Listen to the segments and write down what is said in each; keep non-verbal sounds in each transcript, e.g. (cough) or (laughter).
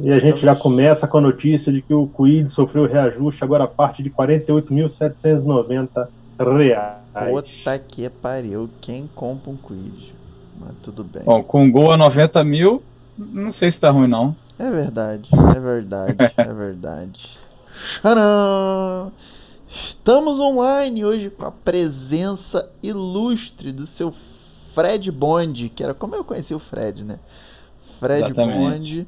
E a gente já começa com a notícia de que o Quid sofreu reajuste agora a parte de 48.790 reais. Puta que pariu, quem compra um Quid? Mas tudo bem. Bom, com gol a 90 mil, não sei se tá ruim não. É verdade, é verdade, (laughs) é verdade. Tcharam! Estamos online hoje com a presença ilustre do seu Fred Bond, que era como eu conheci o Fred, né? Fred Exatamente. Bond,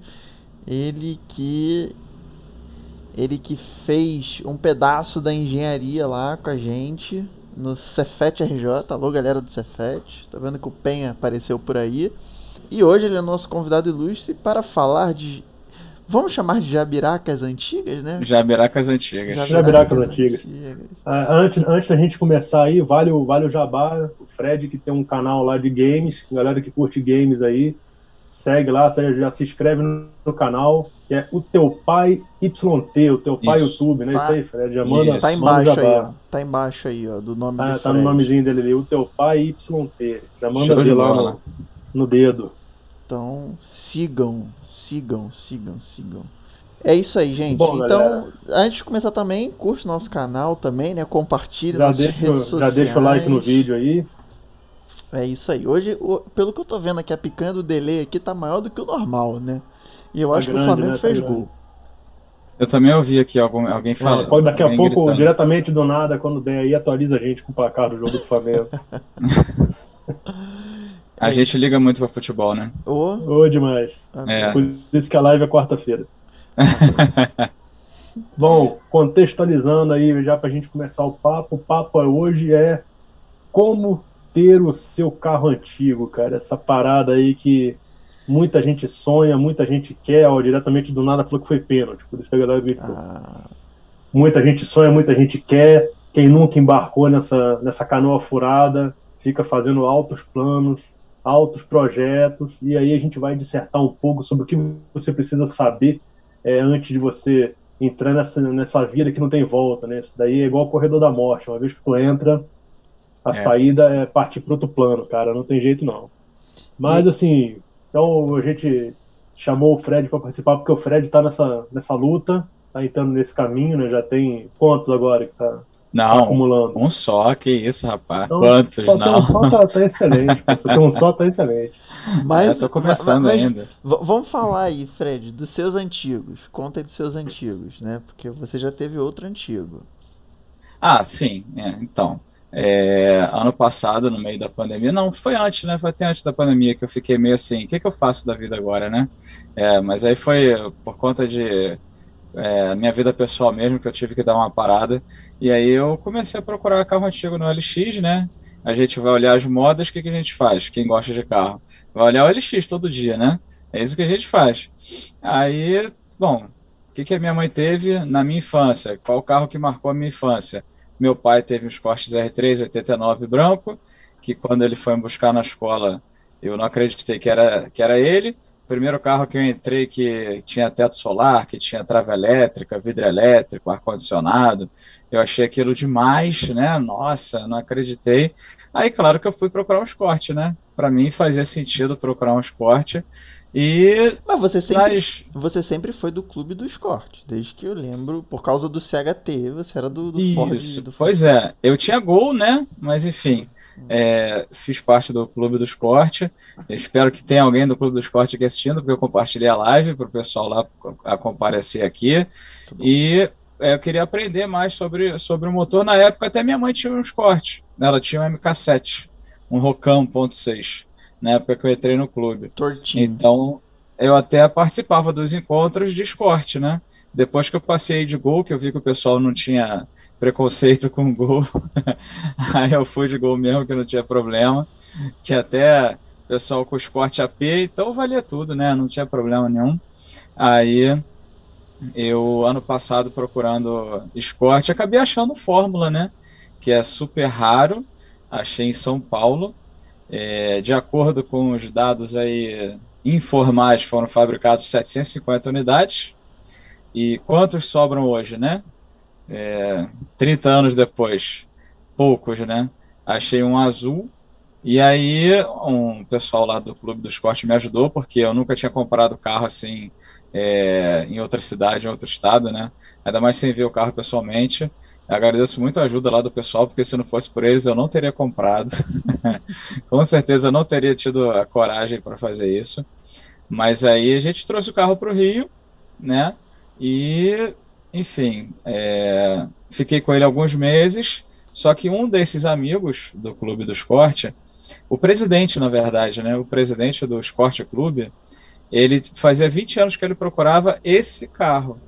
ele que ele que fez um pedaço da engenharia lá com a gente no Cefet RJ, alô galera do Cefet, tá vendo que o Penha apareceu por aí. E hoje ele é nosso convidado ilustre para falar de Vamos chamar de jabiracas antigas, né? Jabiracas antigas. Jabiracas antigas. Ah, antes, antes da gente começar aí, vale o, vale o jabá, o Fred que tem um canal lá de games, galera que curte games aí, segue lá, você já se inscreve no canal, que é o Teu Pai YT, o Teu Pai Isso. YouTube, né? Tá. Isso aí, Fred, já manda, Tá manda embaixo aí, jabá. ó. Tá embaixo aí, ó, do nome Tá, do tá no nomezinho dele ali, o Teu Pai YT. Já manda Show de lá bola. no, no dedo. Então, sigam, sigam, sigam, sigam. É isso aí, gente. Bom, então, galera. antes de começar também, curte nosso canal também, né? Compartilhe Já nossas deixa, redes já sociais. deixa o like no vídeo aí. É isso aí. Hoje, o- pelo que eu tô vendo aqui, a picanha do delay aqui tá maior do que o normal, né? E eu Tá acho que grande, o Flamengo né? Tá fez grande. gol. Eu também ouvi aqui algum, alguém falando. Pode daqui a pouco, gritando. diretamente do nada, quando der aí, atualiza a gente com o placar do jogo do Flamengo. (laughs) A gente liga muito pra futebol, né? Ô, Ô, demais. É. Por isso que a live é quarta-feira. (laughs) Bom, contextualizando aí já pra gente começar o papo, o papo hoje é como ter o seu carro antigo, cara. Essa parada aí que muita gente sonha, muita gente quer, ó, diretamente do nada falou que foi pênalti, por isso que a galera gritou. ah, Muita gente sonha, muita gente quer. Quem nunca embarcou nessa, nessa canoa furada fica fazendo altos planos, altos projetos, e aí a gente vai dissertar um pouco sobre o que você precisa saber é, antes de você entrar nessa, nessa vida que não tem volta, né? Isso daí é igual o corredor da morte. Uma vez que tu entra, a É. saída é partir para outro plano, cara. Não tem jeito não. Mas assim, então a gente chamou o Fred para participar porque o Fred tá nessa, nessa luta, tá entrando nesse caminho, né? Já tem quantos agora que tá Não, acumulando? um só, que isso, rapaz. Então, Quantos, só ter um não? só tá, tá excelente. (laughs) um só tá excelente. mas, eu tô começando mas- ainda. v- Vamos falar aí, Fred, dos seus antigos. Conta aí dos seus antigos, né? Porque você já teve outro antigo. Ah, sim, é, então. É, ano passado, no meio da pandemia, não, foi antes, né? Foi até antes da pandemia que eu fiquei meio assim, o que que eu faço da vida agora, né? É, mas aí foi por conta de é, minha vida pessoal mesmo que eu tive que dar uma parada. E aí eu comecei a procurar carro antigo no LX, né? A gente vai olhar as modas, o que que a gente faz? Quem gosta de carro? Vai olhar o LX todo dia, né? É isso que a gente faz. Aí, bom, o que que a minha mãe teve na minha infância? Qual o carro que marcou a minha infância? Meu pai teve um Escort R3 89 branco, que quando ele foi me buscar na escola, eu não acreditei que era, que era ele. Primeiro carro que eu entrei que tinha teto solar, que tinha trava elétrica, vidro elétrico, ar-condicionado. Eu achei aquilo demais, né? Nossa, não acreditei. Aí, claro que eu fui procurar um Escort, né? Para mim fazia sentido procurar um Escort. E Mas você sempre, você sempre foi do clube do Escort. Desde que eu lembro, por causa do CHT, você era do, do Ford. Isso, do Ford. pois é. Eu tinha gol, né? Mas enfim, é, fiz parte do Clube do Esporte. Eu espero que tenha alguém do Clube do Esporte aqui assistindo, porque eu compartilhei a live para o pessoal lá a comparecer aqui. E é, eu queria aprender mais sobre, sobre o motor. Na época, até minha mãe tinha um Escort. Ela tinha um MK7, um Rocão 1.6, na época que eu entrei no clube. Tortinho. Então, eu até participava dos encontros de esporte, né? Depois que eu passei de gol, que eu vi que o pessoal não tinha preconceito com gol, (laughs) aí eu fui de gol mesmo, que não tinha problema. Tinha até pessoal com esporte AP, então valia tudo, né? Não tinha problema nenhum. Aí eu, ano passado, procurando esporte, acabei achando Fórmula, né? Que é super raro. Achei em São Paulo. É, de acordo com os dados aí informais, foram fabricados 750 unidades. E quantos sobram hoje, né? É, 30 anos depois, poucos, né? Achei um azul E aí, um pessoal lá do Clube do Esporte me ajudou, porque eu nunca tinha comprado carro assim é, em outra cidade, em outro estado, né? Ainda mais sem ver o carro pessoalmente. Agradeço muito a ajuda lá do pessoal, porque se não fosse por eles eu não teria comprado. (laughs) Com certeza eu não teria tido a coragem para fazer isso. Mas aí a gente trouxe o carro para o Rio, né? E, enfim, é, fiquei com ele alguns meses. Só que um desses amigos do Clube do Esporte, o presidente, na verdade, né? O presidente do Esporte Clube, ele fazia 20 anos que ele procurava esse carro,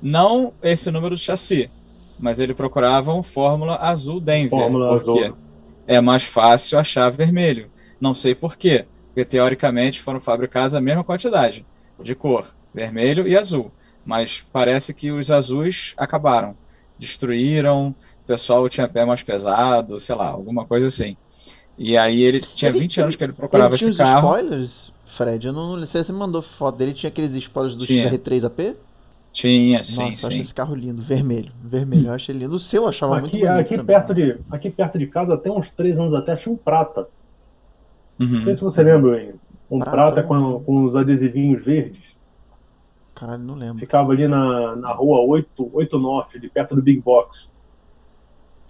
não esse número de chassi, mas ele procurava um Fórmula Azul Denver, Fórmula porque Azul. é mais fácil achar vermelho. Não sei por quê, porque teoricamente foram fabricados a mesma quantidade de cor, vermelho e azul, mas parece que os azuis acabaram, destruíram, o pessoal tinha pé mais pesado, sei lá, alguma coisa assim. E aí ele tinha ele, 20 anos que ele procurava ele esse carro. spoilers? Fred, eu não, sei se você mandou foto dele, tinha aqueles spoilers do XR3 AP? Tinha, Nossa, sim, Nossa, sim. esse carro lindo, vermelho. Vermelho, eu achei lindo. O seu eu achava aqui, muito bonito. Aqui também. perto, de, aqui perto de casa, até uns três anos até, tinha um prata. Uhum. Não sei se você lembra, hein? Um prata, prata com, com os adesivinhos verdes. Caralho, não lembro. Ficava ali na, na rua 8, 8 Norte, ali perto do Big Box.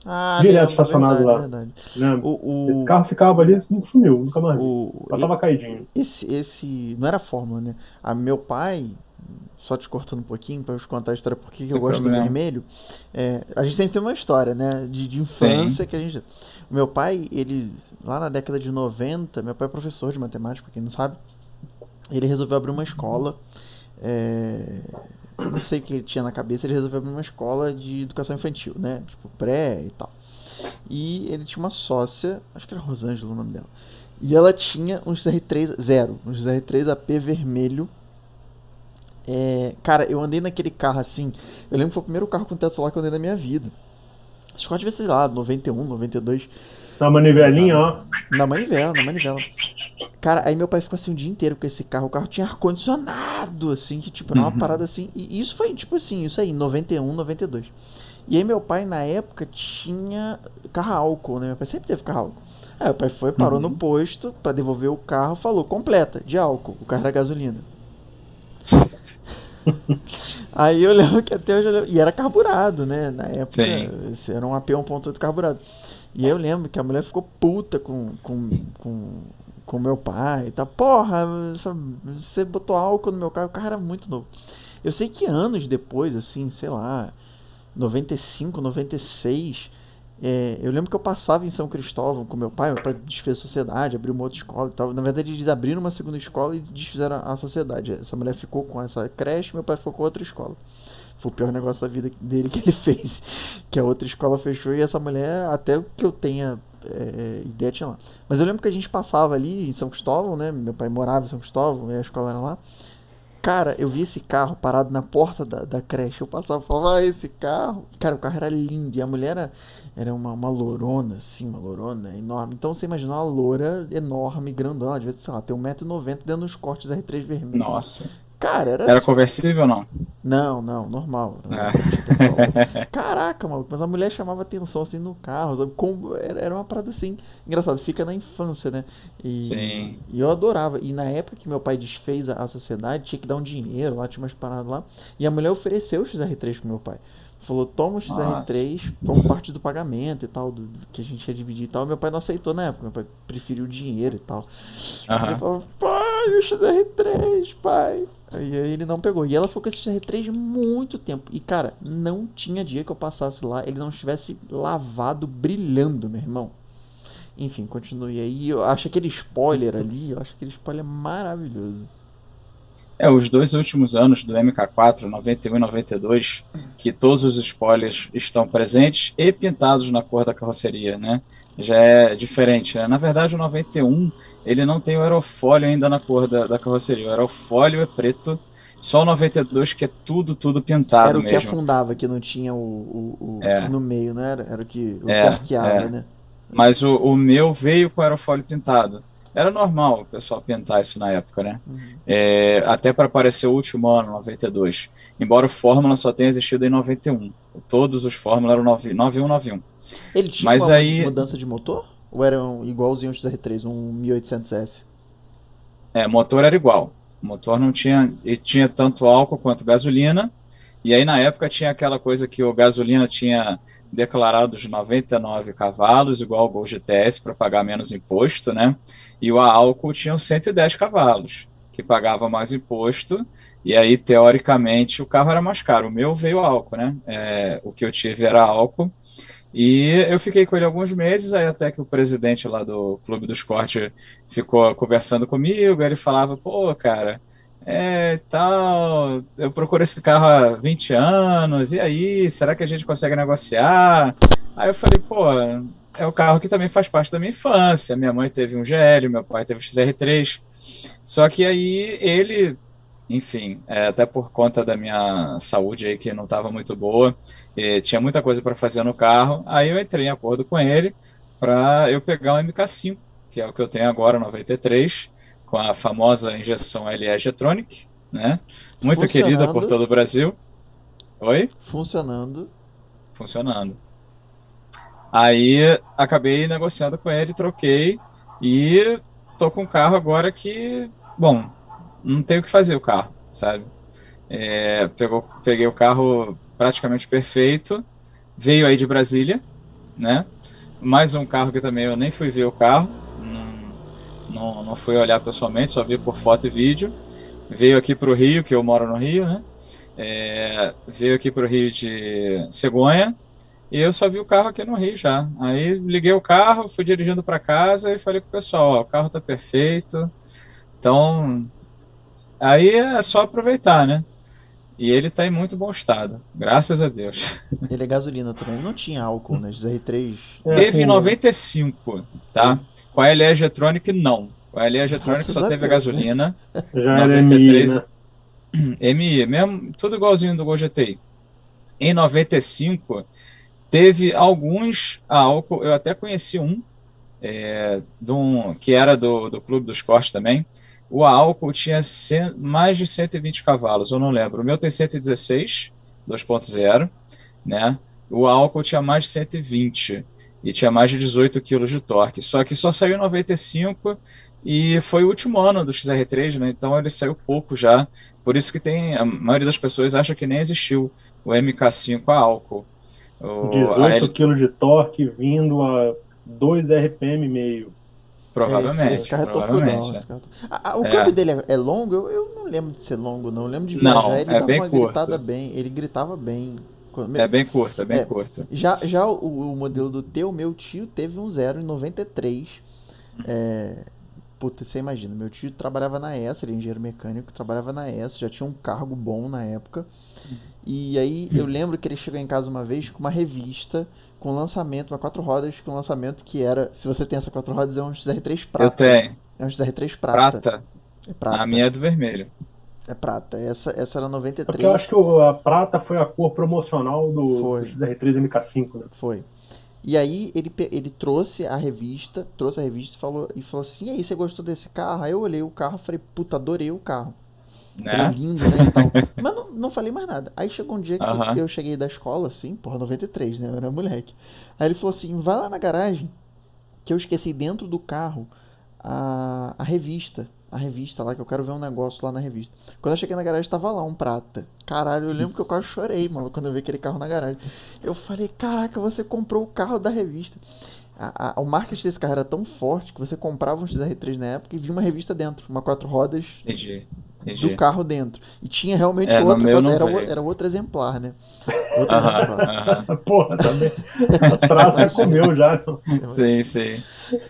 Ah, Direto lembro, estacionado verdade, lá. Verdade. O, o... Esse carro ficava ali, não sumiu, nunca mais. O... Já tava caidinho. Esse, esse. Não era Fórmula, né? A meu pai, só te cortando um pouquinho para eu te contar a história porque eu gosto do vermelho. É, a gente sempre tem uma história, né? De, de infância Sim. que a gente. O meu pai, ele. Lá na década de 90, meu pai é professor de matemática, quem não sabe. Ele resolveu abrir uma escola. É, não sei o que ele tinha na cabeça, ele resolveu abrir uma escola de educação infantil, né? Tipo, pré e tal. E ele tinha uma sócia, acho que era Rosângela o nome dela. E ela tinha um XR3 zero, um XR3 AP vermelho. É, cara, eu andei naquele carro assim. Eu lembro que foi o primeiro carro com teto solar que eu andei na minha vida. Acho que devia ser lá, 91, 92. Na manivelinha, ó. Na manivela, na manivela. Cara, aí meu pai ficou assim o dia inteiro com esse carro. O carro tinha ar-condicionado, assim, que tipo, era uma uhum. parada assim. E isso foi, tipo assim, isso aí, 91, 92. E aí meu pai, na época, tinha carro álcool, né? Meu pai sempre teve carro álcool. Aí meu pai foi, parou uhum. no posto para devolver o carro, falou, completa, de álcool. O carro era gasolina. (laughs) aí eu lembro que até hoje. E era carburado, né? Na época, Sim. era um AP 1.8 carburado. E eu lembro que a mulher ficou puta com, com, com, com meu pai e tá, porra, você botou álcool no meu carro, o carro era muito novo. Eu sei que anos depois, assim, sei lá, 95, 96, é, eu lembro que eu passava em São Cristóvão com meu pai, meu pai desfez a sociedade, abriu uma outra escola e tal. Na verdade, eles abriram uma segunda escola e desfizeram a sociedade. Essa mulher ficou com essa creche, meu pai ficou com outra escola. Foi o pior negócio da vida dele que ele (laughs) fez. Que a outra escola fechou e essa mulher, até que eu tenha é, ideia, tinha lá. Mas eu lembro que a gente passava ali em São Cristóvão, né? Meu pai morava em São Cristóvão a escola era lá. Cara, eu vi esse carro parado na porta da, da creche. Eu passava e falava, ah, esse carro. Cara, o carro era lindo. E a mulher era, era uma, uma lourona, assim, uma lourona enorme. Então você imagina uma loura enorme, grandona. Devia, sei lá, ter 1,90m dentro dos cortes R3 vermelhos. Nossa. Cara, era. Era assim. conversível ou não? Não, não, normal. É. (laughs) Caraca, maluco, mas a mulher chamava atenção assim no carro. Sabe? Como, era, era uma parada assim. Engraçado, fica na infância, né? E, Sim. E eu adorava. E na época que meu pai desfez a, a sociedade, tinha que dar um dinheiro lá, tinha umas paradas lá. E a mulher ofereceu o XR3 pro meu pai. Falou, toma o XR3 como parte do pagamento e tal, do, que a gente ia dividir e tal. Meu pai não aceitou na época, meu pai preferiu o dinheiro e tal. Uhum. Ele falou, pai, o XR3, pai. Aí ele não pegou. E ela ficou com esse XR3 muito tempo. E cara, não tinha dia que eu passasse lá, ele não estivesse lavado, brilhando, meu irmão. Enfim, continue aí. Eu acho aquele spoiler ali, eu acho aquele spoiler maravilhoso. É, os dois últimos anos do MK4, 91 e 92, que todos os spoilers estão presentes e pintados na cor da carroceria, né? Já é diferente, né? Na verdade, o 91, ele não tem o aerofólio ainda na cor da, da carroceria. O aerofólio é preto, só o 92 que é tudo, tudo pintado era o mesmo. que afundava, que não tinha o, o, o é. no meio, não era? Era o que o é, é. né? Mas o, o meu veio com o aerofólio pintado. Era normal o pessoal pintar isso na época, né? Uhum. É, até para aparecer o último ano, 92. Embora o Fórmula só tenha existido em 91. Todos os Fórmula eram 91, 91. Ele tinha Mas uma aí... mudança de motor? Ou eram igualzinho ao XR3, um 1800S? É, motor era igual. O motor não tinha, e tinha tanto álcool quanto gasolina. E aí na época tinha aquela coisa que o gasolina tinha declarado os 99 cavalos, igual o Gol GTS, para pagar menos imposto, né? E o álcool tinha 110 cavalos, que pagava mais imposto. E aí, teoricamente, o carro era mais caro. O meu veio álcool, né? É, o que eu tive era álcool. E eu fiquei com ele alguns meses, aí até que o presidente lá do Clube dos Cortes ficou conversando comigo, ele falava, pô, cara, é, tal, eu procuro esse carro há 20 anos, e aí, será que a gente consegue negociar? Aí eu falei, pô, é o carro que também faz parte da minha infância, minha mãe teve um GL, meu pai teve um XR3, só que aí ele enfim, é, até por conta da minha saúde aí que não estava muito boa, tinha muita coisa para fazer no carro, aí eu entrei em acordo com ele para eu pegar um MK5, que é o que eu tenho agora, 93, com a famosa injeção LE Getronic, né? Muito querida por todo o Brasil. Oi? Funcionando. Funcionando. Aí acabei negociando com ele, troquei e tô com um carro agora que, bom, não tem o que fazer o carro, sabe? É, pegou, peguei o carro praticamente perfeito, veio aí de Brasília, né? Mais um carro que também eu nem fui ver o carro, não, não fui olhar pessoalmente, só vi por foto e vídeo. Veio aqui para o Rio, que eu moro no Rio, né? É, veio aqui para o Rio de Cegonha, e eu só vi o carro aqui no Rio já. Aí liguei o carro, fui dirigindo para casa e falei com o pessoal: ó, o carro tá perfeito. Então, Aí é só aproveitar, né? E ele está em muito bom estado, graças a Deus. Ele é gasolina também, não tinha álcool, né? (laughs) XR3. É, teve em 95, tá? Com a LE Getronic, não. Com a LE Getronic só teve a gasolina. Já 93, era MI, né? (clears throat) MI, mesmo, tudo igualzinho do Gol GTI. Em 95, teve alguns álcool, eu até conheci um, é, um que era do, do Clube dos Cortes também, o álcool tinha mais de 120 cavalos, eu não lembro. O meu tem 116, 2.0, né? O álcool tinha mais de 120 e tinha mais de 18 kg de torque. Só que só saiu em 95 e foi o último ano do XR3, né? Então ele saiu pouco já. Por isso que tem a maioria das pessoas acha que nem existiu o MK5 a álcool. O, 18 kg de torque vindo a 2 RPM meio. Provavelmente. Esse carro é provavelmente. É. Ah, o câmbio dele é, é longo? Eu, eu, não lembro de ser longo, não. Eu lembro de viajar, não, ele é bem curto. bem. Ele gritava bem. É bem curto, é bem é, curto. Já, já o, o, modelo do teu, meu tio, teve um zero em 93. É, puta, você imagina, meu tio trabalhava na ESA, ele é engenheiro mecânico, trabalhava na ESA, já tinha um cargo bom na época. E aí eu lembro que ele chegou em casa uma vez com uma revista com lançamento, uma quatro rodas com lançamento que era, se você tem essa quatro rodas, é um XR3 prata. Eu tenho. É um XR3 prata. Prata. É prata. A minha é do vermelho. É prata. Essa, essa era 93. É porque eu acho que a prata foi a cor promocional do, do XR3 MK5, né? Foi. E aí ele, ele trouxe a revista, trouxe a revista e falou, e falou assim, e aí, você gostou desse carro? Aí eu olhei o carro e falei, puta, adorei o carro. Né? lindo, né? Então, (laughs) mas não, não falei mais nada. Aí chegou um dia que uhum. eu cheguei da escola, assim, porra, 93, né? Eu era moleque. Aí ele falou assim: vai lá na garagem, que eu esqueci dentro do carro a, a revista. A revista lá, que eu quero ver um negócio lá na revista. Quando eu cheguei na garagem, tava lá um prata. Caralho, eu lembro que eu quase chorei, mano, quando eu vi aquele carro na garagem. Eu falei, caraca, você comprou o carro da revista. A, a, o marketing desse carro era tão forte que você comprava um XR3 na época e via uma revista dentro, uma quatro rodas Entendi. Entendi. do carro dentro. E tinha realmente é, outro, era, era outro exemplar, né? (laughs) Outro uh -huh, exemplar. Uh (laughs) -huh. Porra, também. A traça comeu já. Sim, sim.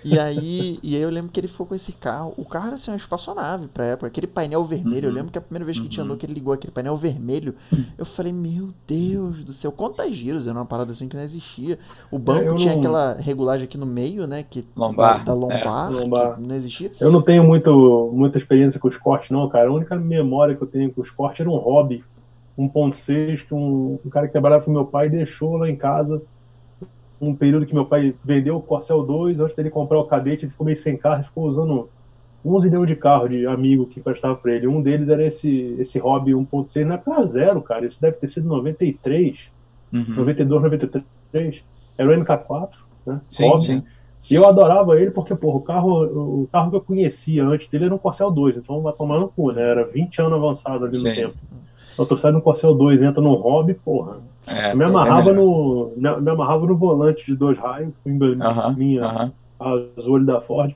E aí, e aí eu lembro que ele foi com esse carro. O carro era assim, uma espaçonave pra época. Aquele painel vermelho. Eu uhum. lembro que a primeira vez que a gente andou, uhum. que ele ligou aquele painel vermelho, eu falei, meu Deus do céu, quantas giros? Era uma parada assim que não existia. O banco eu tinha não... aquela regulagem aqui no meio, né? Que, lombar. Da, lombar, é. lombar. não existia. Eu não tenho muito, muita experiência com os cortes, não, cara. Única memória que eu tenho com os cortes era um hobby. 1.6 que um, um cara que trabalhava com meu pai deixou lá em casa um período que meu pai vendeu o Corcel 2, antes dele comprar o cadete, ele ficou meio sem carro, ficou usando 11 deu de carro de amigo que emprestava para ele. Um deles era esse, esse Hobby 1.6, não é para zero, cara. Isso deve ter sido 93, uhum. 92, 93. Era o MK4, né? Sim, Hobby. sim. E eu adorava ele porque, porra, o carro, o carro que eu conhecia antes dele era um Corcel 2, então vai tomar no cu, né? Era 20 anos avançado ali no Sim. tempo. Eu tô saindo no Corcel 2, entra no hobby, porra. É, Eu me amarrava é no. Me, me amarrava no volante de dois raios, em Aham, minha aham. azul da Ford.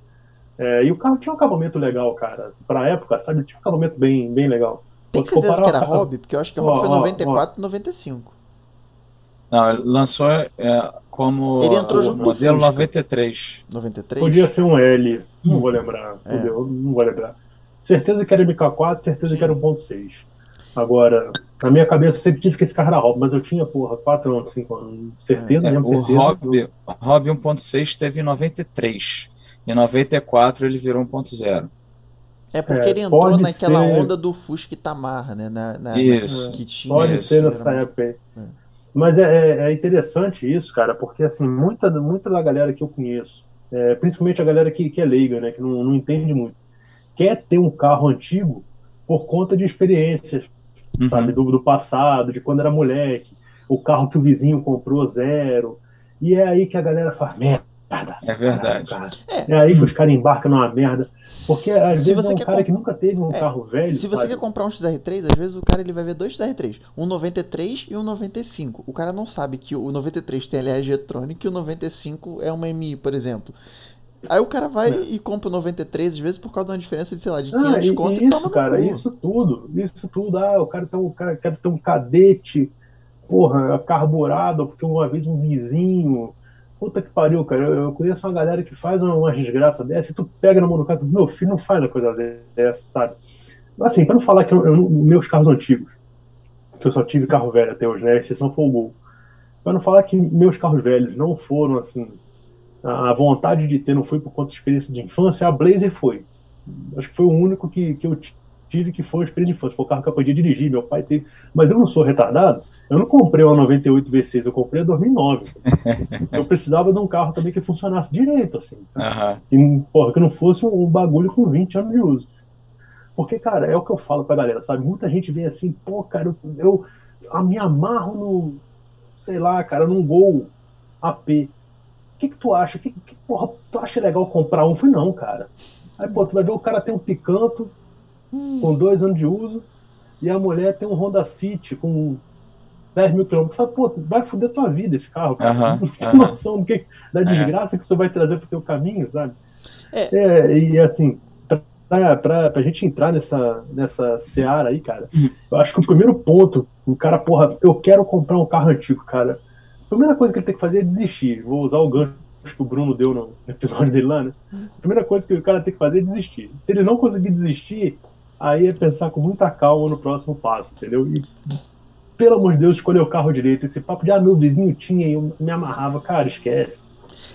É, e o carro tinha um acabamento legal, cara. Pra época, sabe? Tinha um acabamento bem, bem legal. Tem certeza que comparar era carro- hobby? Porque eu acho que o hobby Ó, foi ó, 94 e 95. Não, ele lançou é, como Ele entrou o modelo Fusca. 93. 93? Podia ser um L, não vou lembrar. É. Não vou lembrar. Certeza que era MK4, certeza que era 1.6. Agora, na minha cabeça eu sempre tive que esse carro era hobby, mas eu tinha, porra, 4 anos, 5 anos. Certeza, É, mesmo, o certeza. Hobby, Hobby 1.6 teve em 93. Em 94 ele virou 1.0. É porque É, ele entrou naquela ser- onda do Fusca Itamar, né? Na, na, Isso. Que tinha, Pode Isso, ser nessa época aí. É. Mas é, é- é interessante isso, cara, porque assim, muita, muita da galera que eu conheço, é, principalmente a galera que, que é leiga, né, que não, não entende muito, quer ter um carro antigo por conta de experiências, Uhum. sabe, do, do passado, de quando era moleque, o carro que o vizinho comprou zero. E é aí que a galera faz merda. É verdade. É. É aí que os caras embarcam numa merda. Porque às Se vezes você é um cara comp- que nunca teve um É, carro velho. Se você sabe? quer comprar um XR3, às vezes o cara ele vai ver dois XR3, um 93 e um 95. O cara não sabe que o 93 tem LRG Electronic e o 95 é uma MI, por exemplo. Aí o cara vai e compra o 93, às vezes por causa de uma diferença de, sei lá, de 500 Ah, e, conto e e toma isso, no cara, cu. isso tudo, isso tudo, ah, o cara tem um, cara quer ter um cadete, porra, carburado, porque uma vez um vizinho, puta que pariu, cara, eu, conheço uma galera que faz uma, desgraça dessa, e tu pega na mão do cara, meu filho não faz uma coisa dessa, sabe? Assim, pra não falar que eu, eu meus carros antigos, que eu só tive carro velho até hoje, né, a exceção foi o Gol, pra não falar que meus carros velhos não foram, assim, a vontade de ter não foi por conta de experiência de infância, a Blazer foi. Acho que foi o único que, que eu tive que foi uma experiência de infância. Foi o carro que eu podia dirigir, meu pai teve. Mas eu não sou retardado. Eu não comprei uma 98 V6, eu comprei a 2009. (laughs) eu precisava de um carro também que funcionasse direito, assim. Aham. E, porra, que não fosse um, bagulho com 20 anos de uso. Porque, cara, é o que eu falo pra galera, sabe? Muita gente vem assim, pô, cara, eu, eu a- me amarro no, sei lá, cara, num Gol AP. O que que tu acha? Que, que porra, tu acha legal comprar um? Eu falei, não, cara. Aí, pô, tu vai ver o cara tem um picanto com dois anos de uso e a mulher tem um Honda City com 10 mil quilômetros. Fala, pô, vai foder tua vida esse carro, cara. Aham, Não (laughs) tem aham. noção do que, da desgraça que isso vai trazer pro teu caminho, sabe? É. É, e assim, pra, pra, pra gente entrar nessa, nessa seara aí, cara, eu acho que o primeiro ponto, o cara, porra, eu quero comprar um carro antigo, cara. A primeira coisa que ele tem que fazer é desistir. Vou usar o gancho que o Bruno deu no episódio dele lá, né? A primeira coisa que o cara tem que fazer é desistir. Se ele não conseguir desistir, aí é pensar com muita calma no próximo passo, entendeu? E, pelo amor de Deus, escolher o carro direito. Esse papo de, ah, meu vizinho tinha e eu me amarrava. Cara, esquece.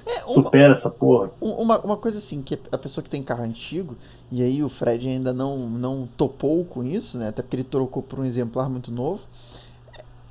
É, uma, Supera essa porra. um- uma, uma coisa assim, que a pessoa que tem carro antigo, e aí o Fred ainda não, não topou com isso, né? Até porque ele trocou por um exemplar muito novo.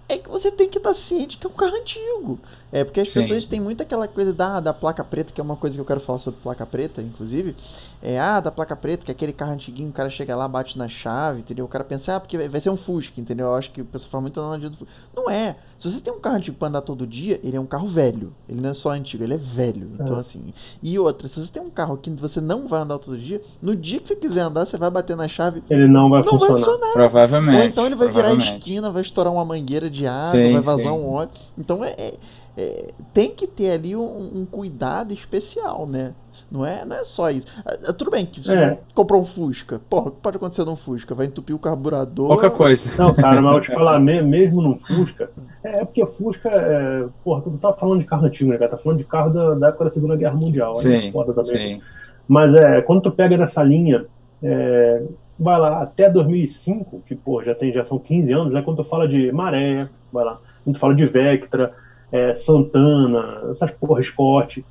É que você tem que estar ciente que é um carro antigo. É, porque as Sim. pessoas têm muito aquela coisa da, da placa preta, que é uma coisa que eu quero falar sobre placa preta, inclusive. É, ah, da placa preta, que é aquele carro antiguinho, o cara chega lá, bate na chave, entendeu? O cara pensa, ah, porque vai- ser um Fusca, entendeu? Eu acho que o pessoal fala muito analogia do Fusca. Não é. Se você tem um carro antigo pra andar todo dia, ele é um carro velho. Ele não é só antigo, ele é velho. Então, É. assim. E outra, se você tem um carro que você não vai andar todo dia, no dia que você quiser andar, você vai bater na chave, Ele não vai não funcionar. vai funcionar. Provavelmente. Ou então ele vai virar esquina, vai estourar uma mangueira de água, Sim, vai vazar sim. um óleo. Então é, é- é- tem que ter ali um, um cuidado especial, né? Não é, não é só isso. Ah, ah, Tudo bem que se É. você comprou um Fusca, porra, o que pode acontecer num Fusca? Vai entupir o carburador. Pouca coisa. Não, cara, mas eu te falar, me- mesmo no Fusca, é, é porque Fusca, é, porra, tu não tá falando de carro antigo, né, cara? Tá falando de carro da, da época da Segunda Guerra Mundial. aí é Sim, foda também. sim. Mas é, quando tu pega nessa linha, é, vai lá, até 2005, que pô, já, tem, já são 15 anos, né? Quando tu fala de Maré, vai lá, quando tu fala de Vectra, é, Santana, essas porra, Scott,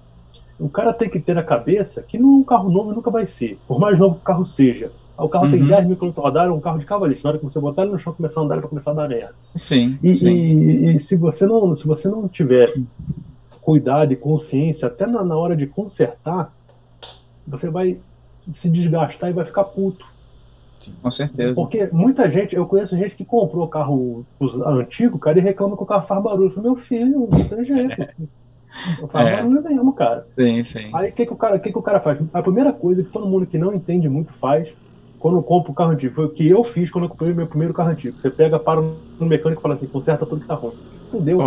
o cara tem que ter na cabeça que não é um carro novo nunca vai ser, por mais novo que o carro seja. O carro tem Uhum. 10 mil quilômetros rodados, é um carro de cavalista. Na hora que você botar ele no chão começar a andar, ele vai começar a dar merda. Sim, E, sim. e- e se você não, se você não tiver cuidado e consciência, até na, na hora de consertar, você vai se desgastar e vai ficar puto. Com certeza. Porque muita gente, eu conheço gente que comprou carro antigo, cara, e reclama que o carro faz barulho. Eu falei, meu filho, não tem jeito. (laughs) Não faz É. barulho nenhum, cara. Sim, sim. Aí o que, que, o cara, que, que o cara faz? A primeira coisa que todo mundo que não entende muito faz quando compra o carro antigo, foi o que eu fiz quando eu comprei o meu primeiro carro antigo. Você pega, para no mecânico e fala assim, conserta tudo que tá ruim. Pô, fudeu.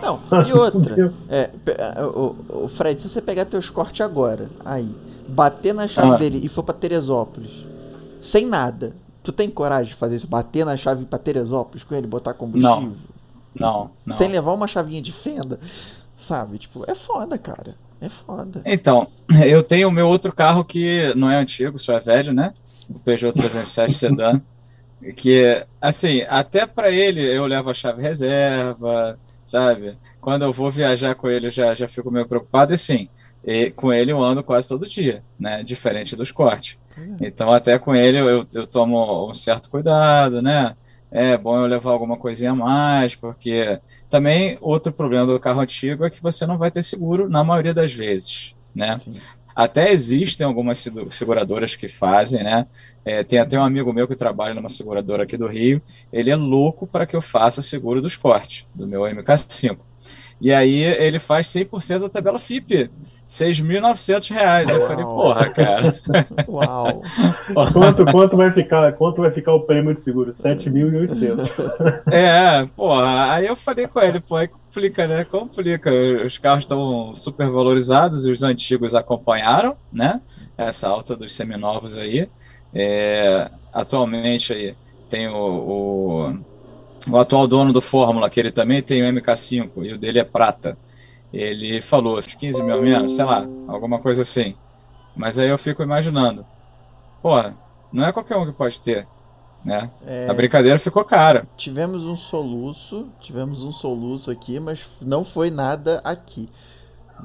Não, e outra. (laughs) É, é, o, o Fred, se você pegar teus cortes agora, aí, bater na chave Ah. dele e for pra Teresópolis, sem nada, tu tem coragem de fazer isso? Bater na chave pra Teresópolis com ele, botar combustível? Não, não. Sem levar uma chavinha de fenda? Sabe? Tipo, é foda, cara. É foda. Então, eu tenho o meu outro carro que não é antigo, só é velho, né? O Peugeot 307 Sedan. (laughs) Que, assim, até para ele eu levo a chave reserva, sabe? Quando eu vou viajar com ele eu já, já fico meio preocupado. E sim, e com ele eu ando quase todo dia, né? Diferente dos cortes. Então, até com ele eu, eu tomo um certo cuidado, né? É bom eu levar alguma coisinha a mais, porque também outro problema do carro antigo é que você não vai ter seguro na maioria das vezes, né? Sim. Até existem algumas segu- seguradoras que fazem, né? É, tem até um amigo meu que trabalha numa seguradora aqui do Rio. Ele é louco para que eu faça seguro dos cortes, do meu MK5. E aí ele faz 100% da tabela FIP, 6.900 reais. Eu falei, Uau. porra, cara. Uau. (laughs) Quanto, quanto, vai ficar, quanto vai ficar o prêmio de seguro? 7.800. É, porra. Aí eu falei com ele, pô, aí complica, né? Complica. Os carros estão super valorizados e os antigos acompanharam, né? Essa alta dos seminovos aí. É, atualmente aí tem o, o, o atual dono do Fórmula, que ele também tem o MK5 e o dele é prata. Ele falou 15 mil menos, sei lá, alguma coisa assim. Mas aí eu fico imaginando, porra, não é qualquer um que pode ter, né? É, A brincadeira ficou cara. tivemos um soluço, tivemos um soluço aqui, mas não foi nada aqui.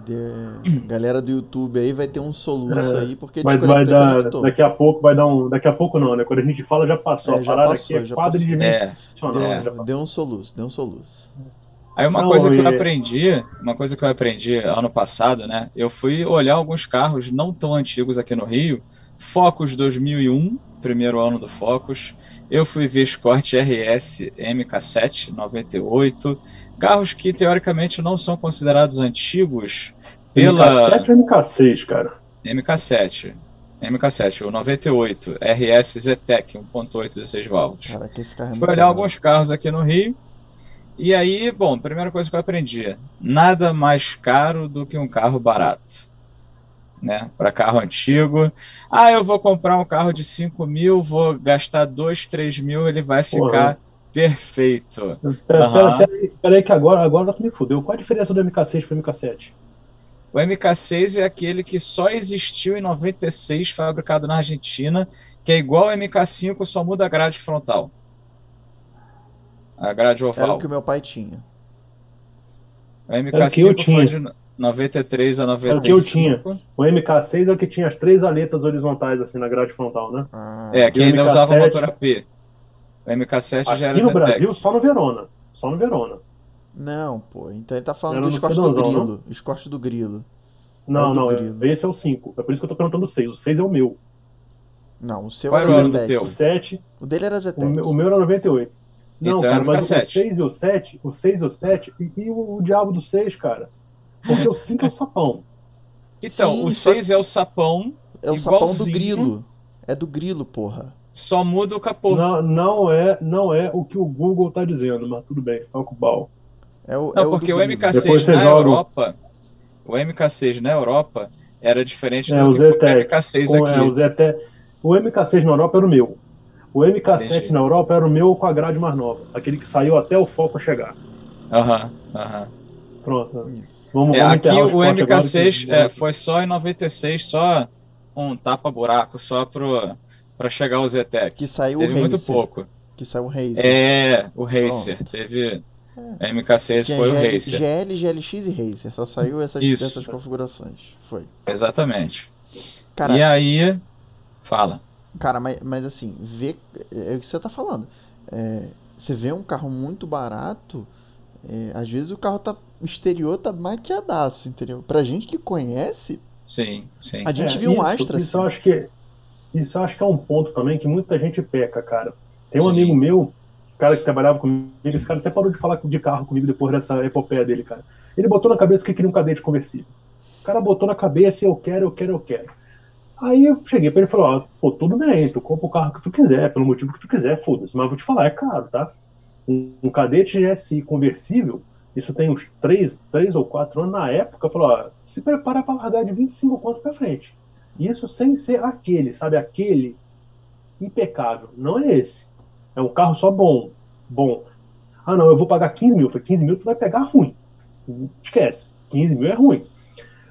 De- Galera do YouTube aí vai ter um soluço É, aí, porque Mas vai e dar. Daqui a pouco vai dar um. Daqui a pouco não, né? Quando a gente fala, já passou. É, a já parada passou, aqui é já quadridimensional. É. já Deu, passou. deu um soluço, deu um soluço. Aí uma Não, coisa que eu aprendi, uma coisa que eu aprendi ano passado, né? Eu fui olhar alguns carros não tão antigos aqui no Rio, Focus 2001, primeiro ano do Focus. Eu fui ver Escort RS MK7 98, carros que teoricamente não são considerados antigos pela MK7 ou MK6, cara? MK7. MK7, o 98, RS Zetec 1.8 16 válvulas. Carro é Fui olhar alguns carros aqui no Rio. E aí, bom, primeira coisa que eu aprendi: nada mais caro do que um carro barato. Né? Para carro antigo. Ah, eu vou comprar um carro de 5 mil, vou gastar 2, 3 mil, ele vai ficar perfeito. Pera, Aham. pera, pera, que agora, agora tu me fudeu. Qual a diferença do MK6 pro MK7? O MK6 é aquele que só existiu em 96, fabricado na Argentina, que é igual ao MK5, só muda a grade frontal. A grade Era oval. o que o meu pai tinha. O É o que eu MK5 foi 93 a É o que eu 95. tinha. O MK6 é o que tinha as três aletas horizontais assim na grade frontal, né? Ah, É, que o ainda usava MK7? motor AP. O MK7 já era Aqui no Zetec. Brasil, só no Verona. Só no Verona. Não, pô. Então ele tá falando Era do escorte do não? grilo. Escorte do grilo. Não, É o não, grilo. esse é o 5. É por isso que eu tô perguntando o 6. O 6 é o meu. Não, o seu Qual era era o ano do teu? O 7, O dele era o Zetec. meu, o meu era 98. Não, Então é cara, mas o MK7. 6 e o 7, o 6 e o 7, e, e o, o diabo do 6, cara? Porque o 5 é o sapão. Então, Sim, o só- 6 é o sapão, É o sapão do igualzinho. grilo. É do grilo, porra. só muda o capô. Não, não, é, não é o que o Google tá dizendo, mas tudo bem, toca o pau. É o, Não, é o porque o grilo. MK6 Depois você na joga o- Europa, o MK6 na Europa era diferente É, do o que foi o Zetec. MK6 Com, é, o, aqui. Zete, o MK6 na Europa era o meu. O MK7 Entendi. na Europa era o meu com a grade mais nova. Aquele que saiu até o foco chegar. Aham, aham. Pronto. Vamos, É, vamos aqui o esporte agora, MK6 que- é, foi só em 96, só um tapa-buraco, só pro, pra chegar ao Zetec. Que saiu Teve o muito Racer. pouco. Que saiu o Racer. É, o Racer. Pronto. Teve. MK6 Tinha foi o GL, Racer. GL, GLX e Racer. Só saiu essas, Isso. essas configurações. Foi. Exatamente. Cara, E aí. Fala. Cara, mas, mas assim, vê, é o que você tá falando. É, você vê um carro muito barato, é, às vezes o carro tá o exterior tá maquiadaço, entendeu? Pra gente que conhece, Sim, sim. a gente É, viu um Astra Isso assim. eu acho que isso eu acho que é um ponto também que muita gente peca, cara. Tem um Sim. amigo meu cara que trabalhava comigo, esse cara até parou de falar de carro comigo depois dessa epopeia dele, cara. Ele botou na cabeça que queria um cadete conversível. O cara botou na cabeça, eu quero, eu quero, eu quero. Aí eu cheguei pra ele e falei, ó, pô, tudo bem, tu compra o carro que tu quiser, pelo motivo que tu quiser, foda-se, mas vou te falar, é caro, tá? Um, um cadete GSI conversível, isso tem uns 3, 3 ou 4 anos, na época, falou, ó, se prepara para largar de 25 contos pra frente. Isso sem ser aquele, sabe, aquele impecável. Não é esse. É um carro só bom. Bom. Ah, não, eu vou pagar 15 mil. Foi 15 mil, tu vai pegar ruim. Esquece. 15 mil é ruim.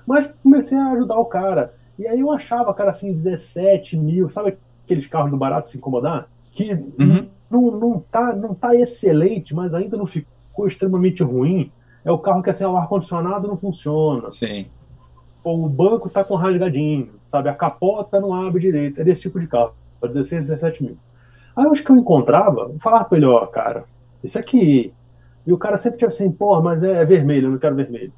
Mas comecei a ajudar o cara. E aí eu achava, cara, assim, 17 mil, sabe aqueles carros do barato se incomodar? Que uhum. Não, não, tá, não tá excelente, mas ainda não ficou extremamente ruim. É o carro que assim, o ar-condicionado não funciona. Sim. Ou o banco tá com rasgadinho, sabe? A capota não abre direito. É desse tipo de carro. 16, 17 mil. Aí eu acho que eu encontrava, eu falava pra ele, ó, cara, isso aqui. E o cara sempre tinha assim, porra, mas é, vermelho, eu não quero vermelho.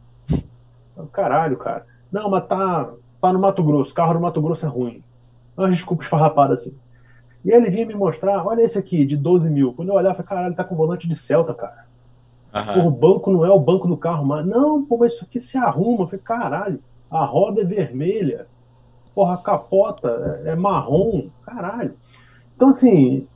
Caralho, cara. Não, mas tá, tá no Mato Grosso, carro do Mato Grosso é ruim. Uma desculpa esfarrapada assim. E aí ele vinha me mostrar, olha esse aqui, de 12 mil. Quando eu olhava, eu falei, caralho, tá com volante de Celta, cara. Uhum. o banco não é o banco do carro, mas. Não, pô, mas isso aqui se arruma. Eu falei, caralho, a roda é vermelha. Porra, a capota é, é marrom. Caralho. Então, assim,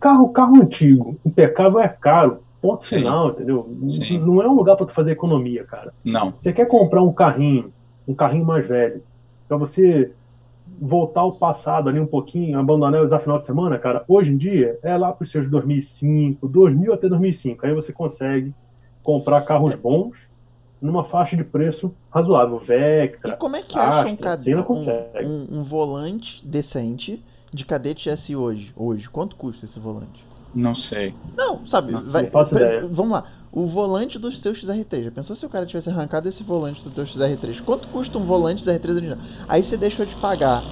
carro, carro antigo, impecável é caro. Ponto Sim. final, entendeu? Sim. Não é um lugar para tu fazer economia, cara. Não. Você quer comprar um carrinho, um carrinho mais velho, para você voltar ao passado ali um pouquinho, abandonar os final de semana, cara, hoje em dia é lá para os seus 2005, 2000 até 2005. Aí você consegue comprar carros bons numa faixa de preço razoável. Vectra. E como é que acha um, cadete, um, um, um, volante decente de cadete S hoje? Hoje, quanto custa esse volante? Não sei. Não, sabe? Não, vai, não faço ideia. Vamos lá. O volante do seu XR3. Já pensou se o cara tivesse arrancado esse volante do teu XR3? Quanto custa um volante XR3 original? Aí você deixou de pagar.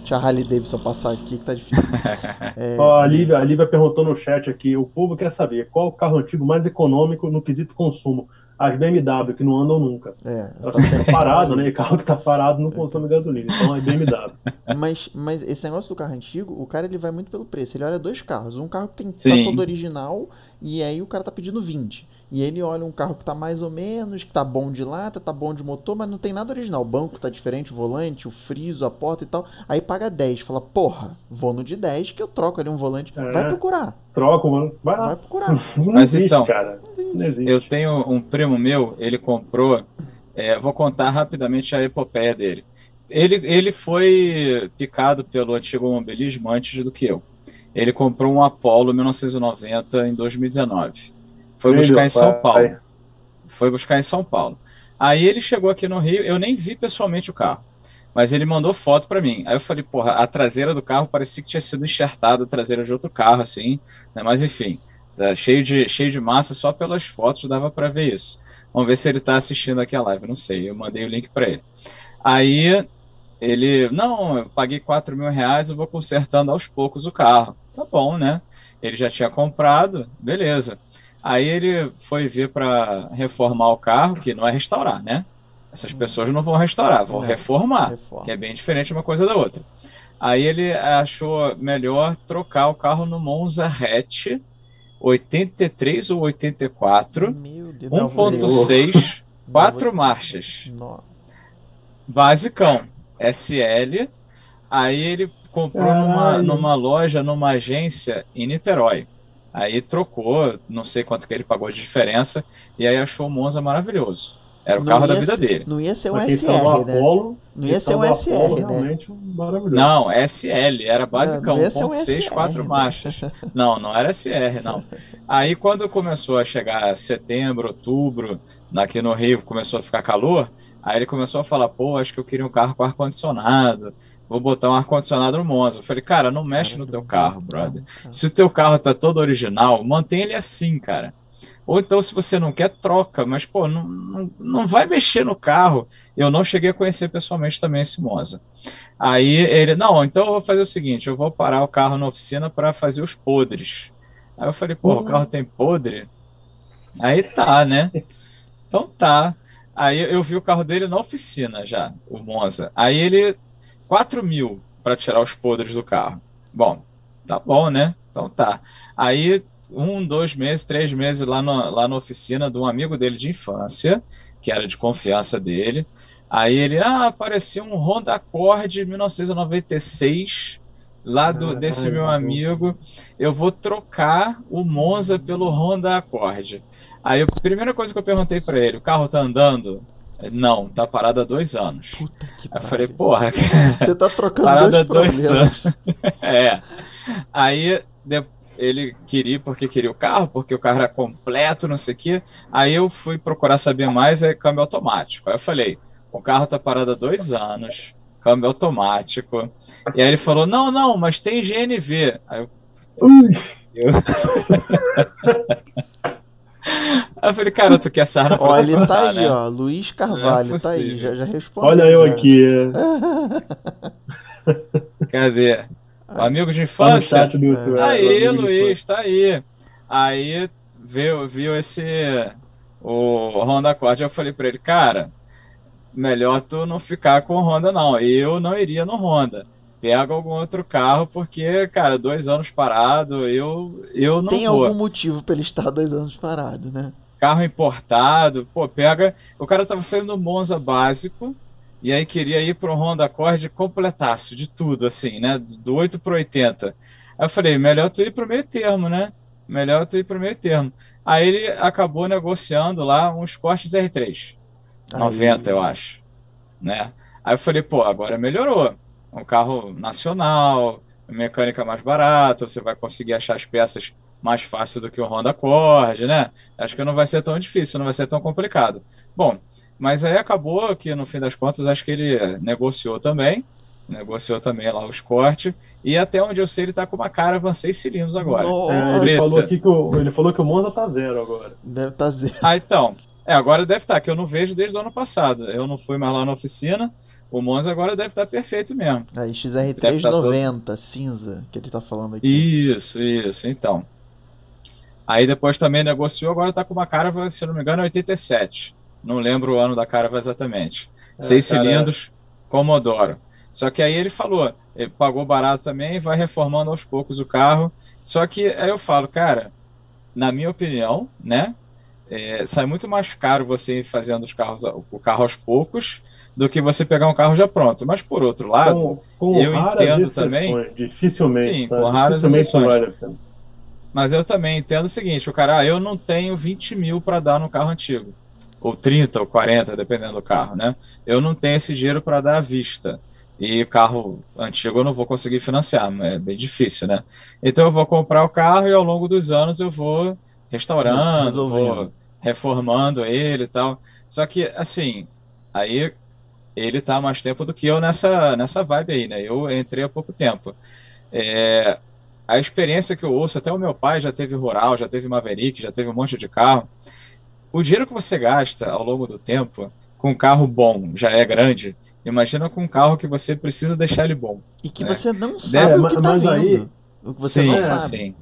Deixa a Harley Davidson passar aqui que tá difícil. (laughs) é... Ó, a, Lívia, a Lívia perguntou no chat aqui: o povo quer saber qual o carro antigo mais econômico no quesito consumo as BMW que não andam nunca. É. Elas estão parado, né? (laughs) E carro que tá parado não consome gasolina. Então é BMW. Mas, mas esse negócio do carro antigo, o cara ele vai muito pelo preço. Ele olha dois carros. Um carro que tem tá todo original e aí o cara tá pedindo 20. E ele olha um carro que tá mais ou menos, que tá bom de lata, tá bom de motor, mas não tem nada original. O banco tá diferente, o volante, o friso, a porta e tal. Aí paga 10. Fala, porra, vou no de 10 que eu troco ali um volante. É, vai procurar. Troco, mano. Vai lá. Vai procurar. Não mas existe, então, cara. eu tenho um primo meu, ele comprou. É, vou contar rapidamente a epopeia dele. Ele, ele foi picado pelo antigo mobilismo antes do que eu. Ele comprou um Apollo 1990 em 2019 foi buscar em São pai. Paulo. Foi buscar em São Paulo. Aí ele chegou aqui no Rio, eu nem vi pessoalmente o carro, mas ele mandou foto para mim. Aí eu falei, porra, a traseira do carro parecia que tinha sido enxertada a traseira de outro carro, assim, né? Mas enfim, tá cheio de, cheio de massa, só pelas fotos dava para ver isso. Vamos ver se ele está assistindo aqui a live, não sei. Eu mandei o link para ele. Aí ele, não, eu paguei 4 mil reais, eu vou consertando aos poucos o carro. Tá bom, né? Ele já tinha comprado, beleza. Aí ele foi ver para reformar o carro, que não é restaurar, né? Essas pessoas não vão restaurar, vão reformar, Reforma. que é bem diferente uma coisa da outra. Aí ele achou melhor trocar o carro no Monza Hatch 83 ou 84, 1.6, quatro marchas. Nossa. Basicão, SL. Aí ele comprou numa, numa loja, numa agência em Niterói. Aí trocou, não sei quanto que ele pagou de diferença, e aí achou o Monza maravilhoso. Era o não carro da vida ser, dele. Não ia ser um SR, né? Apolo, não ia ser um SR, Apolo, né? Não, SL, era basicão, 1.6, um 4 né? marchas. Não, não era SR, não. Aí quando começou a chegar setembro, outubro, aqui no Rio começou a ficar calor, aí ele começou a falar, pô, acho que eu queria um carro com ar-condicionado, vou botar um ar-condicionado no Monza. Eu falei, cara, não mexe no teu carro, brother. Se o teu carro tá todo original, mantém ele assim, cara. Ou então, se você não quer, troca. Mas, pô, não, não, não vai mexer no carro. Eu não cheguei a conhecer pessoalmente também esse Monza. Aí ele, não, então eu vou fazer o seguinte: eu vou parar o carro na oficina para fazer os podres. Aí eu falei, pô, o carro tem podre? Aí tá, né? Então tá. Aí eu vi o carro dele na oficina já, o Monza. Aí ele, 4 mil para tirar os podres do carro. Bom, tá bom, né? Então tá. Aí, um, dois meses, três meses lá, no, lá na oficina de um amigo dele de infância, que era de confiança dele. Aí ele, ah, apareceu um Honda Accord 1996 lá do, desse meu amigo, eu vou trocar o Monza pelo Honda Accord. Aí a primeira coisa que eu perguntei para ele, o carro tá andando? Não, tá parado há dois anos. Aí eu falei, porra, Você tá trocando parado há dois anos. (laughs) é. Aí ele queria porque queria o carro, porque o carro era completo, não sei o quê. Aí eu fui procurar saber mais, é câmbio automático. Aí eu falei, o carro tá parado há dois anos câmbio automático. E aí ele falou: Não, não, mas tem GNV. Aí eu. eu... Aí (laughs) eu falei, cara, tu quer sarna pra Olha, ele passar, tá aí, né? ó. Luiz Carvalho, é tá aí, já, já respondeu. Olha eu aqui. (laughs) Cadê? O amigo de infância? Tá YouTube, é. Aí, Luiz, tá aí. Aí viu, viu esse o Honda Accord. Eu falei pra ele, cara, melhor tu não ficar com o Honda, não. Eu não iria no Honda. Pega algum outro carro, porque, cara, dois anos parado, eu, eu não Tem vou. algum motivo para ele estar dois anos parado, né? Carro importado, pô, pega. O cara tava saindo no Monza básico, e aí queria ir pro Honda Accord completaço, de tudo, assim, né? Do 8 pro 80. Aí eu falei, melhor tu ir pro meio termo, né? Melhor tu ir pro meio termo. Aí ele acabou negociando lá uns cortes R3. 90, eu acho. Né? Aí eu falei, pô, agora melhorou. Um carro nacional, mecânica mais barata, você vai conseguir achar as peças mais fácil do que o Honda Accord, né? Acho que não vai ser tão difícil, não vai ser tão complicado. Bom, mas aí acabou que no fim das contas acho que ele negociou também, negociou também lá os cortes, e até onde eu sei ele tá com uma Caravan seis cilindros agora. É, ele, falou aqui que o, ele falou que o Monza tá zero agora. Deve estar tá zero. Ah, então, é, agora deve estar, tá, que eu não vejo desde o ano passado. Eu não fui mais lá na oficina. O Monza agora deve estar tá perfeito mesmo. Aí, XR390, tá todo... cinza, que ele tá falando aqui. Isso, isso, então. Aí depois também negociou, agora tá com uma Caravan, se não me engano, 87. Não lembro o ano da Caravan exatamente. É, Seis cara... cilindros, Commodoro. Só que aí ele falou, ele pagou barato também, vai reformando aos poucos o carro. Só que aí eu falo, cara, na minha opinião, né? é, sai muito mais caro você ir fazendo os carros, o carro aos poucos do que você pegar um carro já pronto. Mas por outro lado, com, com eu entendo também. Dificilmente. Sim, tá? com raras exceções. Mas eu também entendo o seguinte: o cara, ah, eu não tenho 20 mil para dar no carro antigo. Ou 30 ou 40, dependendo do carro, né? Eu não tenho esse dinheiro para dar à vista. E carro antigo eu não vou conseguir financiar, é bem difícil, né? Então eu vou comprar o carro e ao longo dos anos eu vou restaurando, vou reformando ele e tal. Só que, assim, aí ele tá mais tempo do que eu nessa, nessa vibe aí, né? Eu entrei há pouco tempo. É, a experiência que eu ouço, até o meu pai já teve rural, já teve Maverick, já teve um monte de carro. O dinheiro que você gasta ao longo do tempo com um carro bom já é grande. Imagina com um carro que você precisa deixar ele bom. E que né? você não sabe o que tá mas Aí, o que você sim, não sabe. Sim.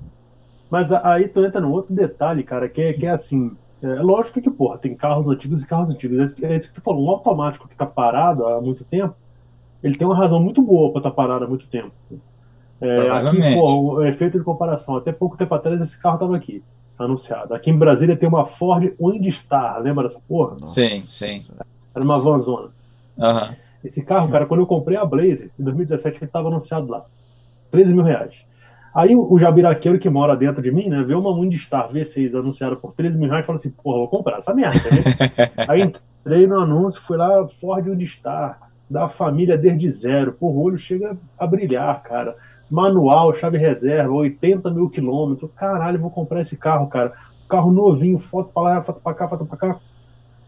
Mas aí tu entra num outro detalhe, cara, que é, que é assim, é lógico que, porra, tem carros antigos e carros antigos. É isso que tu falou, um automático que tá parado há muito tempo, ele tem uma razão muito boa para estar tá parado há muito tempo. É, aqui, porra, o efeito de comparação, até pouco tempo atrás esse carro tava aqui, anunciado. Aqui em Brasília tem uma Ford Windstar, lembra dessa porra? Sim, sim. Era uma vanzona. Uhum. Esse carro, cara, quando eu comprei a Blazer, em 2017, ele tava anunciado lá. 13 mil reais. Aí o jabiraqueiro que mora dentro de mim, né, vê uma Windstar V6 anunciada por 13 mil reais e fala assim, porra, vou comprar essa merda. Né? (laughs) Aí entrei no anúncio, fui lá, Ford Windstar, da família desde zero. Porra, o olho chega a brilhar, cara. Manual, chave reserva, 80 mil quilômetros. Caralho, vou comprar esse carro, cara. Carro novinho, foto pra lá, foto pra cá, foto pra cá.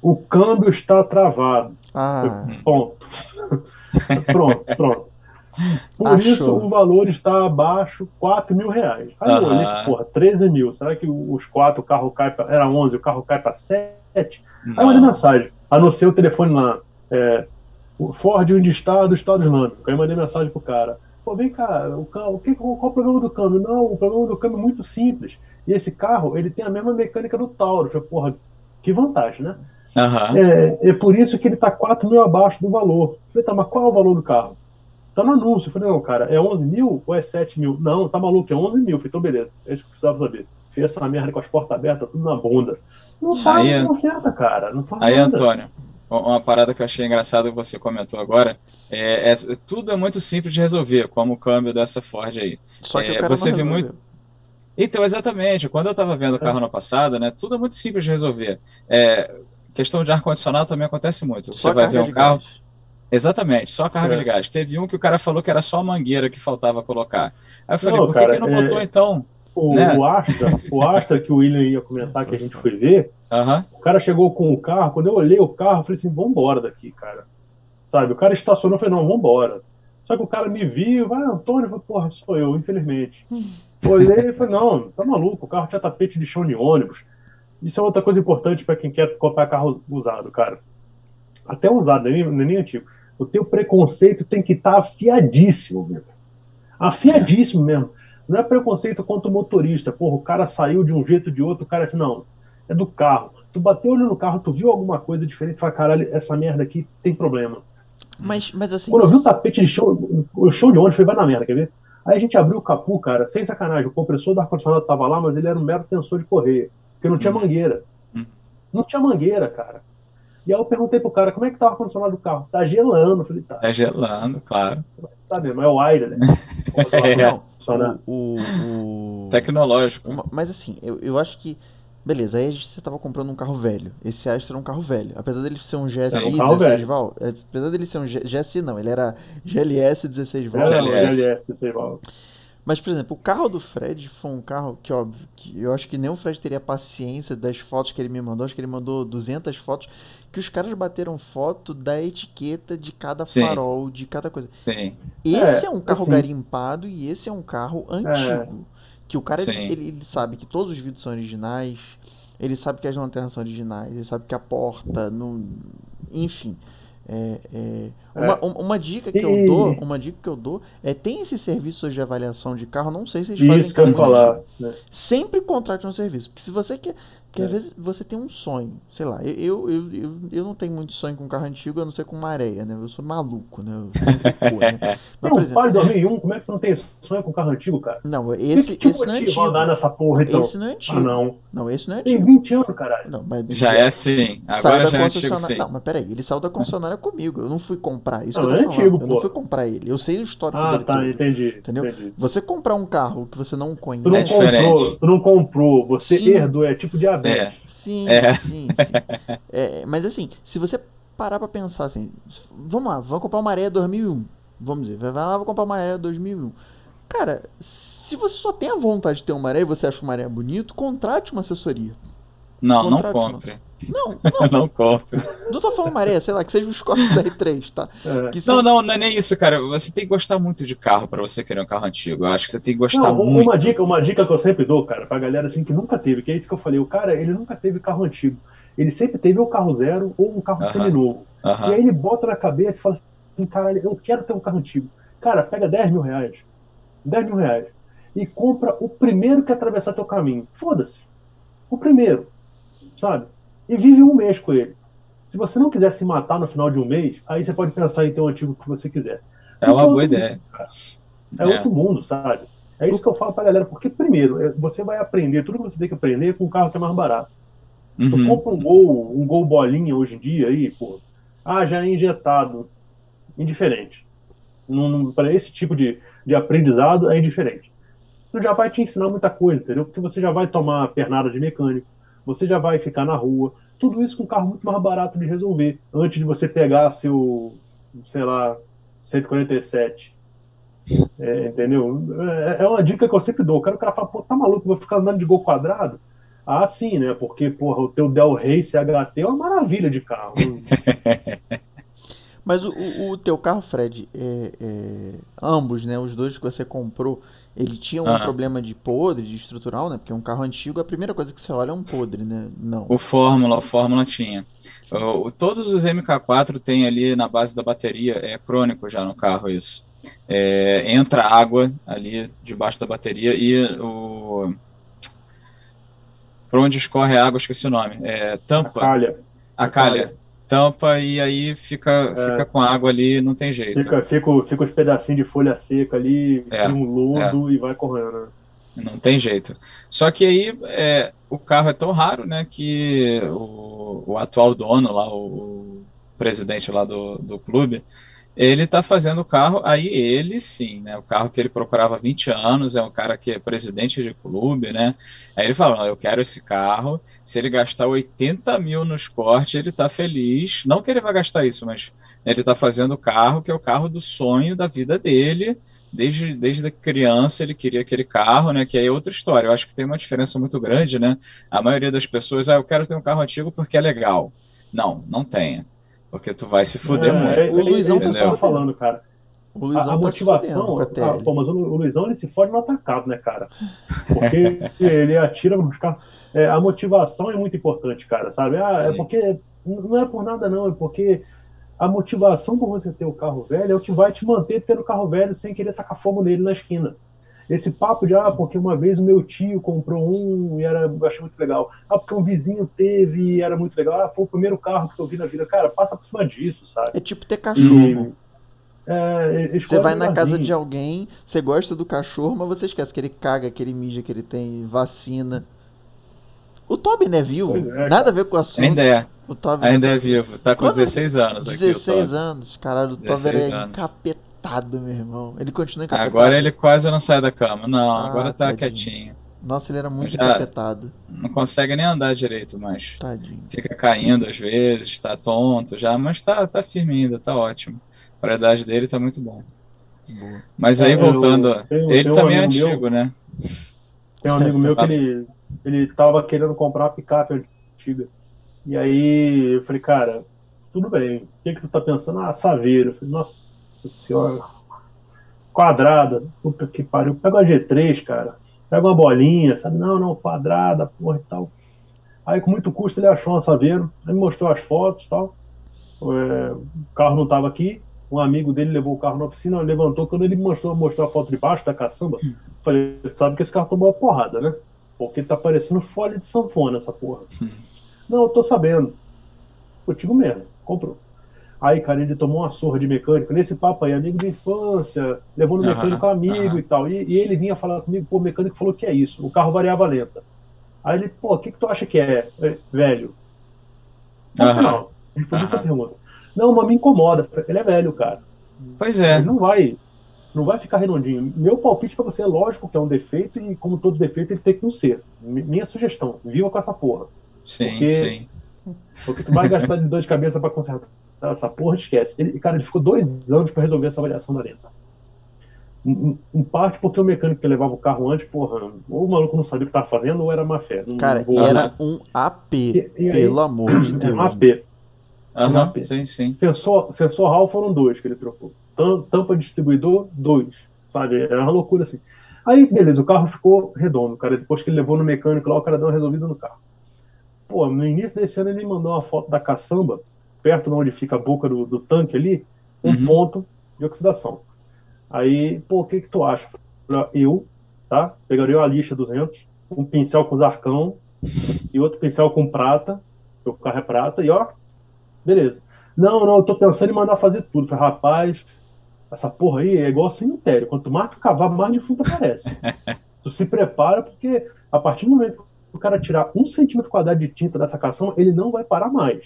O câmbio está travado. Ah. Ponto. (laughs) pronto, pronto. Por Achou. isso o valor está abaixo 4 mil reais. Aí eu olhei, porra, 13 mil. Será que os 4, o carro cai para. Era 11, o carro cai para 7? Não. Aí eu mandei mensagem. Anotei o telefone lá. É, o Ford onde está do Estado Islâmico. Aí eu mandei mensagem pro cara. Pô, vem cá, o, que, qual, qual o problema do câmbio? Não, o problema do câmbio é muito simples. E esse carro, ele tem a mesma mecânica do Tauro. Eu falei, porra, que vantagem, né? Uhum. É, é por isso que ele está 4 mil abaixo do valor. Eu falei, tá, mas qual é o valor do carro? tá no anúncio. Eu falei, não, cara, é 11 mil ou é 7 mil? Não, tá maluco, é 11 mil. Eu falei, então beleza, é isso que eu precisava saber. Fiz essa merda com as portas abertas, tudo na bunda. Não faz, Aí, não conserta, cara. Não faz Aí, nada. Antônio, uma parada que eu achei engraçada que você comentou agora, é, é- tudo é muito simples de resolver, como o câmbio dessa Ford aí. Só que É, você vê muito- Então, exatamente, quando eu estava vendo o carro no passado, né, tudo é muito simples de resolver. É, questão de ar-condicionado também acontece muito. Você Só vai carga ver um carro, gás. exatamente, só a carga É. de gás. Teve um que o cara falou que era só a mangueira que faltava colocar. Aí eu falei, Não, por que cara, que não é- botou então? O, né? o Astra, o Astra que o William ia comentar que a gente foi ver, Aham, o cara chegou com o carro, quando eu olhei o carro, eu falei assim, vambora daqui, cara. Sabe, o cara estacionou, eu falei, não, vambora. Só que o cara me viu, vai, Antônio, eu falei, porra, sou eu, infelizmente. (laughs) Olhei e falei, não, tá maluco, o carro tinha tapete de chão de ônibus. Isso é outra coisa importante para quem quer comprar carro usado, cara. Até usado, nem, nem antigo. O teu preconceito tem que estar afiadíssimo, meu. Afiadíssimo mesmo. Não é preconceito contra o motorista. Porra, o cara saiu de um jeito ou de outro, o cara é assim, não. É do carro. Tu bateu o olho no carro, tu viu alguma coisa diferente, fala, caralho, essa merda aqui tem problema. Mas, mas assim, Quando eu vi o tapete de chão, o chão de ônibus, eu falei, vai na merda, quer ver? Aí a gente abriu o capu, cara, sem sacanagem. O compressor do ar-condicionado tava lá, mas ele era um mero tensor de correia, porque não tinha Hum. mangueira. Hum. Não tinha mangueira, cara. E aí eu perguntei pro cara, como é que tá o ar-condicionado do carro? Tá gelando. Eu falei, tá, tá gelando, claro. tá mesmo, é o aire, né? (laughs) É. não, Ar-condicionado. o, o, o- Tecnológico. mas assim, eu, eu acho que. Beleza, aí você tava comprando um carro velho. Esse Astra era um carro velho. Apesar dele ser um GSI Sim, um carro 16 velho. val, é, apesar dele ser um G- GSI não, ele era GLS 16 val. Era GLS. GLS, sei lá. Mas, por exemplo, o carro do Fred foi um carro que, óbvio, que eu acho que nem o Fred teria paciência das fotos que ele me mandou. Acho que ele mandou 200 fotos. Que os caras bateram foto da etiqueta de cada Sim. farol, de cada coisa. Sim, Esse é, É, um carro assim- garimpado e esse é um carro antigo. Que o cara, ele, ele- ele sabe que todos os vidros são originais, ele sabe que as lanternas são originais, ele sabe que a porta, não... enfim. É, é, Uma, um- uma dica que eu dou, uma dica que eu dou é tem esses serviços de avaliação de carro, não sei se eles fazem Isso que eu falar. né? Sempre contrate um serviço. Porque se você quer. Porque às É. vezes você tem um sonho. Sei lá, eu, eu, eu, eu não tenho muito sonho com carro antigo, a não ser com maréia, né? Eu sou maluco, né? Eu (laughs) né? Mas, Tem um exemplo, pai de 2001, como é que tu não tem sonho com carro antigo, cara? não, esse, que te esse não é motiva a andar antigo. nessa porra, então? Esse não é antigo. Ah, não. Não, esse não é Tem antigo. 20 anos, caralho. Não, mas já é assim. saiu Agora da já é antigo concessionária- sim. Não, mas peraí, ele saiu da concessionária comigo. Eu não fui comprar. Isso Não, que eu tô é falando. antigo, eu não fui comprar ele. Eu sei o histórico Ah, dele tá, todo. entendi. Entendeu? entendi. Você comprar um carro que você não conhece. Tu não, É diferente. comprou, tu não comprou, você Sim. herdou, é tipo diabetes. Sim, É. sim, sim. É, mas assim, se você parar pra pensar assim, vamos lá, vamos comprar uma areia 2001. Vamos dizer, vai lá, vou comprar uma areia 2001. Cara, se você só tem a vontade de ter uma areia e você acha uma areia bonito, contrate uma assessoria. Não, não compre. Não, Não compre. (laughs) não tô falando areia, sei lá, que seja um Scorpio (laughs) R3, tá? É. Que Não, seja- não, não é nem isso, cara. Você tem que gostar muito de carro pra você querer um carro antigo. Eu acho que você tem que gostar Não, muito. uma dica, uma dica que eu sempre dou, cara, pra galera assim que nunca teve, que é isso que eu falei, o cara, ele nunca teve carro antigo. Ele sempre teve ou carro zero ou um carro Aham. seminovo. E Aham. aí ele bota na cabeça e fala assim, caralho, eu quero ter um carro antigo. Cara, pega 10 mil reais. 10 mil reais. E compra o primeiro que atravessar teu caminho. Foda-se. O primeiro. Sabe? E vive um mês com ele. Se você não quiser se matar no final de um mês, aí você pode pensar em ter um antigo que você quiser. É uma Então, boa ideia. É, É. outro mundo, sabe? É isso que eu falo pra galera, porque primeiro, é- você vai aprender tudo que você tem que aprender com um carro que é mais barato. Tu Uhum. compra um gol, um gol bolinha hoje em dia aí, pô. Ah, já é injetado. Indiferente. Para esse tipo de, de aprendizado é indiferente. Tu já vai te ensinar muita coisa, entendeu? Porque você já vai tomar pernada de mecânico, você já vai ficar na rua. Tudo isso com um carro muito mais barato de resolver. Antes de você pegar seu, sei lá, 147. É, entendeu? É, é uma dica que eu sempre dou. O cara, o cara fala, pô, tá maluco, vou ficar andando de gol quadrado? Ah, sim, né? Porque, porra, o teu Del Rey CHT é uma maravilha de carro. (laughs) Mas o, o, o teu carro, Fred, é, é, ambos, né? Os dois que você comprou, ele tinha um Ah. problema de podre, de estrutural, né? Porque um carro antigo, a primeira coisa que você olha é um podre, né? Não. O Fórmula, o Fórmula tinha. O- todos os MK4 tem ali na base da bateria, é crônico já no carro isso. É, entra água ali debaixo da bateria e o. Por onde escorre a água, esqueci o nome. É, tampa, Calha. a calha. Tampa e aí fica, é. fica com água ali, não tem jeito. Fica, fica, fica os pedacinhos de folha seca ali, é, um lodo é. e vai correndo. Não tem jeito. Só que aí é, o carro é tão raro, né, que o, o atual dono lá, o, o presidente lá do, do clube, ele está fazendo o carro, aí ele sim, né? O carro que ele procurava há 20 anos, é um cara que é presidente de clube, né? Aí ele fala: eu quero esse carro. Se ele gastar 80 mil nos cortes, ele está feliz. Não que ele vai gastar isso, mas ele está fazendo o carro que é o carro do sonho da vida dele. Desde, desde criança ele queria aquele carro, né? Que é outra história. Eu acho que tem uma diferença muito grande, né? A maioria das pessoas, ah, eu quero ter um carro antigo porque é legal. Não, não tenha. Porque tu vai se fuder é, muito. O Luizão tá falando, cara. O Luizão a, a tá motivação. A, pô, mas o, o Luizão ele se fode no atacado, né, cara? Porque (laughs) ele atira nos carros. É, a motivação é muito importante, cara, sabe? Ah, é porque. Não é por nada, não, é porque a motivação por você ter o carro velho é o que vai te manter tendo o carro velho sem querer tacar fogo nele na esquina. Esse papo de, ah, porque uma vez o meu tio comprou um e era, eu achei muito legal. Ah, porque um vizinho teve e era muito legal. Ah, foi o primeiro carro que eu vi na vida. Cara, passa por cima disso, sabe? É tipo ter cachorro. É, você vai na casa de alguém, você gosta do cachorro, mas você esquece que ele caga, que ele mija, que ele tem vacina. O Toby não é vivo, é, nada a ver com o assunto. Ainda é. O Toby Ainda é vivo, tá com Quando? 16 anos 16 aqui. 16 anos, caralho, o Toby é encapetado encapetado, meu irmão. Ele continua encapetado. Agora ele quase não sai da cama. Não, ah, agora tá tadinho. quietinho. Nossa, ele era muito Já encapetado. Não consegue nem andar direito mais. Tadinho. Fica caindo às vezes, tá tonto já, mas tá, tá firme ainda, tá ótimo. A idade dele tá muito bom. Boa. Mas aí, é, voltando, eu, ele também um é antigo, meu, né? Tem um amigo meu que (laughs) ele, ele tava querendo comprar uma picape antiga. E aí eu falei, cara, tudo bem, o que, que tu tá pensando? Ah, Saveiro. Eu falei, nossa, nossa senhora. Quadrada. Puta que pariu. Pega uma G3, cara. Pega uma bolinha, sabe? Não, não, quadrada, porra e tal. Aí, com muito custo, ele achou uma Saveiro. Aí me mostrou as fotos e tal. É, o carro não estava aqui. Um amigo dele levou o carro na oficina, levantou. Quando ele mostrou, mostrou a foto de baixo da caçamba, hum. falei, sabe que esse carro tomou uma porrada, né? Porque tá parecendo folha de sanfona essa porra. Hum. Não, eu tô sabendo. Contigo mesmo, comprou. Aí, cara, ele tomou uma surra de mecânico. Nesse papo aí, amigo de infância, levou no mecânico uhum, amigo uhum. e tal. E, e, ele vinha falar comigo, pô, o mecânico falou que é isso. O carro variava lenta. Aí ele, pô, o que, que tu acha que é, velho? Uhum. Não, fez essa pergunta. Não, mas me incomoda. Ele é velho, cara. Pois é. Ele não vai, não vai ficar redondinho. Meu palpite para você é lógico que é um defeito e, como todo defeito, ele tem que não ser. Minha sugestão, viva com essa porra. Sim, porque, sim. Porque tu vai gastar de dor de cabeça para consertar essa porra, esquece. Ele, cara, ele ficou dois anos para resolver essa variação da lenta. Em, em, parte porque o mecânico que levava o carro antes, porra, ou o maluco não sabia o que estava fazendo, ou era má fé. Não, cara, não era um AP, e, e aí, pelo amor de Deus. Um AP. Uhum, um AP. Sim, sim. Sensor, sensor RAW foram dois que ele trocou. Tampa distribuidor, dois. Sabe? Era uma loucura assim. Aí, beleza, o carro ficou redondo, cara. Depois que ele levou no mecânico lá, o cara deu uma resolvida no carro. Pô, no início desse ano ele mandou uma foto da caçamba perto de onde fica a boca do, do tanque ali, um uhum. ponto de oxidação. Aí, pô, o que que tu acha? Eu, tá? Pegaria uma lixa 200, um pincel com zarcão e outro pincel com prata, o carro é prata, e ó, beleza. Não, não, eu tô pensando em mandar fazer tudo. Falei, rapaz, essa porra aí é igual cemitério. Quanto mais tu cavar, mais defunto aparece. (laughs) tu se prepara, porque a partir do momento que o cara tirar um centímetro quadrado de tinta dessa cação, ele não vai parar mais.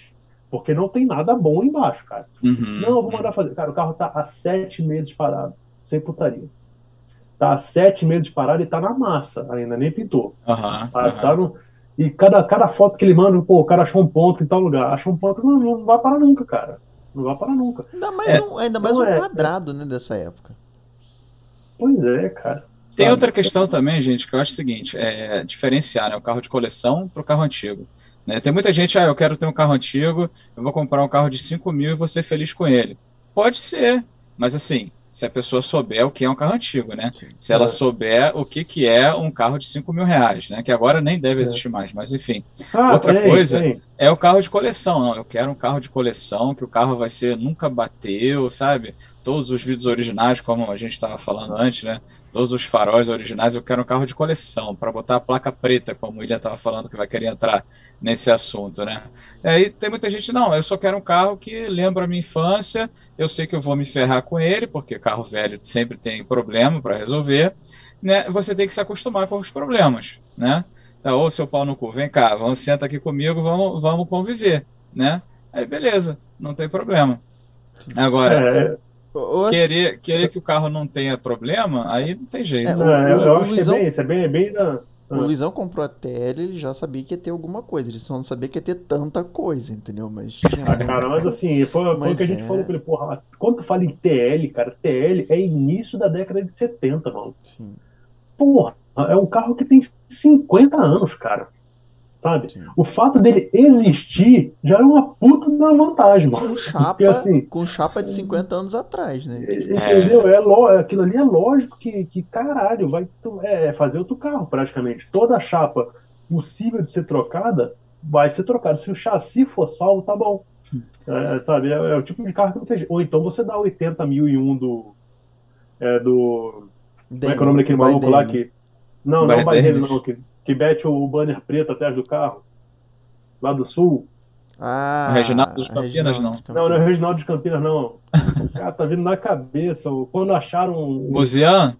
Porque não tem nada bom embaixo, cara. Uhum. Não, eu vou mandar fazer. Cara, o carro tá há sete meses parado, sem putaria. Tá há sete meses parado e tá na massa ainda, nem pintou. Uhum, tá, tá no... E cada, cada foto que ele manda, pô, o cara achou um ponto em tal lugar. Achou um ponto, não, não vai parar nunca, cara. Não vai parar nunca. Ainda mais é, um, ainda mais um é, quadrado, né, dessa época. Pois é, cara. Tem outra questão também, gente, que eu acho o seguinte: é diferenciar né, o carro de coleção para o carro antigo. Né? Tem muita gente, ah, eu quero ter um carro antigo, eu vou comprar um carro de 5 mil e vou ser feliz com ele. Pode ser, mas assim, se a pessoa souber o que é um carro antigo, né? Se ela é. souber o que, que é um carro de 5 mil reais, né? Que agora nem deve é. existir mais, mas enfim. Ah, Outra tem, coisa tem. é o carro de coleção. Não, eu quero um carro de coleção, que o carro vai ser nunca bateu, sabe? Todos os vídeos originais, como a gente estava falando antes, né? todos os faróis originais, eu quero um carro de coleção, para botar a placa preta, como o William estava falando que vai querer entrar nesse assunto, né? Aí tem muita gente, não, eu só quero um carro que lembra a minha infância, eu sei que eu vou me ferrar com ele, porque carro velho sempre tem problema para resolver, né? Você tem que se acostumar com os problemas, né? Então, ô, seu pau no cu, vem cá, vamos, senta aqui comigo, vamos, vamos conviver, né? Aí, beleza, não tem problema. Agora, é, querer, querer que o carro não tenha problema, aí não tem jeito. É, o, eu, eu acho Luizão, que é bem isso, é bem, é bem da... O Luizão comprou a TL, ele já sabia que ia ter alguma coisa, ele só não sabia que ia ter tanta coisa, entendeu? Mas. (laughs) Ah, cara, mas assim, foi, foi o que a gente é... falou pra ele, porra, quando tu fala em TL, cara, TL é início da década de 70, mano. Sim. Porra, é um carro que tem 50 anos, cara sabe? Sim. O fato dele existir já é uma puta da vantagem, mano. Com chapa, Porque, assim, com chapa de 50 anos atrás, né? Entendeu? É. É aquilo ali é lógico que, que caralho, vai é, fazer outro carro, praticamente. Toda chapa possível de ser trocada vai ser trocada. Se o chassi for salvo, tá bom. É, sabe? É, é, o tipo de carro que não tem. Ou então você dá 80 mil e um do. É, do. Como é que é o nome daquele maluco lá que. Não, não vai dele, não. Que, que mete o banner preto atrás do carro, lá do sul. Ah, Reginaldo dos Campinas, não. Não, não é Reginaldo dos Campinas, não. O cara tá vindo na cabeça. Quando acharam. Musean?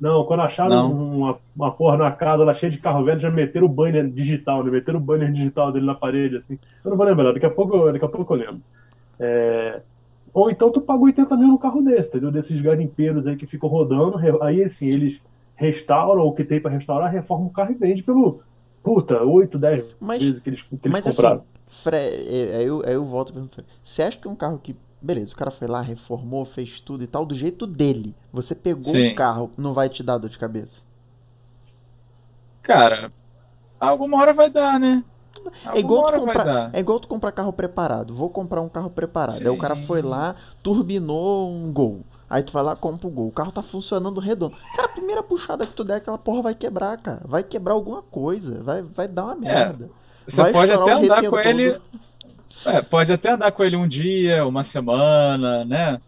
Não, quando acharam uma, uma porra na casa lá cheia de carro velho, já meteram o banner digital, né? Meteram o banner digital dele na parede, assim. Eu não vou lembrar, daqui a pouco, daqui a pouco eu lembro. É... Ou então tu pagou 80 mil no carro desse, entendeu? Desses garimpeiros aí que ficam rodando. Aí, assim, eles restaura o que tem para restaurar, reforma o carro e vende pelo puta, 8, 10 mas, vezes que eles, que eles mas, compraram. Assim, Fre é, aí, eu, aí eu volto perguntando, você acha que é um carro que, beleza, o cara foi lá, reformou, fez tudo e tal, do jeito dele, você pegou Sim. o carro, não vai te dar dor de cabeça? Cara, alguma hora vai dar, né? É igual, tu comprar, é igual tu comprar carro preparado. Vou comprar um carro preparado. Sim. Aí o cara foi lá, turbinou um gol. Aí tu vai lá, compra o gol. O carro tá funcionando redondo. Cara, a primeira puxada que tu der, aquela porra vai quebrar, cara. Vai quebrar alguma coisa. Vai, vai dar uma é, merda. É, você vai pode até andar com ele. É, pode até andar com ele um dia, uma semana, né?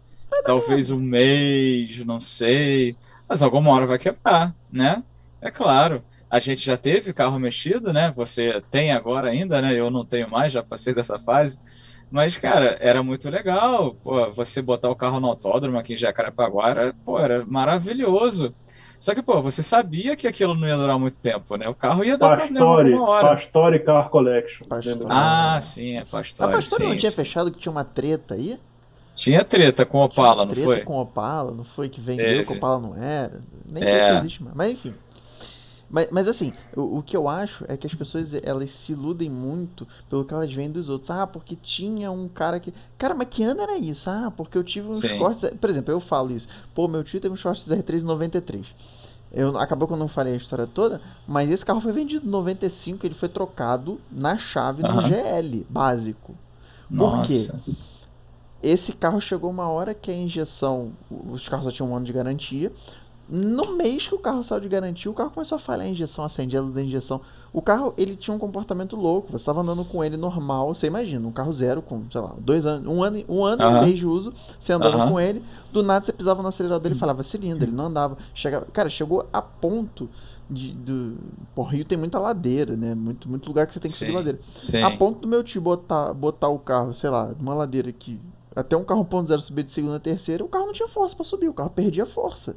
Talvez um mês, não sei. Mas alguma hora vai quebrar, né? É claro. A gente já teve carro mexido, né? Você tem agora ainda, né? Eu não tenho mais, já passei dessa fase. Mas, cara, era muito legal. Pô, você botar o carro no autódromo aqui em Jacarepaguá era, pô, era maravilhoso. Só que, pô, você sabia que aquilo não ia durar muito tempo, né? O carro ia dar Pastore, problema uma hora. Pastore Car Collection. Pastore. Ah, sim, é Pastore. A Pastore sim, não tinha fechado que tinha uma treta aí? Tinha treta com Opala, não foi? com Opala, não foi? Que vendeu que Opala não era. Nem é. sei se existe mais. Mas enfim. Mas, mas assim, o, o, que eu acho é que as pessoas elas se iludem muito pelo que elas veem dos outros. Ah, porque tinha um cara que. Cara, mas que ano era isso? Ah, porque eu tive uns Sim. cortes. Por exemplo, eu falo isso. Pô, meu tio teve um short R3 93. Eu, acabou que eu não falei a história toda, mas esse carro foi vendido em 95, ele foi trocado na chave do GL básico. Nossa. Por quê? Esse carro chegou uma hora que a injeção, os carros só tinham um ano de garantia, no mês que o carro saiu de garantia, o carro começou a falhar a injeção, acender a luz da injeção. O carro, ele tinha um comportamento louco. Você estava andando com ele normal, você imagina, um carro zero com, sei lá, dois anos, um ano, um ano uhum. e mês de uso, você andando uhum. com ele, do nada você pisava no acelerador e falava cilindro, ele não andava. Chegava, cara, chegou a ponto de, do, pô, Rio tem muita ladeira, né? Muito, muito lugar que você tem que sim, subir ladeira. Sim. A ponto do meu tio botar, botar o carro, sei lá, numa ladeira que até um carro 1.0 subir de segunda a terceira, o carro não tinha força para subir, o carro perdia força.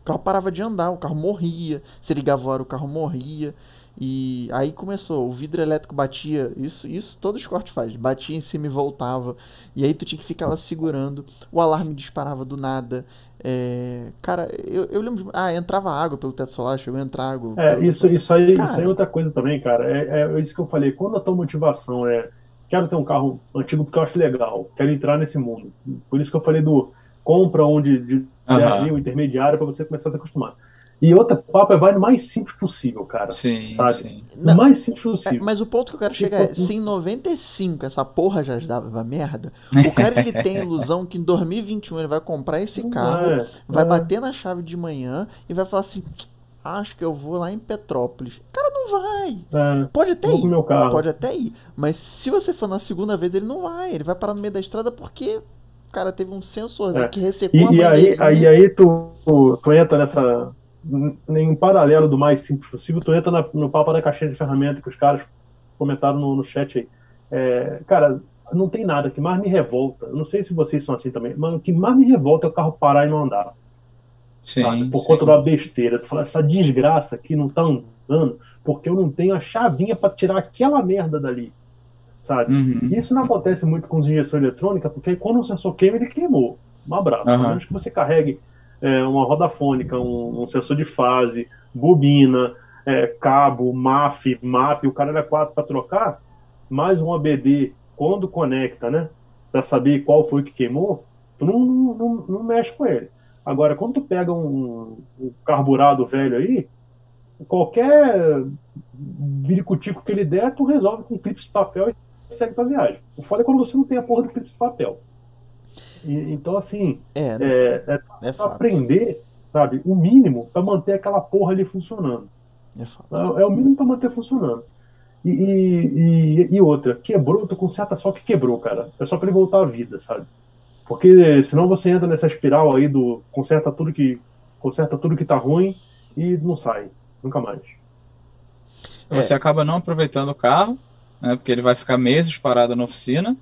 O carro parava de andar, o carro morria. Se ligava a hora, o carro morria. E aí começou, o vidro elétrico batia, isso, isso todos os cortes faz, batia em cima e voltava. E aí tu tinha que ficar lá segurando, o alarme disparava do nada. É, cara, eu, eu lembro. De, ah, entrava água pelo teto solar, chegou a entrar água. É, pelo, isso, isso, aí, cara, isso aí é outra coisa também, cara. É, é isso que eu falei. Quando a tua motivação é quero ter um carro antigo porque eu acho legal, quero entrar nesse mundo. Por isso que eu falei do compra onde de, uhum. intermediário para você começar a se acostumar. E outra papo é vai no mais simples possível, cara. Sim, sabe? sim. No mais simples possível. É, mas o ponto que eu quero chegar é, se em 95 essa porra já dava merda, o cara ele tem a (laughs) ilusão que em 2021 ele vai comprar esse carro, é, vai é. bater na chave de manhã e vai falar assim, acho que eu vou lá em Petrópolis. Cara, não vai. É, pode até ir. Pode até ir. Mas se você for na segunda vez, ele não vai. Ele vai parar no meio da estrada porque cara teve um sensorzinho é. que ressecou e, a e aí, aí, aí tu, tu entra nessa. Em paralelo do mais simples possível, tu entra na, no papo da caixinha de ferramenta que os caras comentaram no, no chat aí. É, cara, não tem nada que mais me revolta. Eu não sei se vocês são assim também, mas o que mais me revolta é o carro parar e não andar. Sim? Por sim. conta da besteira. Tu fala, essa desgraça aqui não tá andando porque eu não tenho a chavinha para tirar aquela merda dali. Sabe? Uhum. Isso não acontece muito com os injeções eletrônicas, porque quando o sensor queima, ele queimou. Um abraço. Uhum. A menos que você carregue é, uma roda fônica, um, um, sensor de fase, bobina, é, cabo, MAF, MAP, o cara é quatro para trocar, mais um ABD quando conecta, né? Para saber qual foi que queimou, tu não, não, não, não, mexe com ele. Agora, quando tu pega um, um carburado velho aí, qualquer biricutico que ele der, tu resolve com clipe de papel e segue tua viagem. O foda é quando você não tem a porra do clipe de papel. E, então, assim, é, né? é, é, é aprender, sabe, o mínimo para manter aquela porra ali funcionando. É, é, é o mínimo para manter funcionando. E, e, e, outra, quebrou, tu conserta só que quebrou, cara. É só para ele voltar à vida, sabe? Porque senão você entra nessa espiral aí do conserta tudo que conserta tudo que tá ruim e não sai, nunca mais. Você é. acaba não aproveitando o carro, né? Porque ele vai ficar meses parado na oficina.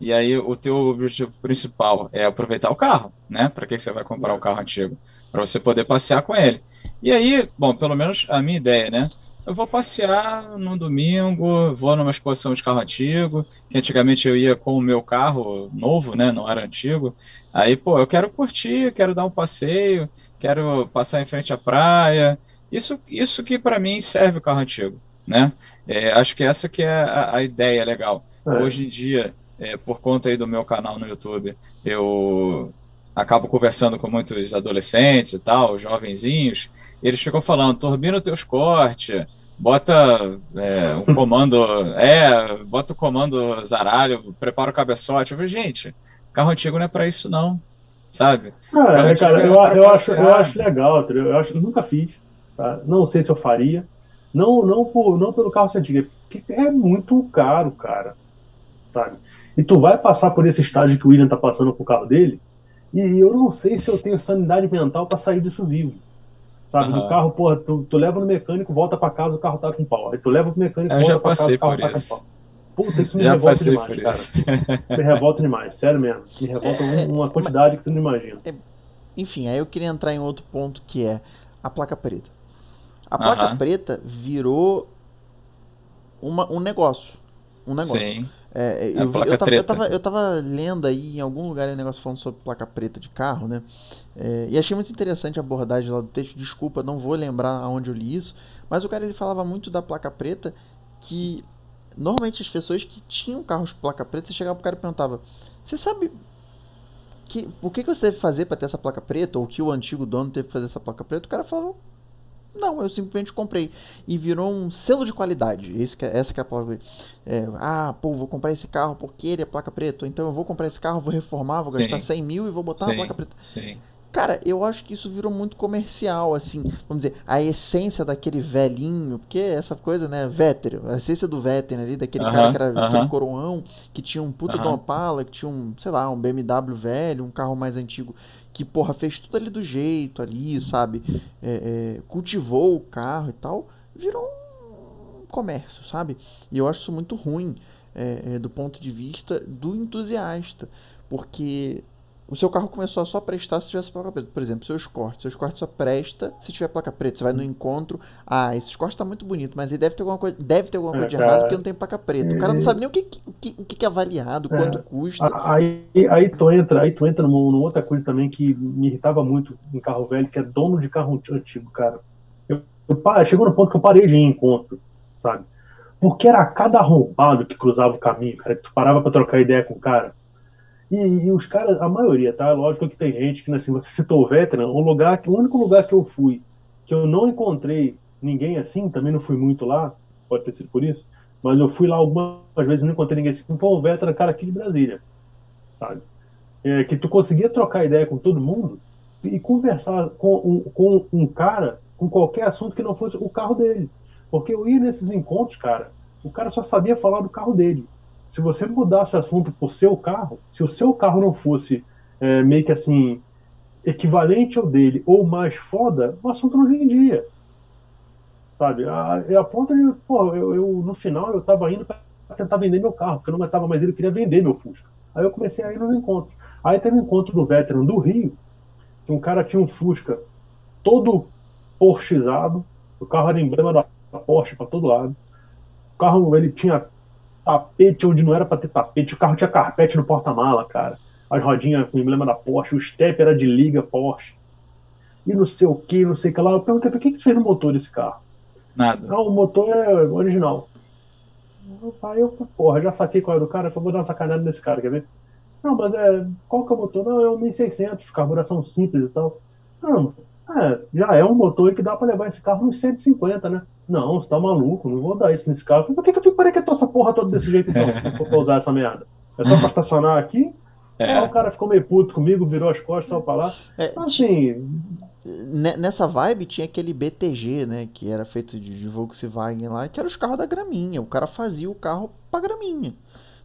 E aí o teu objetivo principal é aproveitar o carro, né? Para que você vai comprar um carro antigo? Para você poder passear com ele. E aí, bom, pelo menos a minha ideia, né? eu vou passear no domingo, vou numa exposição de carro antigo, que antigamente eu ia com o meu carro novo, né, não era antigo. Aí, pô, eu quero curtir, quero dar um passeio, quero passar em frente à praia. Isso, isso que para mim serve o carro antigo, né? É, acho que essa que é a, a ideia legal. É. Hoje em dia, é, por conta aí do meu canal no YouTube, eu acabo conversando com muitos adolescentes e tal, jovenzinhos, eles ficam falando, turbina os teus cortes, bota é, um (laughs) comando, é, bota o comando zaralho, prepara o cabeçote. Eu falei, gente, carro antigo não é para isso não, sabe? Ah, é, cara, eu, é eu, acho, eu acho legal, eu, acho, eu nunca fiz, tá? não sei se eu faria, não, não, por, não pelo carro ser antigo, porque é muito caro, cara, sabe? E tu vai passar por esse estágio que o William tá passando com o carro dele, e eu não sei se eu tenho sanidade mental para sair disso vivo. Sabe, uhum. do carro, porra, tu, tu leva no mecânico, volta para casa, o carro tá com pau. Aí tu leva pro mecânico, eu volta já passei casa, por tá isso. Puta, isso me já revolta passei demais, por cara. Isso. Me revolta demais, sério mesmo. Me revolta uma quantidade que tu não imagina. É, enfim, aí eu queria entrar em outro ponto que é a placa preta. A placa uhum. preta virou uma, um negócio. Um negócio. Sim. É, é eu, placa eu, tava, eu, tava, eu, tava, lendo aí em algum lugar um negócio falando sobre placa preta de carro, né? É, e achei muito interessante a abordagem lá do texto. Desculpa, não vou lembrar aonde eu li isso. Mas o cara ele falava muito da placa preta que normalmente as pessoas que tinham carros placa preta, você chegava pro cara e perguntava: Você sabe que, o que, que você deve fazer para ter essa placa preta? Ou que o antigo dono teve que fazer essa placa preta? O cara falava: não, eu simplesmente comprei. E virou um selo de qualidade. Esse que é, essa que é a placa. É, ah, pô, vou comprar esse carro porque ele é placa preta. Então eu vou comprar esse carro, vou reformar, vou gastar Sim. 100 mil e vou botar Sim. uma placa preta. Sim. Cara, eu acho que isso virou muito comercial, assim, vamos dizer, a essência daquele velhinho, porque essa coisa, né, Vétero, a essência do Vétero ali, daquele uh -huh, cara que era uh -huh. aquele coroão, que tinha um puta uh -huh. de uma pala, que tinha um, sei lá, um BMW velho, um carro mais antigo, que, porra, fez tudo ali do jeito ali, sabe? É, é, cultivou o carro e tal, virou um comércio, sabe? E eu acho isso muito ruim é, é do ponto de vista do entusiasta, porque o seu carro começou a só prestar se tivesse placa preta. Por exemplo, seu Escort. Seu Escort só presta se tiver placa preta. Você vai no encontro. Ah, esse Escort tá muito bonito, mas ele deve ter alguma coisa, deve ter alguma coisa de errado porque não tem placa preta. O cara não sabe nem o que, o que, o que é avaliado, é. quanto custa. Aí, aí, tu entra, aí tu entra numa, numa, outra coisa também que me irritava muito em carro velho, que é dono de carro antigo, cara. Eu, eu, chegou no ponto que eu parei de ir em encontro, sabe? Porque era cada arrombado que cruzava o caminho, cara, que tu parava pra trocar ideia com o cara e, e, os caras, a maioria, tá? Lógico que tem gente que, assim, você citou o Veteran, o lugar, o único lugar que eu fui que eu não encontrei ninguém assim, também não fui muito lá, pode ter sido por isso, mas eu fui lá algumas vezes e não encontrei ninguém assim, foi o Veteran, cara aqui de Brasília, sabe? É, que tu conseguia trocar ideia com todo mundo e conversar com um, com um cara com qualquer assunto que não fosse o carro dele. Porque eu ia nesses encontros, cara, o cara só sabia falar do carro dele se você mudasse o assunto por seu carro, se o seu carro não fosse é, meio que assim, equivalente ao dele ou mais foda, o assunto não vendia. Sabe? A, a ponto de, pô, eu, eu, no final eu tava indo para tentar vender meu carro, porque eu não aguentava mais ele, queria vender meu Fusca. Aí eu comecei a ir nos encontros. Aí teve um encontro do veteran do Rio, que um cara tinha um Fusca todo porschizado, o carro era emblema da Porsche para todo lado. O carro ele tinha tapete onde não era para ter tapete, o carro tinha carpete no porta-mala, cara. As rodinhas com emblema da Porsche, o step era de liga Porsche. E não sei o que, não sei o que lá. Eu perguntei, por que, que fez no motor desse carro? Nada. Não, o motor é original. Aí eu, porra, já saquei qual é do cara, eu vou dar uma sacanagem nesse cara, quer ver? Não, mas é. Qual que é o motor? Não, é um 1600, carburação simples e tal. Não, é, já é um motor que dá para levar esse carro uns 150, né? Não, você tá maluco, não vou dar isso nesse carro. Por que, que eu tenho que parar essa porra toda desse jeito então, (laughs) pra usar essa merda? É só pra estacionar aqui? É. Aí o cara ficou meio puto comigo, virou as costas, saiu pra lá. É, então, assim. Nessa vibe tinha aquele BTG, né? Que era feito de Volkswagen lá, que era os carros da graminha. O cara fazia o carro pra graminha.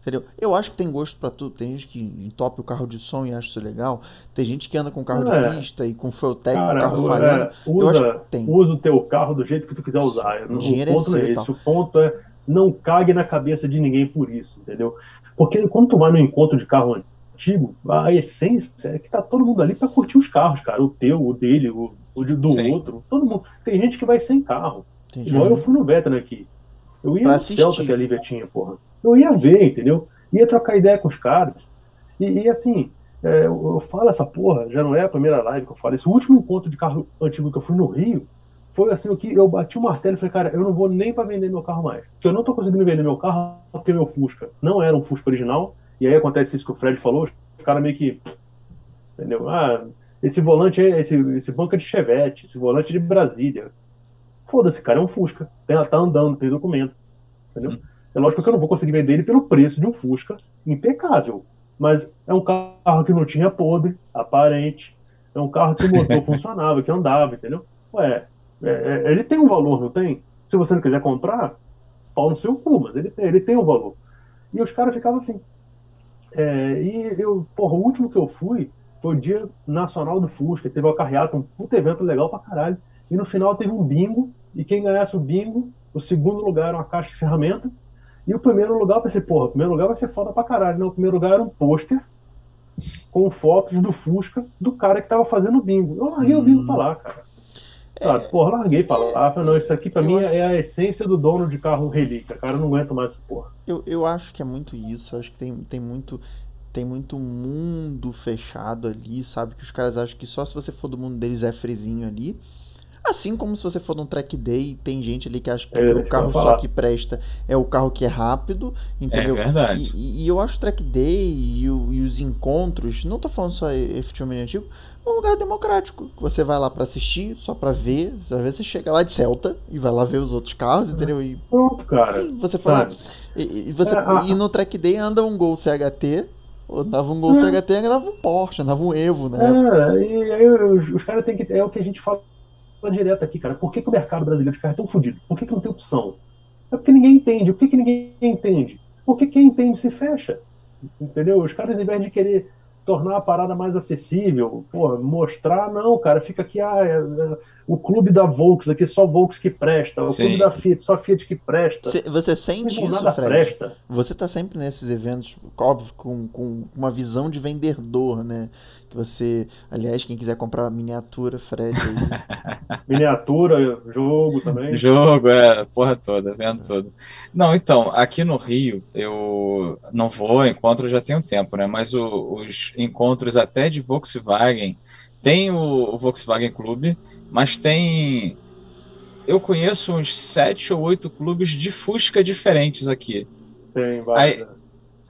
Entendeu? Eu acho que tem gosto para tudo. Tem gente que entope o carro de som e acha isso legal. Tem gente que anda com carro é. de pista e com Fueltec, com carro falhando. É, usa, usa o teu carro do jeito que tu quiser usar. O, o ponto é, é esse. O ponto é não cague na cabeça de ninguém por isso, entendeu? Porque quando tu vai no encontro de carro antigo, a essência é que tá todo mundo ali para curtir os carros, cara. O teu, o dele, o, o do Sim. outro. Todo mundo. Tem gente que vai sem carro. Entendi. Igual eu fui no Veteran aqui. Eu ia pra no assistir. Celta que a Lívia tinha, porra eu ia ver, entendeu? Ia trocar ideia com os caras. E, e assim, é, eu, eu, falo essa porra, já não é a primeira live que eu falo. Esse último encontro de carro antigo que eu fui no Rio, foi assim, que eu bati o martelo e falei, cara, eu não vou nem para vender meu carro mais. Porque eu não tô conseguindo vender meu carro porque meu Fusca não era um Fusca original. E aí acontece isso que o Fred falou, os caras meio que. Entendeu? Ah, esse volante é. Esse, esse banco é de Chevette, esse volante é de Brasília. Foda-se, cara, é um Fusca. Tá andando, tem documento. Entendeu? É lógico que eu não vou conseguir vender ele pelo preço de um Fusca impecável. Mas é um carro que não tinha podre, aparente. É um carro que o motor (laughs) funcionava, que andava, entendeu? Ué, é, é, ele tem um valor, não tem? Se você não quiser comprar, pau no seu cu, mas ele tem, ele tem um valor. E os caras ficavam assim. É, e eu, porra, o último que eu fui foi o Dia Nacional do Fusca. Teve uma carreata, um puto evento legal pra caralho. E no final teve um bingo. E quem ganhasse o bingo, o segundo lugar era uma caixa de ferramenta e o primeiro lugar, eu pensei, porra, o primeiro lugar vai ser foda pra caralho. Não, o primeiro lugar era um pôster com fotos do Fusca do cara que tava fazendo o bingo. Eu larguei hum. o bingo pra lá, cara. Sabe, é... porra, larguei pra lá. Falei, não, isso aqui pra eu mim acho... é a essência do dono de carro relíquia, cara. Eu não aguento mais essa porra. Eu, eu acho que é muito isso. Eu acho que tem, tem muito. Tem muito mundo fechado ali, sabe? Que os caras acham que só se você for do mundo deles é frizinho ali. Assim como se você for num track day, tem gente ali que acha que é, o carro só que presta é o carro que é rápido, entendeu? É verdade. E, e eu acho o track day e, o, e, os encontros, não tô falando só efetivamente antigo, um lugar democrático. Você vai lá para assistir, só para ver. Às vezes você chega lá de Celta e vai lá ver os outros carros, entendeu? E, Pronto, cara. Enfim, você fala. E, e, você, é, e no track day anda um Gol CHT Andava um Gol é. CHT, andava um Porsche, andava um Evo, né? É, e aí os, os caras têm que. É o que a gente fala direto aqui, cara. Por que, que o mercado brasileiro de carro é tão fodido? Por que, que não tem opção? É porque ninguém entende. Por que, que ninguém entende? Porque quem entende se fecha. Entendeu? Os caras, ao invés de querer tornar a parada mais acessível, porra, mostrar, não, cara, fica aqui, ah, é, é, o clube da Volks aqui, só Volks que presta, o Sim. clube da Fiat, só Fiat que presta. Cê, você sente isso, nada Fred? Presta. Você tá sempre nesses eventos, óbvio, com, com uma visão de vendedor, né? Que você, aliás, quem quiser comprar miniatura, Fred aí. (laughs) miniatura, jogo também. Jogo, é, porra toda, vendo tudo. Não, então, aqui no Rio, eu não vou, encontro já tem um tempo, né? Mas o, os encontros até de Volkswagen, tem o, o Volkswagen Clube, mas tem eu conheço uns sete ou oito clubes de Fusca diferentes aqui. Tem, vai.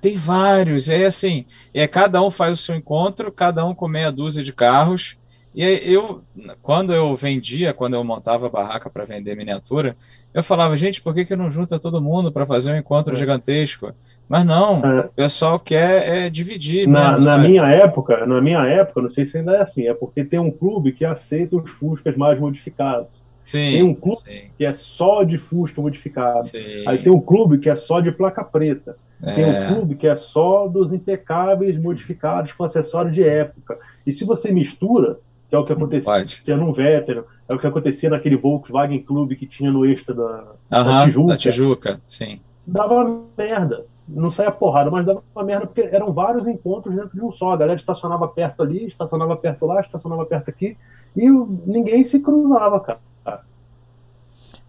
Tem vários, é assim, é cada um faz o seu encontro, cada um com meia dúzia de carros. E eu, quando eu vendia, quando eu montava a barraca para vender miniatura, eu falava, gente, por que, que não junta todo mundo para fazer um encontro é. gigantesco? Mas não, é. o pessoal quer é, dividir. Na, mesmo, na minha época, na minha época, não sei se ainda é assim, é porque tem um clube que aceita os Fuscas mais modificados. Sim, tem um clube sim. que é só de Fusca modificado. Sim. Aí tem um clube que é só de placa preta. Tem um É. clube que é só dos impecáveis modificados com acessório de época. E se você mistura, que é o que acontecia Pode. num Veteran, é o que acontecia naquele Volkswagen Clube que tinha no extra da, Aham, Tijuca. da Tijuca, sim. dava merda. Não saía porrada, mas dava merda porque eram vários encontros dentro de um só. A galera estacionava perto ali, estacionava perto lá, estacionava perto aqui, e ninguém se cruzava, cara.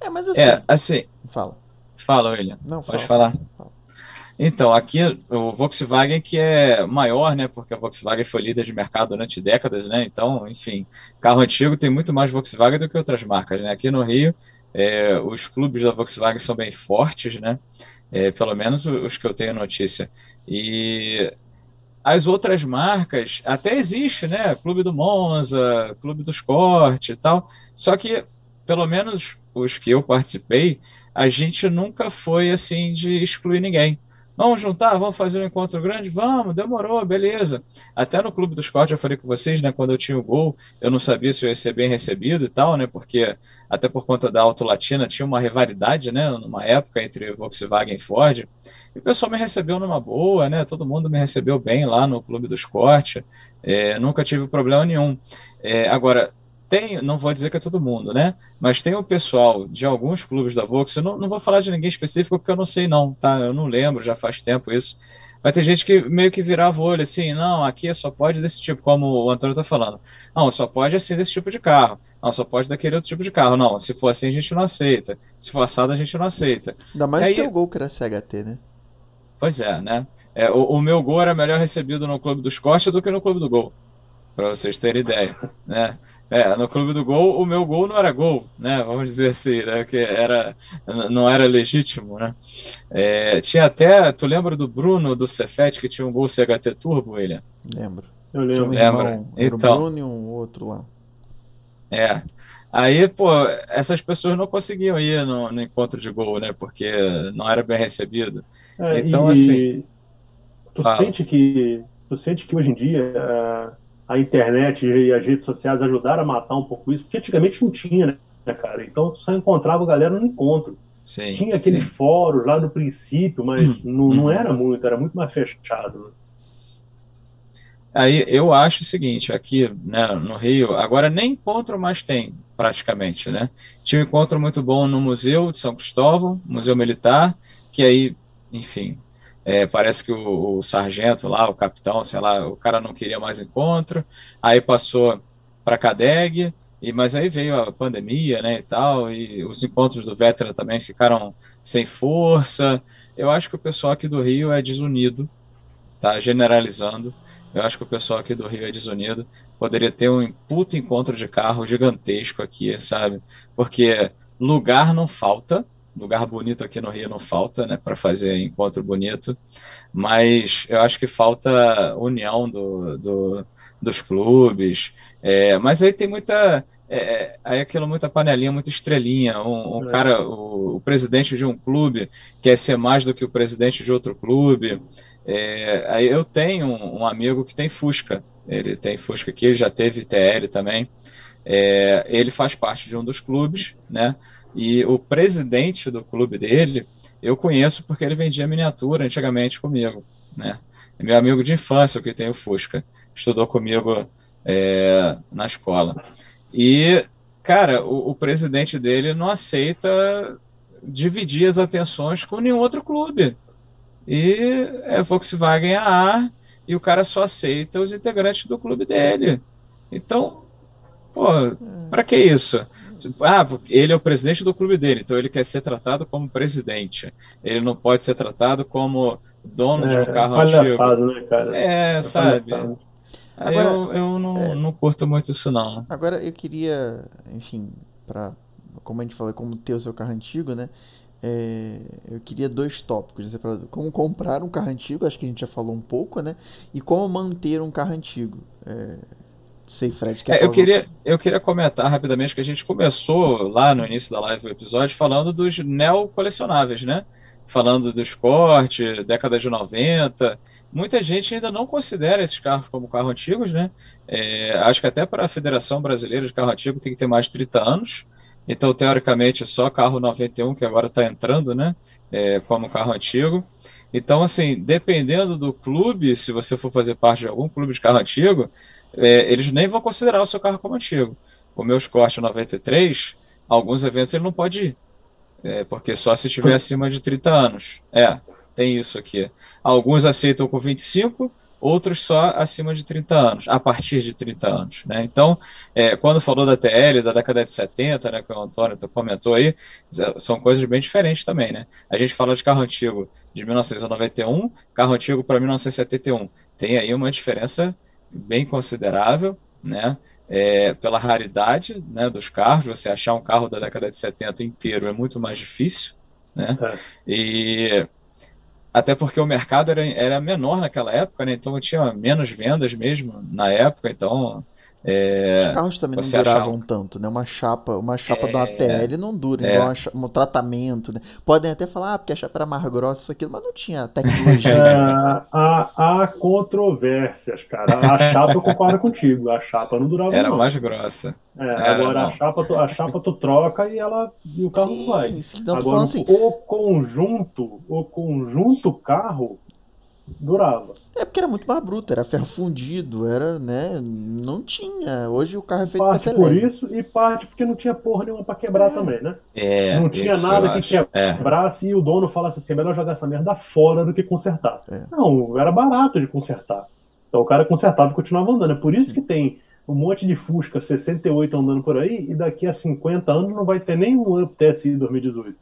É, mas assim. É, assim, Fala. fala, William. Não, Pode fala. falar. Fala. Então, aqui o Volkswagen que é maior, né? Porque a Volkswagen foi líder de mercado durante décadas, né? Então, enfim, carro antigo tem muito mais Volkswagen do que outras marcas, né? Aqui no Rio, é, os clubes da Volkswagen são bem fortes, né? É, pelo menos os que eu tenho notícia. E as outras marcas até existe, né? Clube do Monza, Clube dos Corte e tal. Só que, pelo menos os que eu participei, a gente nunca foi assim de excluir ninguém. Vamos juntar, vamos fazer um encontro grande? Vamos, demorou, beleza. Até no Clube dos Cortes eu falei com vocês, né? Quando eu tinha o gol, eu não sabia se eu ia ser bem recebido e tal, né? Porque até por conta da Auto Latina tinha uma rivalidade, né? Numa época entre Volkswagen e Ford. E o pessoal me recebeu numa boa, né? Todo mundo me recebeu bem lá no Clube dos Cortes. É, nunca tive problema nenhum. É, agora, tem, não vou dizer que é todo mundo, né? Mas tem o pessoal de alguns clubes da Volks, eu não, não vou falar de ninguém específico porque eu não sei não, tá? Eu não lembro, já faz tempo isso. Mas tem gente que meio que virava o olho assim, não, aqui só pode desse tipo, como o Antônio tá falando. Não, só pode assim desse tipo de carro. Não, só pode daquele outro tipo de carro. Não, se for assim a gente não aceita. Se for assado a gente não aceita. Ainda mais Aí- o teu gol que era CHT, né? Pois é, né? É, o, o meu gol era melhor recebido no Clube dos Cortes do que no Clube do Gol, para vocês terem ideia, né? É, no Clube do Gol, o meu gol não era gol, né? Vamos dizer assim, né? Que era, não era legítimo, né? É, tinha até, tu lembra do Bruno do Cefet que tinha um gol CHT Turbo, William? Lembro. Eu Tinha um lembro. Lembra? irmão, era o Então. Bruno e um outro lá. É. Aí, pô, essas pessoas não conseguiam ir no, no encontro de gol, né? Porque não era bem recebido. É, Então, e assim, tu fala. sente que tu sente que hoje em dia a, internet e as redes sociais ajudaram a matar um pouco isso, porque antigamente não tinha, né, cara? Então tu só encontrava a galera no encontro. Sim, Tinha aqueles sim. fóruns lá no princípio, mas não, não Uhum. era muito, era muito mais fechado. né? Aí eu acho o seguinte, aqui né, no Rio, agora nem encontro mais tem, praticamente, né? Tinha um encontro muito bom no Museu de São Cristóvão, Museu Militar, que aí, enfim, é, parece que o, o sargento lá, o capitão, sei lá, o cara não queria mais encontro, aí passou para a CADEG, e, mas aí veio a pandemia, né, e tal, e os encontros do Veteran também ficaram sem força. Eu acho que o pessoal aqui do Rio é desunido, tá generalizando. Eu acho que o pessoal aqui do Rio é desunido. Poderia ter um puto encontro de carro gigantesco aqui, sabe? Porque lugar não falta, lugar bonito aqui no Rio não falta, né, para fazer encontro bonito, mas eu acho que falta união do, do- dos clubes. É, mas aí tem muita. É, aí é aquilo, muita panelinha, muita estrelinha. Um, um É. cara, o, o presidente de um clube quer ser mais do que o presidente de outro clube. É, aí eu tenho um, um amigo que tem Fusca. Ele tem Fusca aqui, ele já teve TL também. É, ele faz parte de um dos clubes, né? E o presidente do clube dele, eu conheço porque ele vendia miniatura antigamente comigo, né? É meu amigo de infância, que tem o Fusca. Estudou comigo é, na escola. E, cara, o, o presidente dele não aceita dividir as atenções com nenhum outro clube. E é Volkswagen AA e o cara só aceita os integrantes do clube dele. Então, pô, para que isso? Tipo, ah, porque ele é o presidente do clube dele, então ele quer ser tratado como presidente. Ele não pode ser tratado como dono de um carro antigo. palhaçado, né, cara? É, sabe? palhaçado. Aí Agora, eu, eu não, é. não curto muito isso, não. Agora eu queria, enfim, para como a gente falou, como ter o seu carro antigo, né? É, eu queria dois tópicos, né, pra- como comprar um carro antigo, acho que a gente já falou um pouco, né? E como manter um carro antigo. É, Fred, É, eu queria, eu queria comentar rapidamente que a gente começou lá no início da live, o episódio, falando dos neo-colecionáveis, né? Falando dos cortes, década de 90. Muita gente ainda não considera esses carros como carros antigos, né? É, acho que até para a Federação Brasileira de Carro Antigo tem que ter mais de 30 anos. Então, teoricamente, só carro 91 que agora está entrando, né? É, como carro antigo. Então, assim, dependendo do clube, se você for fazer parte de algum clube de carro antigo, é, eles nem vão considerar o seu carro como antigo. O meu Escort 93, alguns eventos ele não pode ir. É, porque só se tiver acima de 30 anos. É, tem isso aqui. Alguns aceitam com 25, outros só acima de 30 anos, a partir de 30 anos. Né? Então, é, quando falou da TL, da década de 70, né, que o Antônio comentou aí, são coisas bem diferentes também. Né? A gente fala de carro antigo de 1991, carro antigo para 1971. Tem aí uma diferença bem considerável, né? É, pela raridade né, dos carros, você achar um carro da década de 70 inteiro é muito mais difícil. Né? É. E até porque o mercado era, era menor naquela época, né? então tinha menos vendas mesmo na época, então é, Os carros também não duravam tanto, né? Uma chapa, uma chapa é, da ATL não dura, é. igual um tratamento, né? Podem até falar, ah, porque a chapa era mais grossa, isso aquilo, mas não tinha tecnologia. É, há, há controvérsias, cara. A chapa eu concordo contigo, a chapa não durava Era não. mais grossa. É, era, agora a chapa, tu, a chapa tu troca e ela e o carro Sim, vai. Então agora assim... o conjunto, o conjunto carro durava. É porque era muito mais bruto, era ferro fundido, era, né? Não tinha. Hoje o carro é feito parte por isso e parte porque não tinha porra nenhuma pra quebrar é. também, né? É, não tinha nada que é. quebrasse é. e o dono falasse assim: é melhor jogar essa merda fora do que consertar. É. Não, era barato de consertar. Então o cara consertava e continuava andando. É por isso que tem um monte de Fusca 68 andando por aí e daqui a 50 anos não vai ter nenhum Up TSI 2018.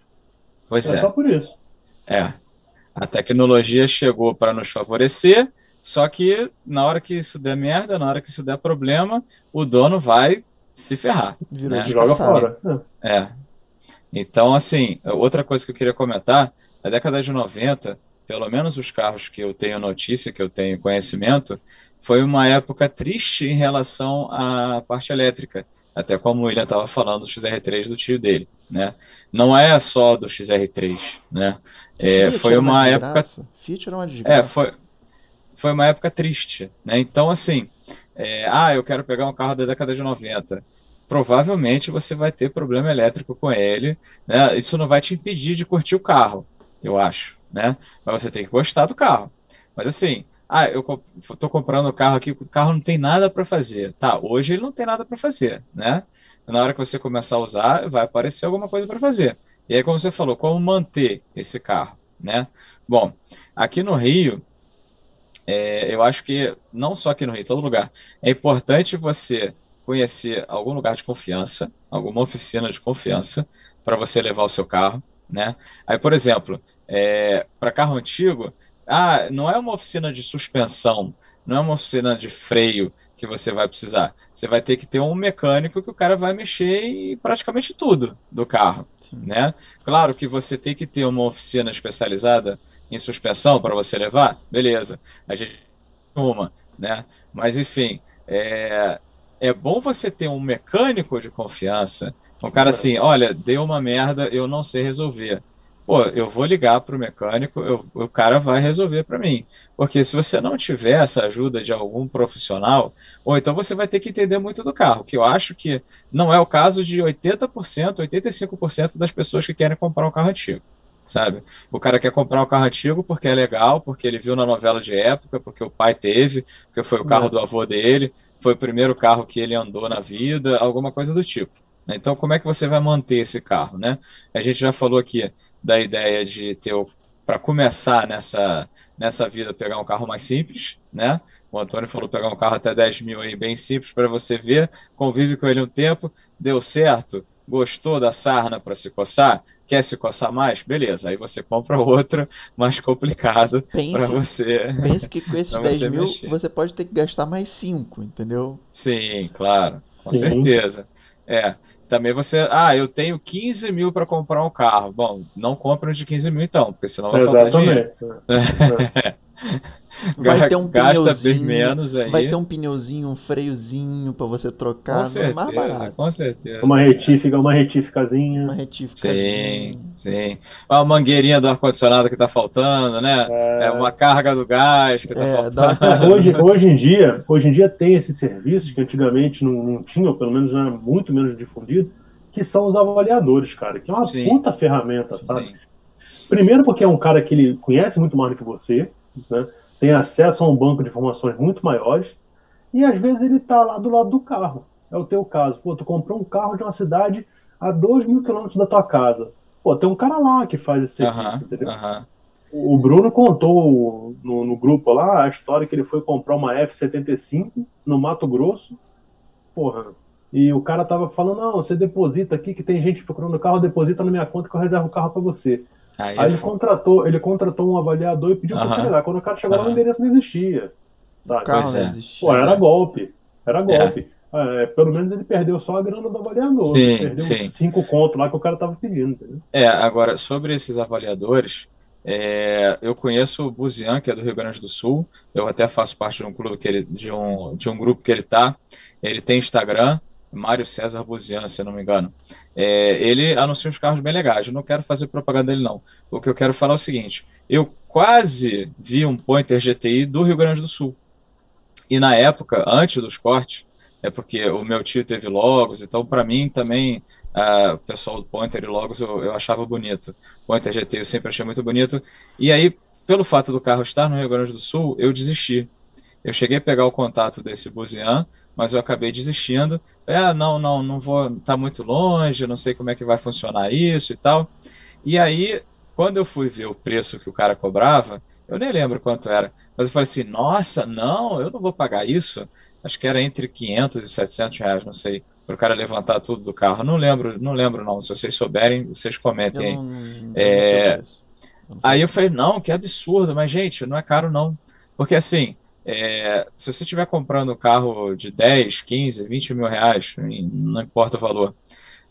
Pois é. É só por isso. É, a tecnologia chegou para nos favorecer, só que na hora que isso der merda, na hora que isso der problema, o dono vai se ferrar. Né? Joga fora. É. Então, assim, outra coisa que eu queria comentar, na década de 90, pelo menos os carros que eu tenho notícia, que eu tenho conhecimento, foi uma época triste em relação à parte elétrica, até como o William estava falando do XR3 do tio dele, né? Não é só do XR3, né? É, foi uma época. Fiat era uma É, foi, foi uma época triste, né? Então, assim, é, ah, eu quero pegar um carro da década de 90 provavelmente você vai ter problema elétrico com ele. Né? Isso não vai te impedir de curtir o carro, eu acho. Né? Mas você tem que gostar do carro. Mas assim, ah, eu estou comprando o carro aqui, o carro não tem nada para fazer. Tá, hoje ele não tem nada para fazer, né? Na hora que você começar a usar, vai aparecer alguma coisa para fazer. E aí, como você falou, como manter esse carro, né? Bom, aqui no Rio, é, eu acho que, não só aqui no Rio, em todo lugar, é importante você conhecer algum lugar de confiança, alguma oficina de confiança, para você levar o seu carro, né? Aí, por exemplo, é, para carro antigo, ah, não é uma oficina de suspensão, não é uma oficina de freio que você vai precisar. Você vai ter que ter um mecânico que o cara vai mexer em praticamente tudo do carro. Né? Claro que você tem que ter uma oficina especializada em suspensão para você levar, beleza. A gente uma, né? Mas enfim, é, é bom você ter um mecânico de confiança, um cara assim, olha, deu uma merda, eu não sei resolver pô, eu vou ligar para o mecânico, eu, o cara vai resolver para mim. Porque se você não tiver essa ajuda de algum profissional, ou então você vai ter que entender muito do carro, que eu acho que não é o caso de 80%, 85% das pessoas que querem comprar um carro antigo. Sabe? O cara quer comprar um carro antigo porque é legal, porque ele viu na novela de época, porque o pai teve, porque foi o carro é. do avô dele, foi o primeiro carro que ele andou na vida, alguma coisa do tipo. Né? Então, como é que você vai manter esse carro? Né? A gente já falou aqui da ideia de ter para começar nessa, nessa vida, pegar um carro mais simples, né? O Antônio falou pegar um carro até 10 mil aí, bem simples, para você ver, convive com ele um tempo, deu certo, gostou da sarna para se coçar, quer se coçar mais? Beleza, aí você compra (laughs) outro mais complicado para você. Pense que com esses (laughs) 10 mil mexer. você pode ter que gastar mais 5, entendeu? Sim, claro, com Sim. certeza. É, também você, ah, eu tenho 15 mil para comprar um carro. Bom, não compra de 15 mil então, porque senão vai Exatamente. faltar dinheiro. (laughs) É. Vai ter um Gasta bem menos aí. Vai ter um pneuzinho, um freiozinho para você trocar. Com é certeza, com certeza. Uma retífica, uma retíficazinha. Uma retífica. Sim, sim. Uma mangueirinha do ar-condicionado que tá faltando, né? É... é... uma carga do gás que tá é, faltando. Dá... (laughs) Hoje, hoje, em dia, hoje em dia tem esse serviço que antigamente não, não tinha, ou pelo menos era muito menos difundido, que são os avaliadores, cara, que é uma Sim. puta ferramenta, sabe? Sim. Primeiro porque é um cara que ele conhece muito mais do que você, né? Tem acesso a um banco de informações muito maiores, e às vezes ele tá lá do lado do carro. É o teu caso. Pô, tu comprou um carro de uma cidade a 2 mil quilômetros da tua casa. Pô, tem um cara lá que faz esse serviço, entendeu? aham. O Bruno contou no, no grupo lá a história que ele foi comprar uma F-75 no Mato Grosso. Porra. E o cara tava falando: não, você deposita aqui que tem gente procurando o carro, deposita na minha conta que eu reservo o carro pra você. Aí Aí é ele foda. contratou, ele contratou um avaliador e pediu pra Aham. acelerar. Quando o cara chegou lá, o endereço não existia. Sabe? carro Pois é. Pô, era é. golpe. Era golpe. É, pelo menos ele perdeu só a grana do avaliador. Sim, perdeu sim. cinco contos lá que o cara tava pedindo. Entendeu? É, agora, sobre esses avaliadores, é, eu conheço o Buzian, que é do Rio Grande do Sul. Eu até faço parte de um clube que ele, de um, de um grupo que ele tá. Ele tem Instagram, Mário César Buzian, se eu não me engano. É, ele anuncia uns carros bem legais. Eu não quero fazer propaganda dele, não. O que eu quero falar é o seguinte: eu quase vi um Pointer GTI do Rio Grande do Sul. E na época, antes dos cortes, é porque o meu tio teve Logos, então para mim também ah, o pessoal do Pointer e Logos eu, eu achava bonito. Pointer GT eu sempre achei muito bonito. E aí, pelo fato do carro estar no Rio Grande do Sul, eu desisti. Eu cheguei a pegar o contato desse Buzian, mas eu acabei desistindo. Falei, ah, não, não, não vou, tá muito longe, não sei como é que vai funcionar isso e tal. E aí, quando eu fui ver o preço que o cara cobrava, eu nem lembro quanto era, mas eu falei assim, nossa, não, eu não vou pagar isso. Acho que era entre 500 e 700 reais, não sei, para o cara levantar tudo do carro. Não lembro, não lembro não. Se vocês souberem, vocês comentem não, não É, Aí eu falei, não, que absurdo, mas gente, não é caro não. Porque assim, é, se você estiver comprando um carro de 10, 15, 20 mil reais, não importa o valor,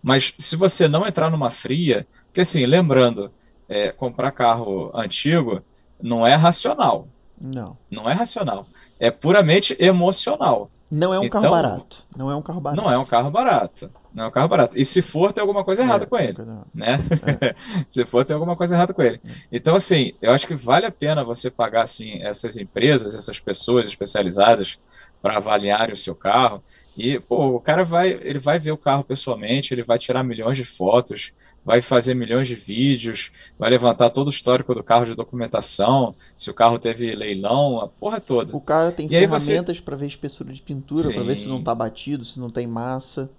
mas se você não entrar numa fria, porque assim, lembrando, é, comprar carro antigo não é racional, Não. não é racional, é puramente emocional. Não é um carro Então, barato. Não é um carro barato. Não é um carro barato, não é um carro barato. E se for, tem alguma coisa errada É, com ele né? (laughs) Se for, tem alguma coisa errada com ele. Então, assim, eu acho que vale a pena você pagar, assim, essas empresas, essas pessoas especializadas para avaliarem o seu carro. E, pô, o cara vai, ele vai ver o carro pessoalmente, ele vai tirar milhões de fotos, vai fazer milhões de vídeos, vai levantar todo o histórico do carro de documentação, se o carro teve leilão, a porra toda. O cara tem E aí você- ferramentas pra ver espessura de pintura, pra ver se não tá batido, se não tem massa.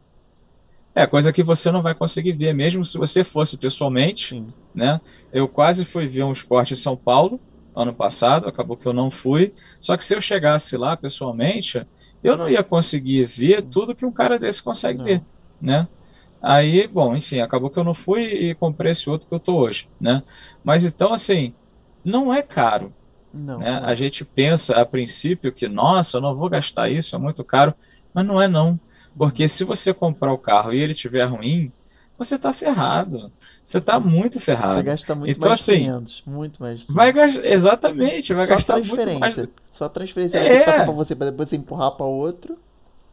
É coisa que você não vai conseguir ver, mesmo se você fosse pessoalmente. Sim. né? Eu quase fui ver uns cortes em São Paulo ano passado, acabou que eu não fui. Só que se eu chegasse lá pessoalmente, eu não ia conseguir ver tudo que um cara desse consegue Não. ver, né? Aí, bom, enfim, acabou que eu não fui e comprei esse outro que eu tô hoje, né? Mas então, assim, não é caro, Não. né? não. A gente pensa a princípio que, nossa, eu não vou gastar isso, é muito caro, mas não é não. Porque se você comprar o carro e ele tiver ruim, você tá ferrado. Você tá muito Você ferrado. gasta muito Então, mais assim, 500. Muito mais. de 500. Vai gastar, exatamente, vai Só gastar muito mais. Só transferência. É. Pra você, pra depois você empurrar pra outro.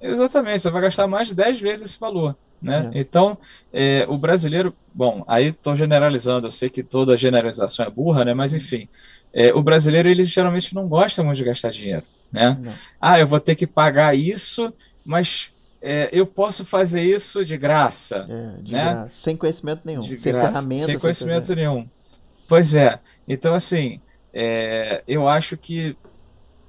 Exatamente, você vai gastar mais de 10 vezes esse valor, né? É. Então, é, o brasileiro, bom, aí estou generalizando, eu sei que toda generalização é burra, né? Mas enfim, é, o brasileiro ele geralmente não gosta muito de gastar dinheiro, né? Não. Ah, eu vou ter que pagar isso, mas é, eu posso fazer isso de graça. É, de Né? graça. Sem conhecimento nenhum. de sem graça, sem conhecimento nenhum. Pois é. Então, assim, é, eu acho que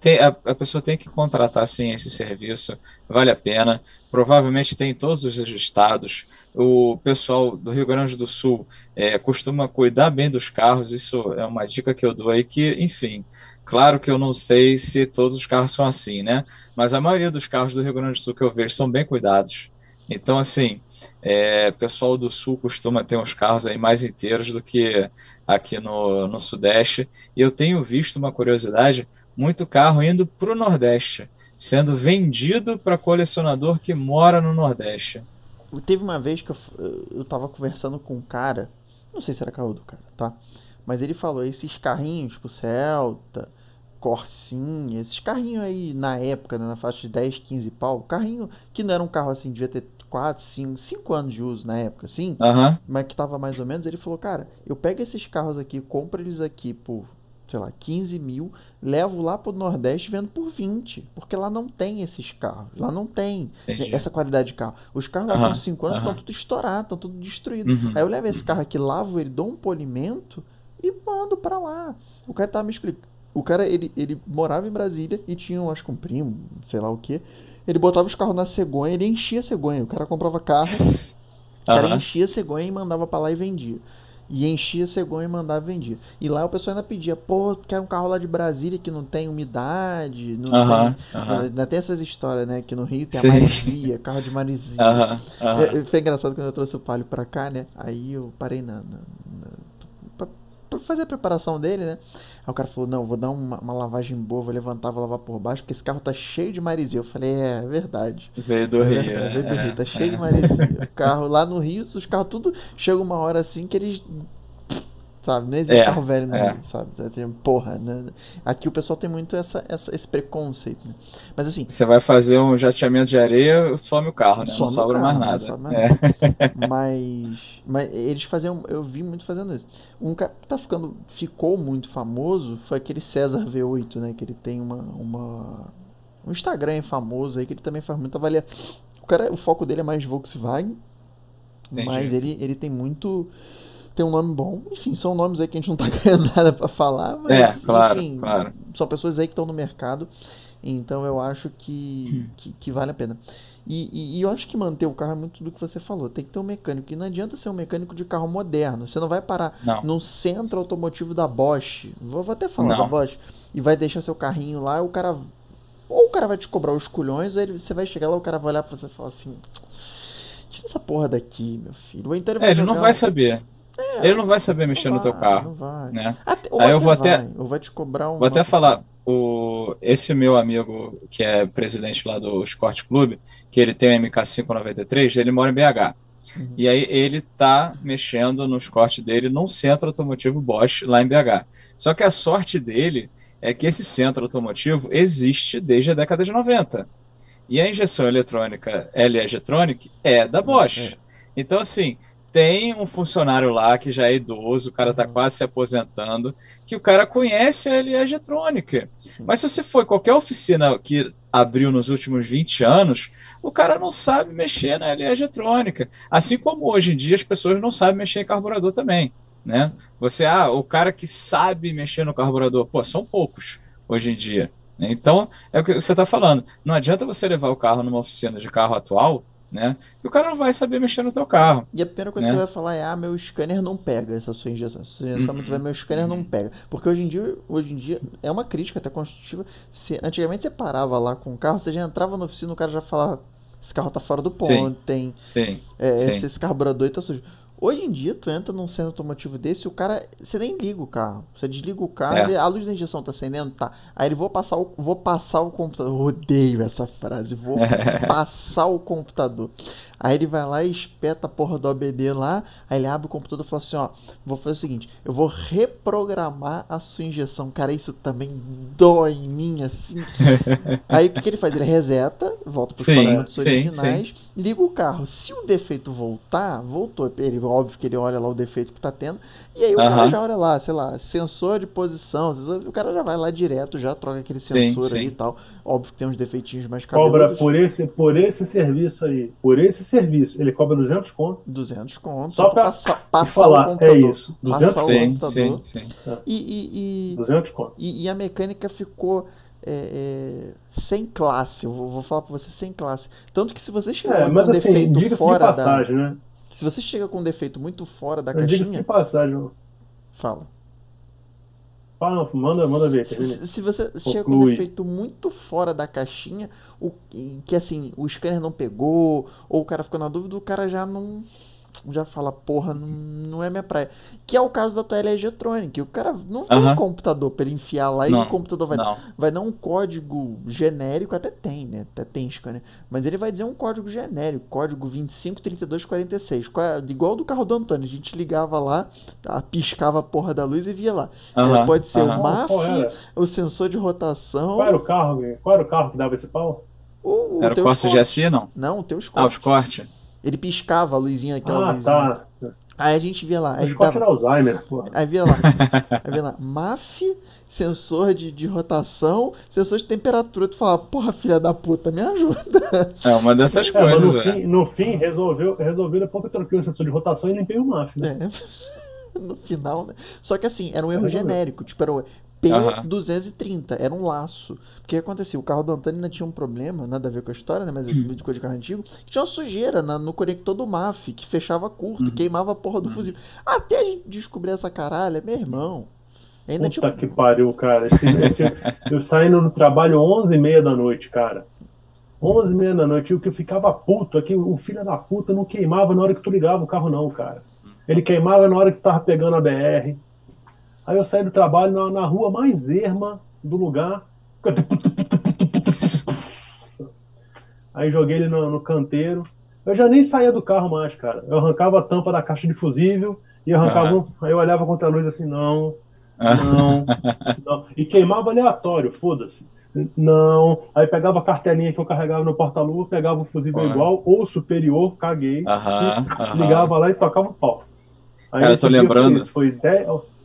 tem- a, a pessoa tem que contratar, sim, esse serviço, vale a pena. Provavelmente tem em todos os estados. O pessoal do Rio Grande do Sul é, costuma cuidar bem dos carros, isso é uma dica que eu dou aí, que, enfim, claro que eu não sei se todos os carros são assim, né? Mas a maioria dos carros do Rio Grande do Sul que eu vejo são bem cuidados. Então, assim, é, pessoal do sul costuma ter uns carros aí mais inteiros do que aqui no, no Sudeste. E eu tenho visto uma curiosidade: muito carro indo para o Nordeste, sendo vendido para colecionador que mora no Nordeste. Teve uma vez que eu, eu tava conversando com um cara, não sei se era carro do cara, tá? Mas ele falou, esses carrinhos, tipo Celta, Corsinha, esses carrinhos aí na época, né, na faixa de 10, 15 pau, carrinho que não era um carro assim, devia ter 4, 5, 5 anos de uso na época, assim, mas que tava mais ou menos, ele falou, cara, eu pego esses carros aqui, compro eles aqui por sei lá, 15 mil, levo lá pro Nordeste e vendo por 20. Porque lá não tem esses carros. Lá não tem Entendi. essa qualidade de carro. Os carros lá com 5 anos estão tudo estourados, estão tudo destruídos. Uhum. Aí eu levo esse carro aqui, lavo ele, dou um polimento e mando pra lá. O cara tava me explicando. O cara, ele, ele morava em Brasília e tinha, acho que um primo, sei lá o que. Ele botava os carros na cegonha, ele enchia a cegonha. O cara comprava carro, o cara enchia a cegonha e mandava pra lá e vendia. E enchia a cegonha e mandava vendia. E lá o pessoal ainda pedia, pô, quero um carro lá de Brasília que não tem umidade, não Aham, tem. aham. Ainda tem essas histórias, né? Que no Rio tem Sim. a marisia, carro de marisia. Aham, aham. É, Foi engraçado quando eu trouxe o Palio pra cá, né? Aí eu parei na, na- na- pra, pra fazer a preparação dele, né? Aí o cara falou, não, vou dar uma, uma lavagem boa, vou levantar, vou lavar por baixo, porque esse carro tá cheio de marisia. Eu falei, é, é verdade. Veio do É Rio. veio do Rio, tá cheio de marisia. O carro lá no Rio, os carros tudo chega uma hora assim que eles. Sabe, não existe É, carro velho no é. Sabe? Tem- Porra, né? Aqui o pessoal tem muito essa, essa- esse preconceito, né? Mas assim, Você vai fazer um jateamento de areia, some o carro, né? Some Não sobra carro, mais não nada. mais É. (laughs) Mas, mas eles faziam, eu vi muito fazendo isso. Um cara que tá ficando, ficou muito famoso foi aquele César V8, né? Que ele tem uma, uma um Instagram famoso aí que ele também faz muita avaliação. O cara, o foco dele é mais Volkswagen, Entendi. mas ele, ele tem muito, tem um nome bom. Enfim, são nomes aí que a gente não tá (laughs) ganhando nada pra falar, mas É, claro, enfim, claro. são pessoas aí que estão no mercado, então eu acho que, que, que vale a pena. E, e- e eu acho que manter o carro é muito do que você falou. Tem que ter um mecânico. E não adianta ser um mecânico de carro moderno. Você não vai parar Não. no centro automotivo da Bosch. Vou, vou até falar da Não. Bosch. E vai deixar seu carrinho lá. O cara. Ou o cara vai te cobrar os culhões, ou ele, você vai chegar lá, o cara vai olhar pra você e falar assim: Tira essa porra daqui, meu filho. Ou então ele vai É, ele não vai saber. Ele não vai saber mexer no teu carro, Não vai. né? Até- ou Aí eu vou até- vai, ou vai te cobrar um. Vou até falar, o, esse meu amigo, que é presidente lá do Sport Clube, que ele tem o MK593, ele mora em BH. Uhum. E aí ele tá mexendo nos cortes dele num centro automotivo Bosch lá em BH. Só que a sorte dele é que esse centro automotivo existe desde a década de 90. E a injeção eletrônica LE Getronic é da Bosch. Então, assim, tem um funcionário lá que já é idoso, o cara tá quase se aposentando, que o cara conhece a LE Getronic. Mas se você for qualquer oficina que abriu nos últimos 20 anos, o cara não sabe mexer na LE Getrônica. Assim como hoje em dia as pessoas não sabem mexer em carburador também. Né? Você, ah, o cara que sabe mexer no carburador, pô, são poucos hoje em dia. né? Então, é o que você está falando. Não adianta você levar o carro numa oficina de carro atual, né? Que o cara não vai saber mexer no teu carro. E a primeira coisa né? que ele vai falar é: ah, meu scanner não pega essa sua injeção. Se sua injeção Uhum. muito bem, meu scanner não pega. Porque hoje em dia, hoje em dia é uma crítica até construtiva. Se, antigamente você parava lá com o carro, você já entrava na oficina, o cara já falava: esse carro tá fora do Sim. ponto, tem. Sim, É, sim. esse, esse carburador tá sujo. Hoje em dia, tu entra num centro automotivo desse, o cara. Você nem liga o carro. Você desliga o carro, É. ele- a luz da injeção tá acendendo? Tá. Aí ele vou passar o, vou passar o computador. Eu (laughs) odeio essa frase. Vou (laughs) passar o computador. Aí ele vai lá e espeta a porra do OBD lá. Aí ele abre o computador e fala assim: ó, vou fazer o seguinte, eu vou reprogramar a sua injeção. Cara, isso também dói em mim, assim. (laughs) Aí o que, que ele faz? Ele reseta, volta para os Sim, parâmetros sim, originais, liga o carro. Se o defeito voltar, voltou. Ele, óbvio que ele olha lá o defeito que tá tendo. E aí o cara Aham. já olha lá, sei lá, sensor de posição. sensor- o cara já vai lá direto, já troca aquele Sim, sensor sim. aí e tal. Óbvio que tem uns defeitinhos mais Cobra cabeludos. por esse, por esse serviço aí. Por esse serviço. Ele cobra 200 conto. 200 conto. Só pra passar, passar o falar, é computador. isso. 200 Passar o Sim, sim, sim. E, e, e, 200 conto. E, e a mecânica ficou é, é, sem classe. Eu vou, vou falar pra você sem classe. Tanto que se você chegar É, com mas um assim, defeito diga-se de fora da. passagem, né? Se você chega com um defeito muito fora da Diga-se de caixinha, passagem. fala. Fala, manda, manda ver. Se, se- você chega com um Conclui. defeito muito fora da caixinha, o, que assim, o scanner não pegou, ou o cara ficou na dúvida, o cara já não. Já fala, porra, não, não é minha praia. Que é o caso da tua LG Tronic. O cara não tem Aham. computador pra ele enfiar lá e Não, o computador vai Não. vai dar um código genérico, até tem, né? Até tem scanner. Mas ele vai dizer um código genérico, código 253246. qual é- Igual do carro do Antônio. A gente ligava lá, a- piscava a porra da luz e via lá. Aham, pode ser aham. o MAF, era? o sensor de rotação, Qual era o carro? Qual era o carro que dava esse pau? ou o Era o Corsa. GSI, não? Não, o teu Ah, os corte. Ele piscava a luzinha, aquela Ah, luzinha. tá. Aí a gente via lá. O Aí, dava, era Alzheimer, pô. aí via lá. (laughs) Aí via lá. MAF, sensor de, de rotação, sensor de temperatura. Tu fala, porra, filha da puta, me ajuda. É uma dessas É, coisas, no é. fim, no fim, resolveu, resolveu depois que eu troquei o sensor de rotação e limpei o MAF, né? É. (laughs) No final, né? Só que assim, era um erro genérico. Tipo, era o P230. Era um laço. O que acontecia? O carro do Antônio ainda tinha um problema, nada a ver com a história, né? Mas é de coisa de carro antigo. Tinha uma sujeira na- no conector do MAF, que fechava curto, queimava a porra do fusível. Até a gente descobrir essa caralha, meu irmão. Ainda Puta tinha. que pariu, cara. Esse- esse- (laughs) eu saindo do trabalho 11h30 da noite, cara. 11h30 da noite. E o que eu ficava puto é que o filho da puta não queimava na hora que tu ligava o carro, não, cara. Ele queimava na hora que tu tava pegando a BR. Aí eu saí do trabalho na, na rua mais erma do lugar. Aí joguei ele no, no canteiro. Eu já nem saía do carro mais, cara. Eu arrancava a tampa da caixa de fusível e arrancava. Um- Aí eu olhava contra a luz assim, não, não, não. E queimava aleatório, foda-se. Não. Aí pegava a cartelinha que eu carregava no porta-luva, pegava o fusível igual ou superior, caguei. Ligava lá e tocava o pau. Aí Cara, eu tô lembrando- Foi, foi 10, ó, 10,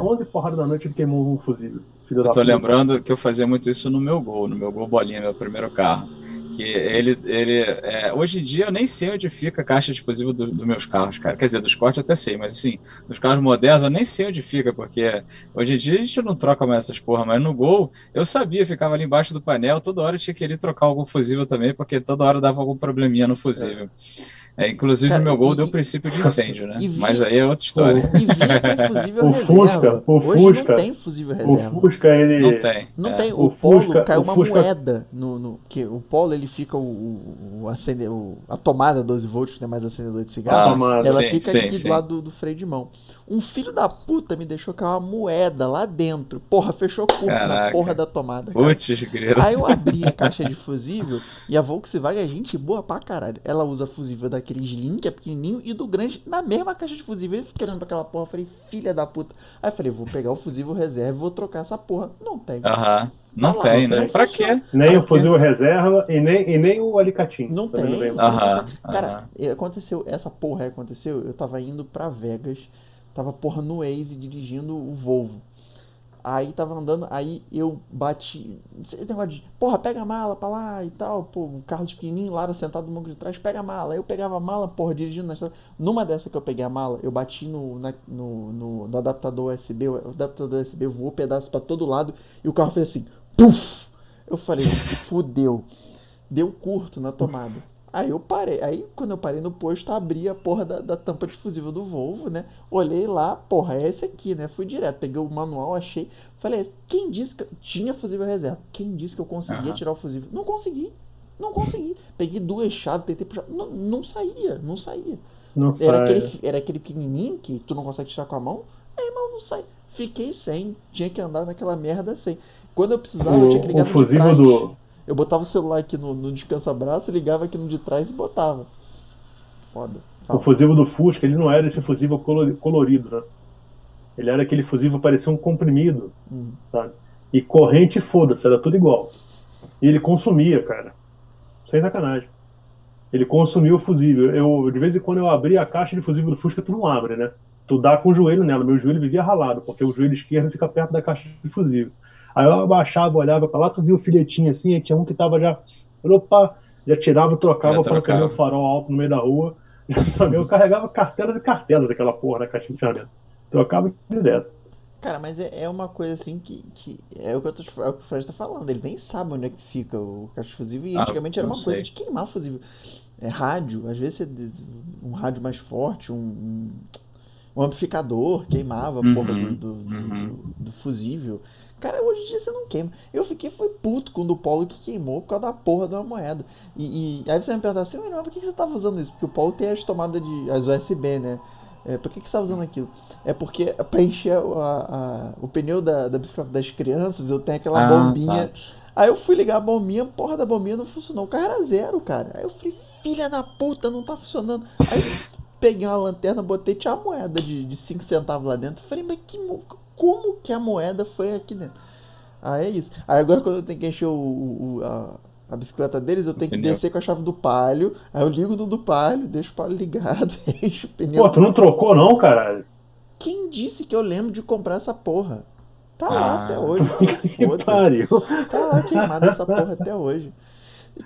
11 porradas da noite ele queimou um fusível. Filho Eu tô lembrando que eu fazia muito isso no meu gol, no meu gol bolinha, meu primeiro carro. Que ele, ele é, hoje em dia eu nem sei onde fica a caixa de fusível do- dos meus carros, cara. Quer dizer, dos cortes até sei, mas assim, dos carros modernos eu nem sei onde fica, porque hoje em dia a gente não troca mais essas porra, mas no gol eu sabia, ficava ali embaixo do painel, toda hora eu tinha que ir trocar algum fusível também, porque toda hora dava algum probleminha no fusível. É, inclusive Cara, o meu gol e- deu princípio de incêndio, né? vi- Mas aí é outra história. E vinha com fusível O reserva. Fusca, o Hoje Fusca- não tem fusível O reserva. Fusca, ele. Não tem. Não é. tem. O O, Polo Fusca- caiu o uma Fusca- moeda no, no que o Polo ele fica o, o, o acende, o- a tomada 12 volts, que não é mais acendedor de cigarro. Ah, ela sim, fica sim, aqui sim. do lado do, do freio de mão. Um filho da puta me deixou cair uma moeda lá dentro. Porra, fechou curto na Caraca. porra da tomada. Putz. Aí eu abri a caixa de fusível e a Volkswagen é gente boa pra caralho. Ela usa fusível daquele Slim, que é pequenininho, e do grande na mesma caixa de fusível. Eu fiquei olhando pra aquela porra, falei, filha da puta. Aí eu falei, vou pegar o fusível reserva e vou trocar essa porra. Não tem. Aham. Não Tá lá, tem, não né? Pra quê? Nem Pra o quê? fuzil reserva e nem, e nem o alicatinho. Não tem. vem. Aham, Cara, aham. e aconteceu, essa porra aí aconteceu, eu tava indo pra Vegas, tava porra no Waze dirigindo o Volvo. Aí tava andando, aí eu bati. Esse negócio de, porra, pega a mala pra lá e tal. Pô, um carro de pequenininho, Lara sentado no banco de trás, pega a mala. Aí eu pegava a mala, porra, dirigindo na estrada. Numa dessa que eu peguei a mala, eu bati no, na- no, no, no adaptador USB. O adaptador USB voou pedaço pra todo lado e o carro fez assim, puf! Eu falei, fudeu. Deu curto na tomada. Aí eu parei. Aí quando eu parei no posto, abri a porra da, da tampa de fusível do Volvo, né? Olhei lá, porra, é esse aqui, né? Fui direto, peguei o manual, achei. Falei, quem disse que eu... tinha fusível reserva? Quem disse que eu conseguia Aham. tirar o fusível? Não consegui. Não consegui. Peguei duas chaves, tentei puxar. Não, não saía, não saía. Não Era sai. aquele, era aquele pequenininho que tu não consegue tirar com a mão. Aí, mas não sai. Fiquei sem. Tinha que andar naquela merda sem. Quando eu precisava, eu tinha que O, ligar o fusível do. Eu botava o celular aqui no, no descansa-braço, ligava aqui no de trás e botava. Foda. O Fala. fusível do Fusca, ele não era esse fusível colori- colorido, né? Ele era aquele fusível que parecia um comprimido, Hum. sabe? E corrente, foda-se, era tudo igual. E ele consumia, cara. Sem sacanagem. Ele consumia o fusível. Eu, de vez em quando eu abria a caixa de fusível do Fusca, tu não abre, né? Tu dá com o joelho nela. Meu joelho vivia ralado, porque o joelho esquerdo fica perto da caixa de fusível. Aí eu abaixava, olhava pra lá, tu via o filetinho assim, aí tinha um que tava já. Opa! Já tirava, trocava para acender o farol alto no meio da rua. (laughs) Eu carregava cartelas e cartelas daquela porra na caixa de ferramenta. Trocava direto. Cara, mas é, é uma coisa assim que, que é o que, eu tô, é o que o Fred tá falando. Ele nem sabe onde é que fica o caixa de fusível. E Ah, antigamente era uma sei. coisa de queimar fusível. É rádio, às vezes você, um rádio mais forte, um, um, amplificador queimava a porra Uhum, do, do, do- uhum. do- do fusível. Cara, hoje em dia você não queima. Eu fiquei, foi puto com o Paulo que queimou por causa da porra de uma moeda. E, e aí você vai me perguntar assim, mas por que você tava usando isso? Porque o Paulo tem as tomadas de. as USB, né? É, por que, que você tá usando aquilo? É porque pra encher o- a- a- o pneu da, da bicicleta das crianças, eu tenho aquela Ah, bombinha. tá. Aí eu fui ligar a bombinha, porra da bombinha não funcionou. O carro era zero, cara. Aí eu falei, filha da puta, não tá funcionando. Aí (laughs) peguei uma lanterna, botei, tinha uma moeda de 5 centavos lá dentro. Falei, mas que, como que a moeda foi aqui dentro? Aí é isso. Aí agora quando eu tenho que encher o, o- a, a bicicleta deles, eu tenho que Pneu. descer com a chave do palio. Aí eu ligo no do palio, deixo o palio ligado, (laughs) encho o pneu. Pô, tu não trocou não, caralho? Quem disse que eu lembro de comprar essa porra? Tá lá Ah. até hoje. (laughs) Que pariu. Tá lá queimada essa porra até hoje.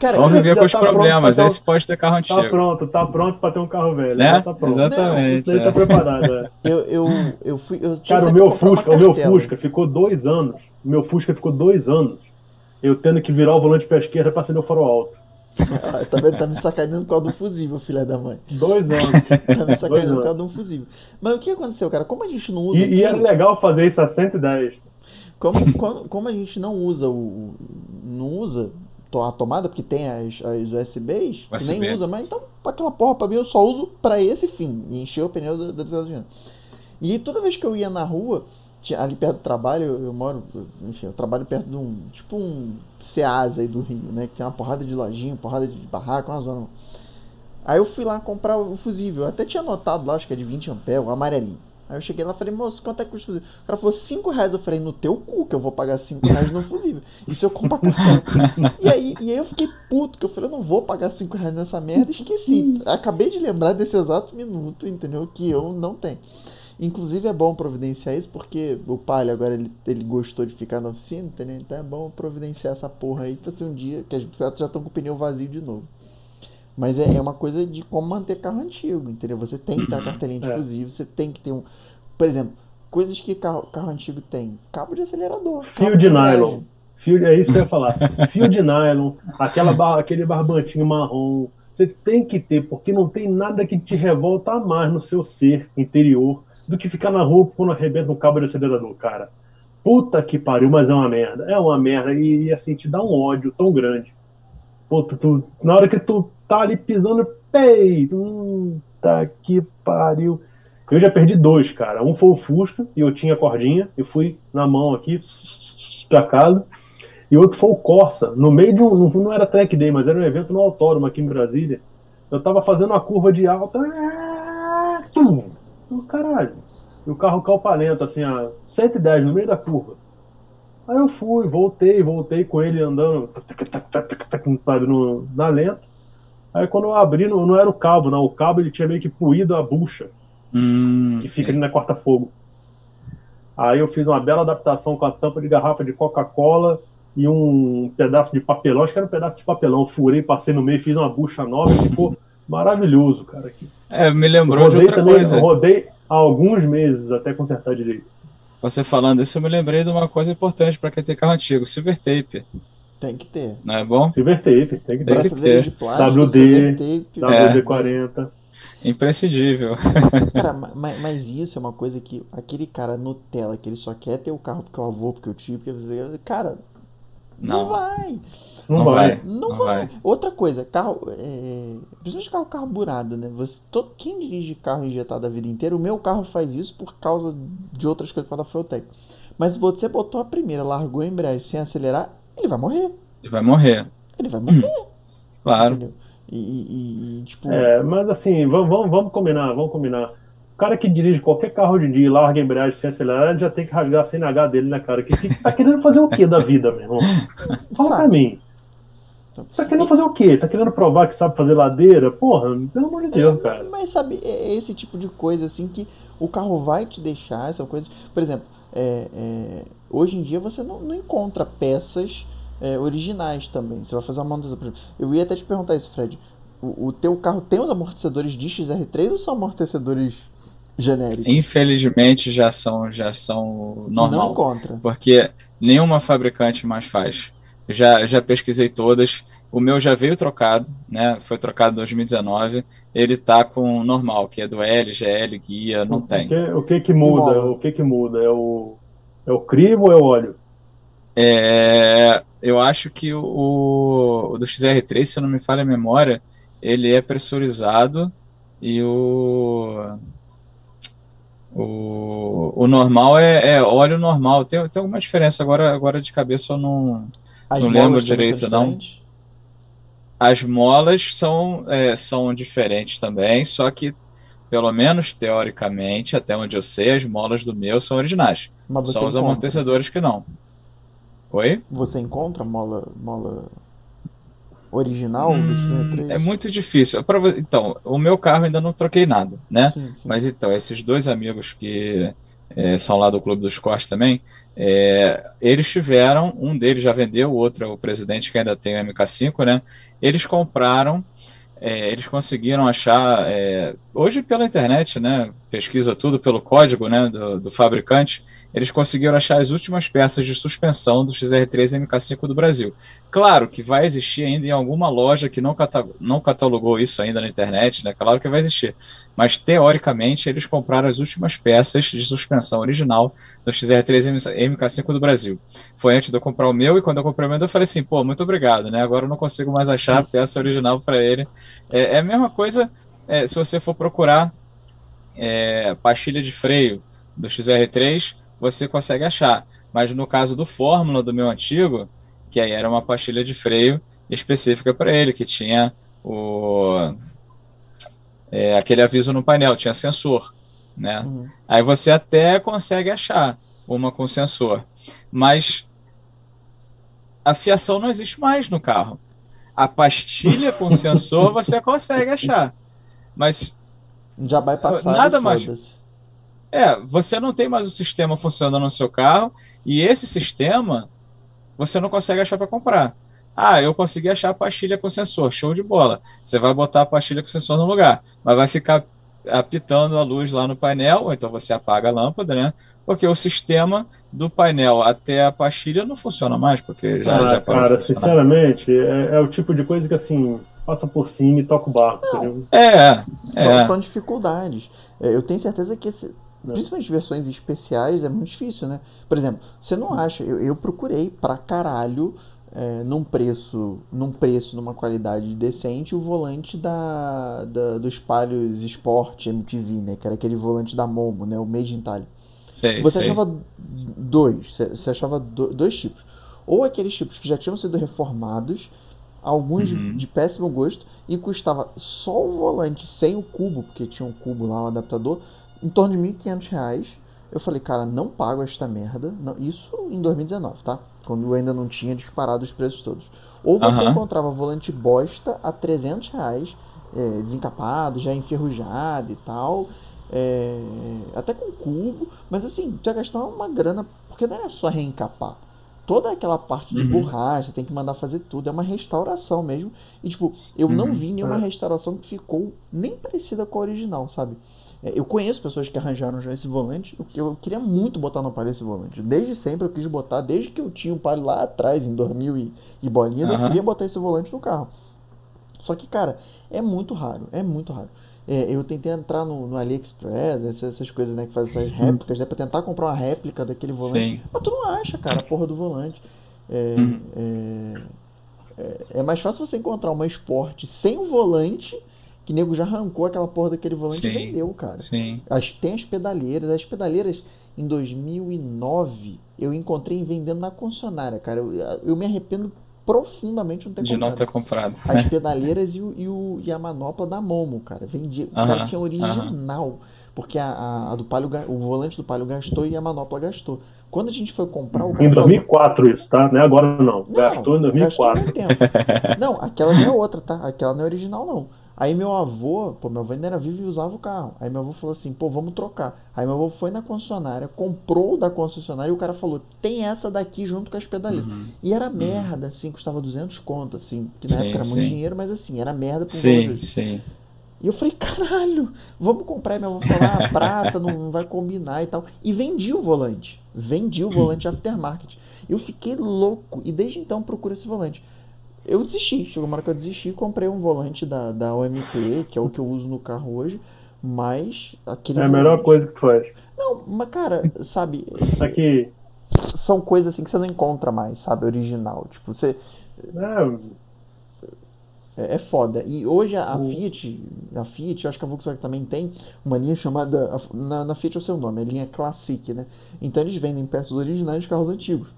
Cara, Vamos viver já com os tá pronto problemas. Esse pode ter carro Tá antigo. pronto, tá pronto pra ter um carro velho. Né? Tá pronto. Exatamente, Isso aí é. tá preparado, é. (laughs) eu, eu, eu fui. Eu Cara, o meu Fusca, o meu. Fusca ficou dois anos. O meu Fusca ficou dois anos. Eu tendo que virar o volante pra esquerda pra acender o farol alto. (laughs) Ah, tá, tá me sacaneando por causa do fusível, filha da mãe. Dois anos. (laughs) Tá me Dois sacaneando por causa de um fusível. Mas o que aconteceu, cara? Como a gente não usa. E, e era aquilo- legal fazer isso a 110. Como, como, como a gente não usa o. Não usa a tomada, porque tem as, as USBs, que USB. nem usa, mas então aquela porra pra mim eu só uso pra esse fim. E encher o pneu da, da bicicleta. E toda vez que eu ia na rua, tinha- ali perto do trabalho, eu, eu moro, enfim, eu trabalho perto de um. Tipo um Ceasa aí do Rio, né? Que tem uma porrada de lojinha, porrada de barraco, uma zona. Aí eu fui lá comprar o fusível. Eu até tinha anotado lá, acho que é de 20 ampere, o amarelinho. Aí eu cheguei lá e falei, moço, quanto é que custa o fusível? O cara falou, 5 reais. Eu falei, no teu cu, que eu vou pagar 5 reais no fusível. Isso eu compro a cartão. (laughs) e, aí, e aí eu fiquei puto, que eu falei, eu não vou pagar 5 reais nessa merda. Esqueci. Acabei de lembrar desse exato minuto, entendeu? Que eu não tenho. Inclusive é bom providenciar isso, porque o Palio agora ele, ele gostou de ficar na oficina, entendeu? Então é bom providenciar essa porra aí pra ser um dia que as bicicletas já estão com o pneu vazio de novo. Mas é, é uma coisa de como manter carro antigo, entendeu? Você tem que ter a carteirinha de É. fusível, você tem que ter um. Por exemplo, coisas que carro, carro antigo tem: cabo de acelerador, Fio de embreagem. nylon. Fio, é isso que eu ia falar. (laughs) Fio de nylon, aquela bar- aquele barbantinho marrom. Você tem que ter, porque não tem nada que te revolta mais no seu ser interior do que ficar na rua quando arrebenta um cabo de acelerador, cara. Puta que pariu, mas é uma merda. É uma merda. E, e, assim, te dá um ódio tão grande. Tu, na hora que tu tá ali pisando, pei, puta que pariu. Eu já perdi dois, cara. Um foi o Fusca, e eu tinha cordinha, eu fui na mão aqui, pra casa. E outro foi o Corsa, no meio de um. Não, era track day, mas era um evento no autódromo aqui em Brasília. Eu tava fazendo uma curva de alta. ah, caralho. E o carro calpalento, assim, a 110 no meio da curva. Aí eu fui, voltei, voltei com ele andando, sabe, no, na lenta. Aí quando eu abri, não, não era o cabo, não. O cabo ele tinha meio que puído a bucha Hum, que fica sim. ali na corta-fogo. Aí eu fiz uma bela adaptação com a tampa de garrafa de Coca-Cola e um pedaço de papelão, acho que era um pedaço de papelão. Eu furei, passei no meio, fiz uma bucha nova e ficou (laughs) maravilhoso, cara. aqui. É, me lembrou de rodei outra também, coisa. rodei alguns meses até consertar direito. Você falando isso, eu me lembrei de uma coisa importante para quem tem carro antigo: silver tape. Tem que ter. Não é bom? Silver tape, tem que Tem ter. que ter. plástico, WD, silver tape. É. WD-40. Imprescindível. Cara, ma- ma- mas, isso é uma coisa que aquele cara Nutella, que ele só quer ter o carro porque eu avô, porque eu tive, porque eu... cara, não, Não, vai. Não, não vai. vai. Não, Não vai. vai. Outra coisa, carro, é, principalmente carro carburado, né? Você, todo, quem dirige carro injetado a vida inteira, o meu carro faz isso por causa de outras coisas por causa da Fueltech. Mas você botou a primeira, largou a embreagem sem acelerar, ele vai morrer. Ele vai morrer. Ele vai morrer. (clears throat) Claro. E, e- e, tipo, É, mas assim, vamos, vamos, vamos combinar, vamos combinar. O cara que dirige qualquer carro hoje em dia e larga a embreagem sem acelerar, ele já tem que rasgar a CNH dele, né, cara? Que, que tá querendo fazer o que da vida, meu irmão? (laughs) Fala pra sabe? mim. Tá querendo fazer o quê? Tá querendo provar que sabe fazer ladeira? Porra, pelo amor de Deus, cara. Mas sabe, é esse tipo de coisa assim que o carro vai te deixar, essa coisa. Por exemplo, é, é, hoje em dia você não, não encontra peças é, originais também. Você vai fazer uma manutenção. Por exemplo, eu ia até te perguntar isso, Fred. O, o teu carro tem os amortecedores de XR3 ou são amortecedores genéricos? Infelizmente já são, já são Não normal. encontra. Porque nenhuma fabricante mais faz. Já, já pesquisei todas. O meu já veio trocado, né? Foi trocado em 2019. Ele tá com normal, que é do L, GL, guia, não O tem. que, o que que muda? O que que muda? É o, é o crivo ou é o óleo? É, eu acho que o, o do XR3, se eu não me falha a memória, ele é pressurizado e o, o, o normal é, é óleo normal. Tem, tem alguma diferença agora, agora de cabeça eu não. As Não lembro direito, não. As molas são, é, são diferentes também, só que, pelo menos teoricamente, até onde eu sei, as molas do meu são originais. Mas Só os encontra. amortecedores que não. Oi? Você encontra mola, mola original hum, do XR3? É muito difícil. Então, o meu carro ainda não troquei nada, né? Sim, sim. Mas então, esses dois amigos que é, são lá do Clube dos Cortes também, é, eles tiveram, um deles já vendeu, o outro é o presidente que ainda tem o MK5, né? Eles compraram é, eles conseguiram achar, é, hoje pela internet, né, pesquisa tudo pelo código né, do, do, fabricante, eles conseguiram achar as últimas peças de suspensão do XR3 MK5 do Brasil. Claro que vai existir ainda em alguma loja que não, cata não catalogou isso ainda na internet, né, claro que vai existir, mas teoricamente eles compraram as últimas peças de suspensão original do XR3 MK5 do Brasil. Foi antes de eu comprar o meu, e quando eu comprei o meu eu falei assim, pô, muito obrigado, né, agora eu não consigo mais achar a peça original para ele, é, é, a mesma coisa é, se você for procurar é, pastilha de freio do XR3, você consegue achar. Mas no caso do Fórmula, do meu antigo, que aí era uma pastilha de freio específica para ele, que tinha o, é, aquele aviso no painel, tinha sensor. Né? Uhum. Aí você até consegue achar uma com sensor. Mas a fiação não existe mais no carro. A pastilha com sensor (laughs) você consegue achar. Mas. Já vai passar. Nada mais. É, você não tem mais o sistema funcionando no seu carro e esse sistema você não consegue achar para comprar. Ah, eu consegui achar a pastilha com sensor, show de bola. Você vai botar a pastilha com sensor no lugar, mas vai ficar apitando a luz lá no painel, ou então você apaga a lâmpada, né? Porque o sistema do painel até a pastilha não funciona mais, porque já, ah, já parou Cara, sinceramente, é, é, o tipo de coisa que assim, passa por cima e toca o barco, entendeu? É, é. São, são dificuldades. É, eu tenho certeza que esse, principalmente versões especiais é muito difícil, né? Por exemplo, você não acha, eu, eu procurei pra caralho é, num preço, num preço, numa qualidade decente, o volante da, da dos Palhos Sport MTV, né? Que era aquele volante da Momo, né? O Made in Italy. Sei, você sei. achava dois, você achava do, dois tipos. Ou aqueles tipos que já tinham sido reformados, alguns uhum. de, de, péssimo gosto, e custava só o volante sem o cubo, porque tinha um cubo lá, um adaptador, em torno de R$ 1.500 eu falei, cara, não pago esta merda. Não, isso em 2019, tá? Quando eu ainda não tinha disparado os preços todos. Ou você uhum. encontrava volante bosta a 300 reais, é, desencapado, já enferrujado e tal. É, até com cubo. Mas assim, tu ia gastar uma grana, porque não era só reencapar. Toda aquela parte de uhum. borracha, tem que mandar fazer tudo. É uma restauração mesmo. E tipo, eu uhum. não vi nenhuma é. restauração que ficou nem parecida com a original, sabe? É, eu conheço pessoas que arranjaram já esse volante. Eu, eu queria muito botar no palio esse volante. Desde sempre eu quis botar, desde que eu tinha o palio lá atrás, em 2000 e, e bolinhas, uhum. eu queria botar esse volante no carro. Só que, cara, é muito raro, é muito raro. É, eu tentei entrar no, no AliExpress, essas, essas, coisas, né, que fazem essas réplicas, né, pra tentar comprar uma réplica daquele volante. Sim. Mas tu não acha, cara, a porra do volante. É, uhum. é, é, é mais fácil você encontrar uma Sport sem o volante que nego já arrancou aquela porra daquele volante sim, e vendeu, cara. Sim. As, tem as pedaleiras. As pedaleiras, em 2009, eu encontrei vendendo na concessionária, cara. Eu, eu me arrependo profundamente ter de comprado. De não ter comprado. As pedaleiras e, o, e, o, e a manopla da Momo, cara. Vendi, uh -huh, tinha original. Uh -huh. Porque a, a, a, do Palio, o volante do Palio gastou e a manopla gastou. Quando a gente foi comprar o Em 2004 falou... isso, tá? Não é agora não. não gastou em 2004. Gastou não, aquela não é outra, tá? Aquela não é original não. Aí meu avô, pô, meu avô ainda era vivo e usava o carro. Aí meu avô falou assim, pô, vamos trocar. Aí meu avô foi na concessionária, comprou da concessionária e o cara falou, tem essa daqui junto com as pedaleiras. Uhum. E era uhum. merda, assim, custava 200 conto, assim, que na sim, época era muito dinheiro, mas assim, era merda pro Sim, sim. E eu falei, caralho, vamos comprar. E meu avô falou, ah, (laughs) prata não, não vai combinar e tal. E vendi o volante. Vendi o volante aftermarket. Eu fiquei louco e desde então procuro esse volante eu desisti. Chegou uma hora que eu desisti e comprei um volante da, da OMP, que é o que eu uso no carro hoje. Mas aquele. É a melhor coisa que tu faz. Não, mas cara, sabe. Aqui. São coisas assim que você não encontra mais, sabe? Original. Tipo, você. É, é, é foda. E hoje a, Fiat, a Fiat, eu acho que a Volkswagen também tem uma linha chamada. Na, na Fiat é o seu nome, é a linha Classic, né? Então eles vendem peças originais de carros antigos.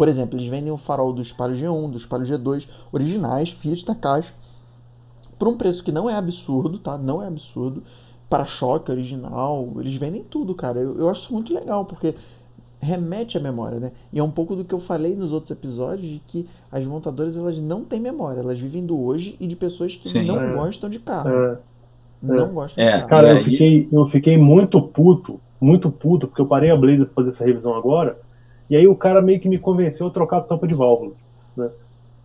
Por exemplo, eles vendem o farol do Spalio G1, do Spalio G2, originais, Fiat da caixa, por um preço que não é absurdo, tá? Não é absurdo. Para-choque original, eles vendem tudo, cara. Eu, eu acho isso muito legal, porque remete à memória, né? E é um pouco do que eu falei nos outros episódios de que as montadoras elas não têm memória, elas vivem do hoje e de pessoas que Sim. não É. gostam de carro. É. Não gostam É. de carro. Cara, eu fiquei, eu fiquei muito puto, muito puto, porque eu parei a Blazer pra fazer essa revisão agora, e aí o cara meio que me convenceu a trocar a tampa de válvula, né?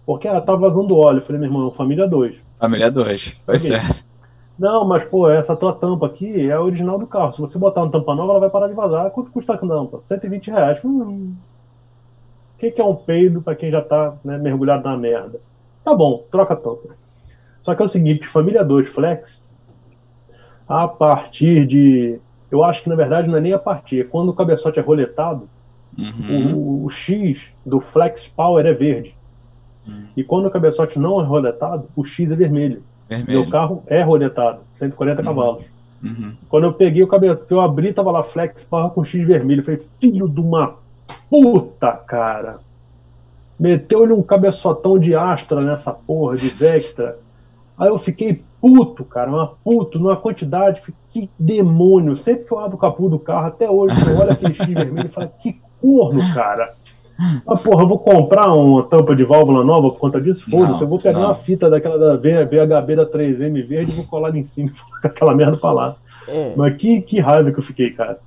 Porque ela tá vazando óleo. Eu falei, meu irmão, família 2. Família 2. Pois Ok. é. Não, mas pô, essa tua tampa aqui é a original do carro. Se você botar uma tampa nova, ela vai parar de vazar. Quanto custa a tampa? 120 reais. Hum. O que, que é um peido pra quem já tá né, mergulhado na merda? Tá bom, troca a tampa. Só que é o seguinte, família 2 Flex, a partir de. Eu acho que na verdade não é nem a partir, é quando o cabeçote é roletado, Uhum. o, o X do Flex Power é verde. Hum. E quando o cabeçote não é roletado, o X é vermelho. Meu Vermelho. carro é roletado, 140 Uhum. cavalos. Uhum. Quando eu peguei o cabeçote, eu abri, tava lá Flex Power com X vermelho. Eu falei, filho de uma puta, cara. Meteu-lhe um cabeçotão de Astra nessa porra, de (laughs) Vectra. Aí eu fiquei puto, cara, uma puto, numa quantidade. Que demônio. Sempre que eu abro o capô do carro, até hoje, eu olho aquele X vermelho e falo, que corno, cara. Ah, porra, eu vou comprar uma tampa de válvula nova por conta disso? Foda-se, eu vou pegar não. uma fita daquela da VHB da 3M verde e vou colar ali em cima (laughs) e aquela merda pra lá. É, Mas que, que raiva que eu fiquei, cara.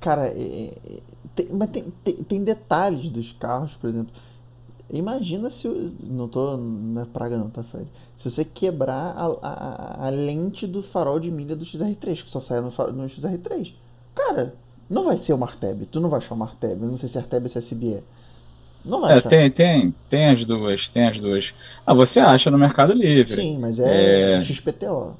cara, é- é- tem, mas tem, tem, tem detalhes dos carros, por exemplo. Imagina se. Não tô. Não é praga, não, tá, Fred? Se você quebrar a, a, a lente do farol de milha do XR3, que só sai no, no XR3. Cara, não vai ser o Marteb. Tu não vai achar o Marteb. Eu não sei se é Arteb ou se é SBE. Não vai É, achar. tem, tem, tem as duas, tem as duas. Ah, você acha no Mercado Livre. Sim, mas é, É. XPTO.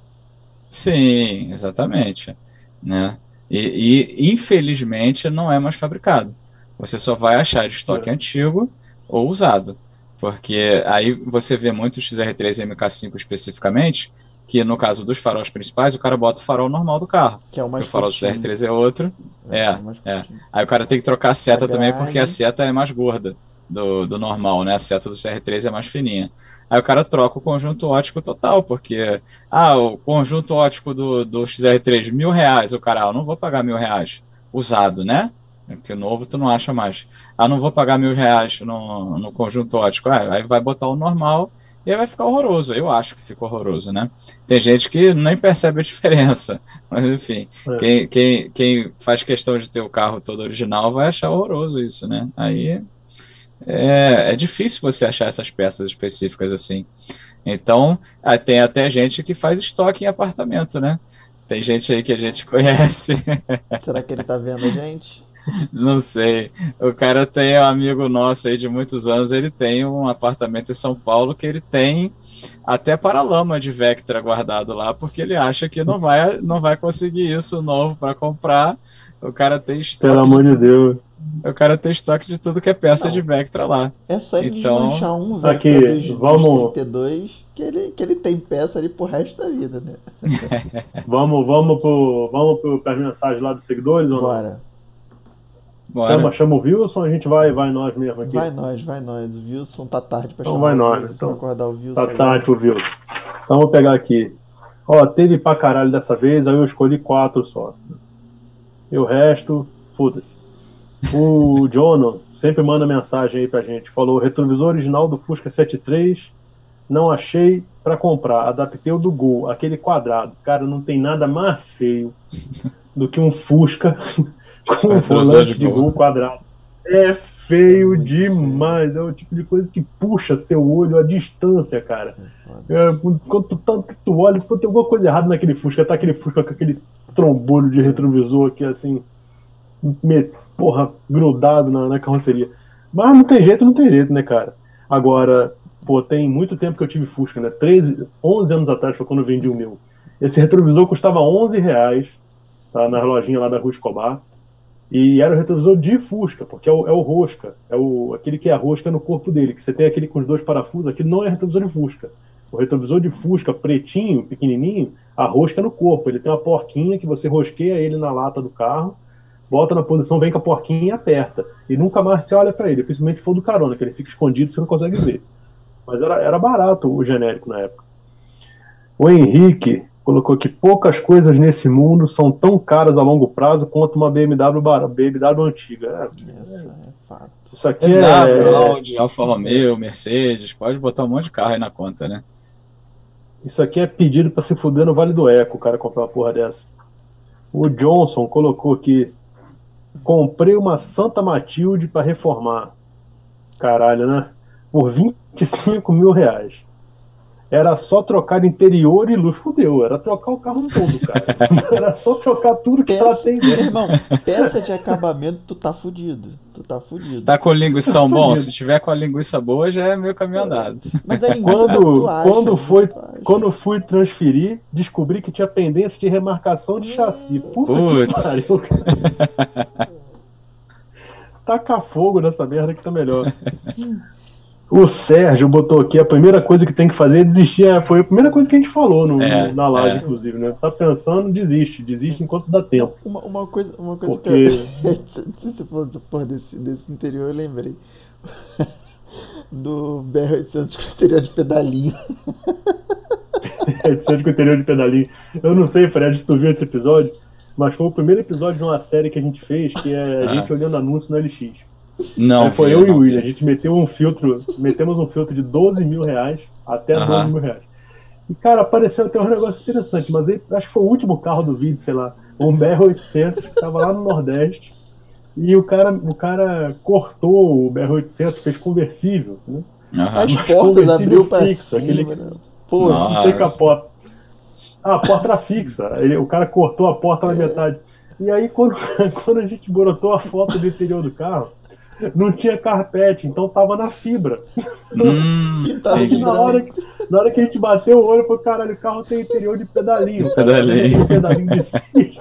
Sim, exatamente. Né? E, e, infelizmente não é mais fabricado. Você só vai achar de estoque antigo ou usado. Porque aí você vê muito o XR3 e MK5 especificamente, que no caso dos faróis principais, o cara bota o farol normal do carro. Que é o mais o farol do curtinho. XR3 é outro. É, mais é. curtinho. Aí o cara tem que trocar a seta A também, porque a seta é mais gorda do, do normal, né? A seta do CR3 é mais fininha. Aí o cara troca o conjunto ótico total, porque, ah, o conjunto ótico do, do XR3, mil reais. O cara, ah, eu não vou pagar mil reais. Usado, né? Porque novo tu não acha mais. Ah, não vou pagar mil reais no, no conjunto ótico. Ah, aí vai botar o normal e aí vai ficar horroroso. Eu acho que fica horroroso, né? Tem gente que nem percebe a (laughs) diferença. Mas enfim, É. quem, quem, quem faz questão de ter o carro todo original vai achar horroroso isso, né? Aí é, é difícil você achar essas peças específicas assim. Então, tem até gente que faz estoque em apartamento, né? Tem gente aí que a gente (laughs) conhece, Será que ele tá vendo a gente? Não sei. O cara tem um amigo nosso aí de muitos anos, ele tem um apartamento em São Paulo que ele tem até para-lama de Vectra guardado lá, porque ele acha que não vai, não vai conseguir isso novo para comprar. O cara tem estoque Pelo de amor de tudo- Deus. o cara tem estoque de tudo que é peça Não. de Vectra lá. É só ele Então, desmanchar um aqui, Vectra dos vamos- 32 que ele, que ele tem peça ali pro resto da vida, né? (laughs) Vamos, vamos pro, vamos pro, pras mensagens lá dos seguidores? Ou não? Bora. Chama, chama o Wilson, a gente vai, vai nós mesmo aqui. Vai nós, vai nós. O Wilson tá tarde pra Então chamar vai o nós, Wilson, então. acordar o Wilson. Tá tarde o Wilson. Então vou pegar aqui. Ó, teve pra caralho dessa vez, aí eu escolhi quatro só. E o resto, foda-se. O (laughs) Jono sempre manda mensagem aí pra gente. Falou: retrovisor original do Fusca 73, não achei pra comprar. Adaptei o do Gol, aquele quadrado. Cara, não tem nada mais feio do que um Fusca (laughs) com um Retrovisor volante de Gol. Quadrado. É feio demais. É o tipo de coisa que puxa teu olho à distância, cara. É, quando tu, tanto que tu olha, pô, tem alguma coisa errada naquele Fusca, tá aquele Fusca com aquele trombolho de retrovisor aqui, assim, me- porra, grudado na, na carroceria. Mas não tem jeito, não tem jeito, né, cara? Agora, pô, tem muito tempo que eu tive Fusca, né? 13, 11 anos atrás foi quando eu vendi o meu. Esse retrovisor custava 11 reais, tá? Na lojinha lá da Rua Escobar. E era o retrovisor de Fusca, porque é o, é o rosca, é o, aquele que é a rosca no corpo dele, que você tem aquele com os dois parafusos, aquele não é retrovisor de Fusca. O retrovisor de Fusca pretinho, pequenininho, a rosca é no corpo. Ele tem uma porquinha que você rosqueia ele na lata do carro, bota na posição, vem com a porquinha e aperta. E nunca mais você olha para ele, principalmente se for do carona, que ele fica escondido você não consegue ver. Mas era, era barato o genérico na época. O Henrique colocou que poucas coisas nesse mundo são tão caras a longo prazo quanto uma BMW, bar- BMW antiga. É, Essa é isso aqui BMW, é, Audi, Alfa Romeo, Mercedes, pode botar um monte de carro aí na conta, né? isso aqui é pedido para se fuder no Vale do Eco, o cara comprar uma porra dessa. O Johnson colocou que comprei uma Santa Matilde para reformar. Caralho, né? Por 25 mil reais. Era só trocar interior e luz. Fudeu, era trocar o carro todo, cara. (laughs) Era só trocar tudo que ela Peça, tem meu irmão, peça de acabamento, tu tá fudido. Tu tá fudido. Tá com linguição Tá bom? fudido. Se tiver com a linguiça boa, já é meio caminho andado. Mas a linguiça Quando- acha, quando foi- tu acha. Quando fui transferir, descobri que tinha pendência de remarcação de chassi. Puta Putz. que pariu, cara. (laughs) Taca fogo nessa merda que tá melhor. (laughs) O Sérgio botou aqui, a primeira coisa que tem que fazer é desistir. É, foi a primeira coisa que a gente falou no, É, na live, é. inclusive, né? Tá pensando, desiste. Desiste enquanto dá tempo. Uma, uma coisa, uma coisa Porque- que eu. (laughs) Se você falou dessa porra desse, desse interior, eu lembrei. (laughs) Do BR-800 com interior de pedalinho. Edição de interior de pedalinho. Eu não sei, Fred, se tu viu esse episódio, mas foi o primeiro episódio de uma série que a gente fez, que é a Ah. gente olhando anúncio no LX. Não, Aí foi vi, eu e não o vi. William. A gente meteu um filtro, metemos um filtro de 12 mil reais até Aham. 12 mil reais. E, cara, apareceu até um negócio interessante, mas aí, acho que foi o último carro do vídeo, sei lá, um BR-800 que tava lá no Nordeste. E o cara, o cara cortou o BR-800, fez conversível, né? Aham. As portas abriu pra fixo, cima. aquele- né? Pô, Nossa. Não tem capota. Ah, a porta era fixa. Ele, o cara cortou a porta na metade. E aí, quando, (laughs) quando a gente brotou a foto do interior do carro, não tinha carpete, então tava na fibra. Hum, Tá (laughs) Aí, na, hora, que- na hora que a gente bateu o olho, falou, caralho, o carro tem interior de pedalinho. Pedalinho. De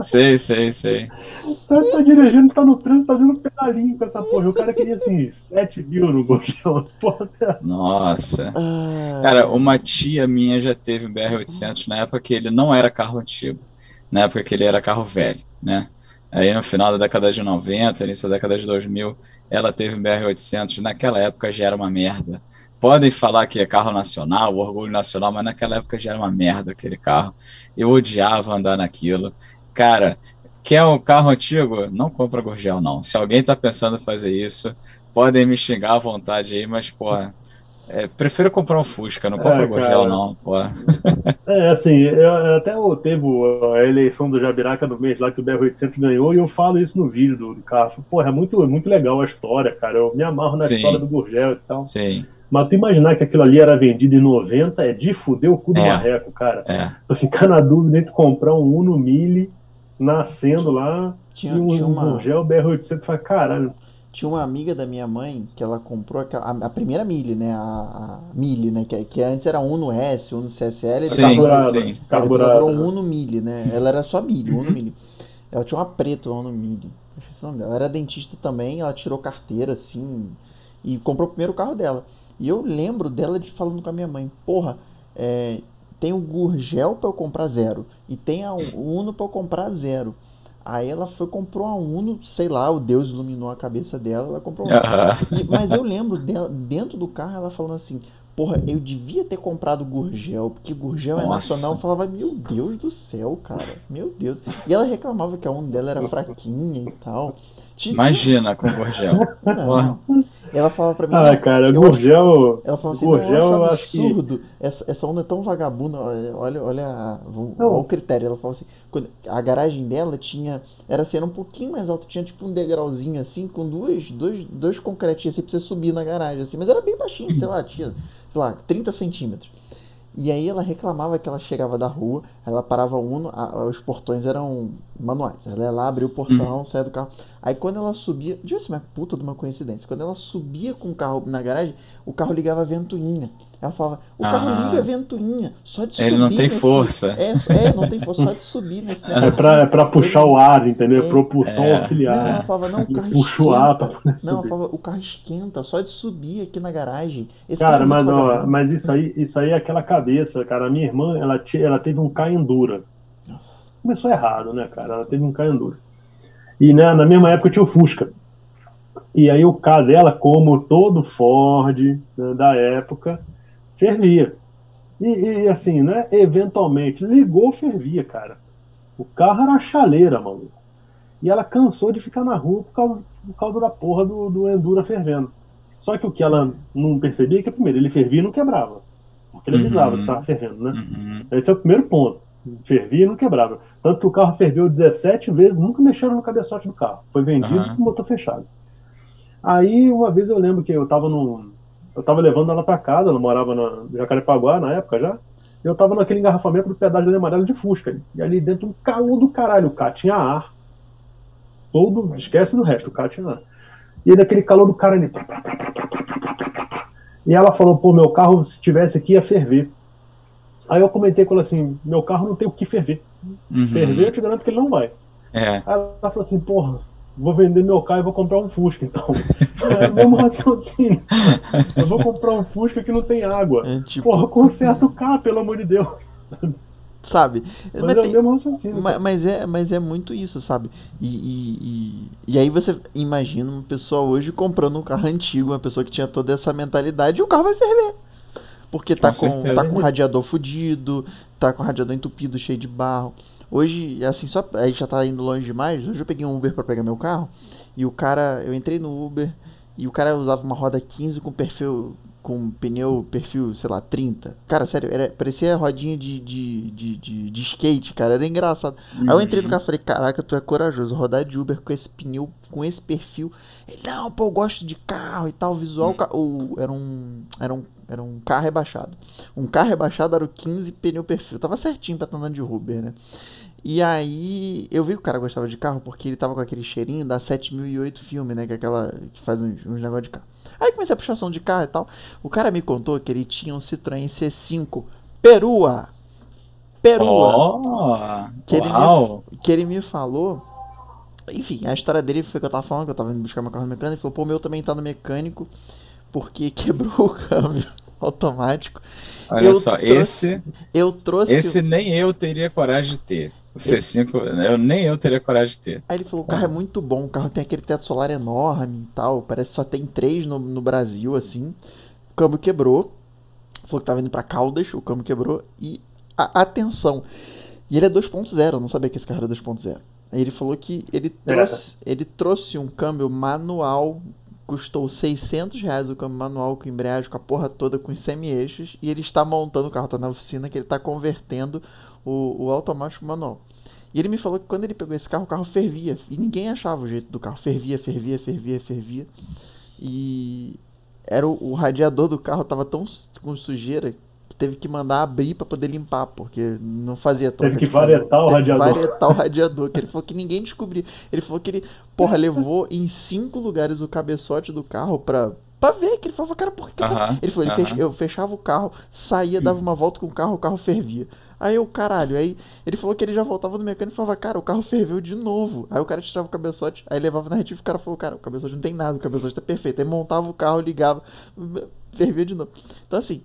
sei, sei, sei. O cara tá dirigindo, tá no trânsito, tá dando pedalinho com essa porra. O cara queria assim, 7 mil no Gojão. (laughs) Porra, Nossa. ah, Cara, uma tia minha já teve um BR-800 na época que ele não era carro antigo, na época que ele era carro velho, né? Aí no final da década de 90, início da década de 2000, ela teve um BR-800, naquela época já era uma merda. Podem falar que é carro nacional, orgulho nacional, mas naquela época já era uma merda aquele carro. Eu odiava andar naquilo. Cara, quer um carro antigo? Não compra Gurgel, não. Se alguém tá pensando em fazer isso, podem me xingar à vontade aí, mas, porra, é, prefiro comprar um Fusca, não compra É, Gurgel, não, porra. É, assim, eu, até o- teve a eleição do Jabiraca do mês lá que o BR-800 ganhou, e eu falo isso no vídeo do, do carro. Porra, é muito, é muito legal a história, cara. Eu me amarro na Sim. história do Gurgel e tal. Sim, Mas tu imaginar que aquilo ali era vendido em 90 é de fuder o cu do É. marreco, cara. é. Tu ficar na dúvida entre comprar um Uno Mille nascendo lá tinha, e um, tinha um uma, Gurgel BR-800 fala, caralho. Tinha uma amiga da minha mãe que ela comprou aquela, a, a primeira Mille, né? A, a Mille, né? Que, que antes era Uno S, Uno CSL. Sim, carburada, sim. Aí depois ela virou um né? Uno Mille, né? (laughs) Ela era só Mille, Uno Mille. Ela tinha uma preta, Uno Mille. O dela. Ela era dentista também, ela tirou carteira, assim, e comprou o primeiro carro dela. E eu lembro dela de falando com a minha mãe, porra, é, tem o Gurgel pra eu comprar zero. E tem a Uno pra eu comprar zero. Aí ela foi comprou a Uno, sei lá, o Deus iluminou a cabeça dela, ela comprou. Aham. E- mas eu lembro dela, dentro do carro, ela falando assim: Porra, eu devia ter comprado Gurgel, porque Gurgel é Nossa. nacional. Eu falava: Meu Deus do céu, cara, meu Deus. E ela reclamava que a Uno dela era fraquinha e tal. Tinha- Imagina com Gurgel. Não. Ela falava pra mim: Ah, "Não, cara, eu Gurgel. ela falou assim, Gurgel, eu acho acho que- absurdo. Essa, essa onda é tão vagabunda. Olha, olha, a- o, o critério. Ela falou assim, quando- a garagem dela tinha, era assim, era um pouquinho mais alto, tinha tipo um degrauzinho assim, com duas, dois, dois concretinhos assim pra você subir na garagem, assim, mas era bem baixinho, sei lá, tinha, sei lá, 30 centímetros. E aí ela reclamava que ela chegava da rua, ela parava uno, a- os portões eram manuais. Ela ia lá, abria o portão, saia do carro. Aí quando ela subia, devia ser uma puta de uma coincidência. Quando ela subia com o carro na garagem, o carro ligava a ventoinha. Ela falava, o carro Ah. liga a ventoinha, só de Ele subir não tem nesse- força. É, é, não tem força, só de subir nesse É pra, é pra puxar o ar, entendeu? É. Propulsão É. Não, ela auxiliar. falava, não, o carro Puxa o ar pra poder Não, ela falava, o carro esquenta, só de subir aqui na garagem. Esse Cara, é mas, ó, mas isso aí, isso aí é aquela cabeça, cara. A minha irmã, ela, te- ela teve um Caendura. Começou errado, né, cara? Ela teve um Caendura. E né, na mesma época tinha o Fusca. E aí o carro dela, como todo Ford né, da época, fervia. E, e, assim, né? Eventualmente, ligou, fervia, cara. O carro era chaleira, maluco. E ela cansou de ficar na rua por causa, por causa da porra do, do Endura fervendo. Só que o que ela não percebia é que, primeiro, ele fervia e não quebrava. Porque ele avisava uhum. que estava fervendo, né? Uhum. Esse é o primeiro ponto. Fervia e não quebrava. Tanto que o carro ferveu 17 vezes, nunca mexeram no cabeçote do carro. Foi vendido uhum. com o motor fechado. Aí, uma vez eu lembro que eu estava no, eu tava levando ela para casa, ela morava no Jacarepaguá na época já. Eu tava naquele engarrafamento do pedágio de amarelo de Fusca. E ali dentro um calor do caralho. O carro tinha ar. Todo, esquece do resto, o carro tinha ar. E daquele calor do cara ali. E ela falou, pô, meu carro, se tivesse aqui, ia ferver. Aí eu comentei com ela assim, meu carro não tem o que ferver. Uhum. Ferver, eu te garanto que ele não vai. É. Aí ela falou assim, porra, vou vender meu carro e vou comprar um Fusca, então. (laughs) é o mesmo raciocínio. Eu vou comprar um Fusca que não tem água. É, tipo... Porra, conserta o carro, pelo amor de Deus. Sabe? Mas, mas é tem... o mesmo raciocínio. Mas, mas, é, mas é muito isso, sabe? E, e, e, e, aí você imagina uma pessoa hoje comprando um carro antigo, uma pessoa que tinha toda essa mentalidade, e o carro vai ferver. Porque tá com, com tá com o radiador fudido, tá com o radiador entupido, cheio de barro. Hoje, assim, só aí já tá indo longe demais. Hoje eu peguei um Uber para pegar meu carro e o cara, eu entrei no Uber e o cara usava uma roda 15 com perfil com pneu perfil, sei lá, 30. Cara, sério, era, parecia rodinha de, de, de, de, de skate, cara. Era engraçado. Uhum. Aí eu entrei no uhum. carro e falei, caraca, tu é corajoso. Rodar de Uber com esse pneu, com esse perfil. Ele, não, pô, eu gosto de carro e tal, visual. Uhum. O, era, um, era, um, era um carro rebaixado. Um carro rebaixado era o 15 pneu perfil. Tava certinho pra estar andando de Uber, né? E aí, eu vi que o cara gostava de carro porque ele tava com aquele cheirinho da 7008 filme, né? Que é aquela que faz uns, uns negócios de carro. Aí comecei a puxar som de carro e tal. O cara me contou que ele tinha um Citroën C5 Perua. Perua. Oh, que, ele me, que ele me falou. Enfim, a história dele foi que eu tava falando, que eu tava indo buscar meu carro no mecânico. Ele falou, pô, o meu também tá no mecânico porque (laughs) quebrou o câmbio (laughs) automático. Olha eu só, trouxe, esse. Eu trouxe. Esse nem eu teria coragem de ter. O C5, eu, nem eu teria coragem de ter. Aí ele falou: o carro é muito bom, o carro tem aquele teto solar enorme e tal. Parece que só tem três no, no Brasil, assim. O câmbio quebrou. Falou que tava indo pra Caldas, o câmbio quebrou. E a, atenção. E ele é 2.0, eu não sabia que esse carro era 2.0. Aí ele falou que ele é. trouxe, ele trouxe um câmbio manual custou 600 reais o câmbio manual com embreagem, com a porra toda, com os semi-eixos, e ele está montando o carro, está na oficina, que ele está convertendo o, o automático manual. E ele me falou que quando ele pegou esse carro, o carro fervia, e ninguém achava o jeito do carro, fervia, fervia, fervia, fervia, e era o, o radiador do carro estava tão com sujeira teve que mandar abrir para poder limpar, porque não fazia troca. Teve que varetar o radiador. varetar o radiador, que ele falou que ninguém descobriu. Ele falou que ele, porra, levou em cinco lugares o cabeçote do carro pra, pra ver, que ele falou, cara, por que... Uh -huh, ele falou, ele uh -huh. fech... eu fechava o carro, saía, dava uma volta com o carro, o carro fervia. Aí eu, caralho, aí ele falou que ele já voltava no mecânico e falava, cara, o carro ferveu de novo. Aí o cara tirava o cabeçote, aí levava na retífica e o cara falou, cara, o cabeçote não tem nada, o cabeçote tá perfeito. Aí montava o carro, ligava, fervia de novo. Então assim,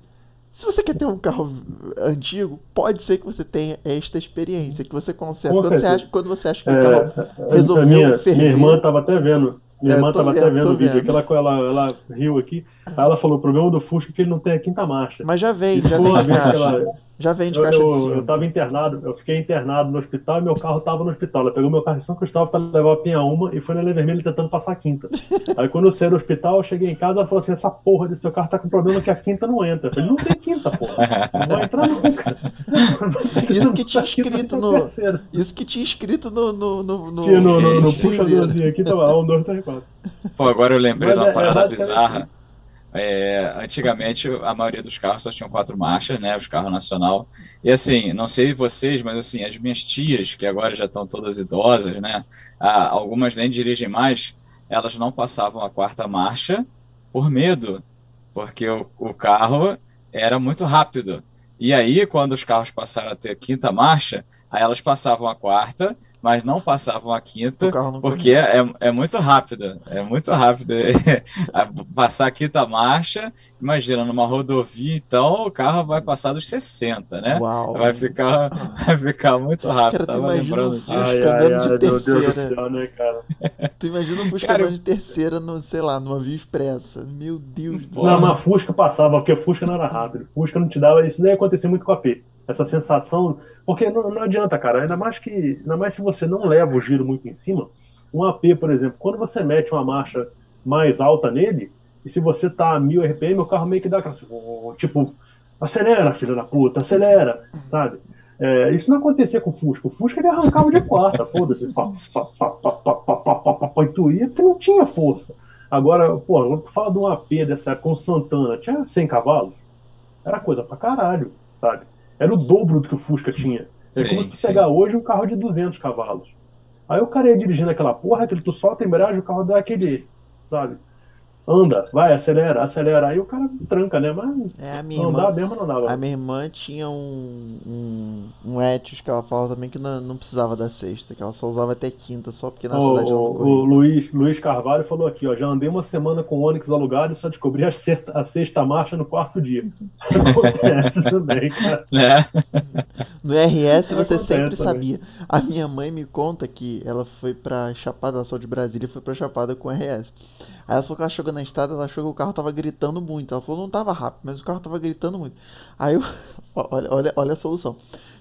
se você quer ter um carro antigo, pode ser que você tenha esta experiência, que você conserta. Quando você, acha, quando você acha que o é, carro resolveu minha, ferver... Minha irmã estava até vendo. Minha é, irmã estava até vendo o vídeo. Aquela, ela, ela riu aqui. Aí ela falou: o problema do Fusca é que ele não tem a quinta marcha. Mas já vem, já vem. Ela, já vende caixa eu, de. Eu estava internado, eu fiquei internado no hospital e meu carro estava no hospital. Ela pegou meu carro em São Cristóvão para levar a Pinha uma e foi na Lei Vermelha tentando passar a quinta. (laughs) Aí quando eu saí do hospital, eu cheguei em casa e falou assim: essa porra desse seu carro tá com problema que a quinta não entra. Eu falei, não tem quinta, porra. Não vai entrar nunca. Isso que tinha (laughs) escrito no. Isso que tinha escrito no. no, no, no... Tinha no, no, no puxadorzinho aqui, tava 1, 2, 3, 4. Pô, agora eu lembrei Mas de uma é, parada é, bizarra. É, antigamente a maioria dos carros só tinham quatro marchas, né, os carros nacional. E assim, não sei vocês, mas assim, as minhas tias, que agora já estão todas idosas, né, algumas nem dirigem mais, elas não passavam a quarta marcha por medo, porque o, o carro era muito rápido. E aí, quando os carros passaram a ter quinta marcha, Aí elas passavam a quarta, mas não passavam a quinta, porque é, é muito rápido. É muito rápido. (laughs) passar a quinta marcha, imagina, numa rodovia, então o carro vai passar dos 60, né? Uau. Vai ficar, (laughs) vai ficar muito rápido. Cara, Tava lembrando disso. Ai, ai, ai, de terceira. né, cara? (laughs) Tu imagina um Fusca cara, de terceira, no, sei lá, numa via expressa. Meu Deus do céu. Não, mas Fusca passava, porque Fusca não era rápido. Fusca não te dava. Isso daí acontecia muito com a P essa sensação. Porque não, não, adianta, cara. Ainda mais que. Ainda mais se você não leva o giro muito em cima. Um AP, por exemplo, quando você mete uma marcha mais alta nele, e se você tá a 1000 RPM, o carro meio que dá aquela. Tipo, acelera, filha da puta, acelera, sabe? É, isso não acontecia com o Fusca. O Fusca ele arrancava de quarta, foda-se. E tu ia porque não tinha força. Agora, pô, quando fala de um AP dessa época com Santana, tinha 100 cavalos? Era coisa pra caralho, sabe? Era o dobro do que o Fusca tinha. É sim, como se pegar hoje um carro de 200 cavalos. Aí o cara ia dirigindo aquela porra, aquele tu solta a embreagem, o carro dá aquele, sabe? Anda, vai, acelera, acelera. Aí o cara tranca, né? Mas é, a minha irmã, mesmo não dava. A minha irmã tinha um, um, um Etios que ela falava também que não, não precisava da sexta, que ela só usava até quinta, só porque na o, cidade ela não O Luiz, Luiz Carvalho falou aqui, ó, já andei uma semana com o Onix alugado e só descobri a sexta, a sexta marcha no quarto dia. Acontece (laughs) também, cara. É. No RS você sempre também. sabia. A minha mãe me conta que ela foi pra Chapada, ela saiu de Brasília e foi pra Chapada com RS. Aí ela falou que ela chegou na estrada, ela achou que o carro tava gritando muito. Ela falou não tava rápido, mas o carro tava gritando muito. Aí eu. (laughs) Olha, olha, olha a solução.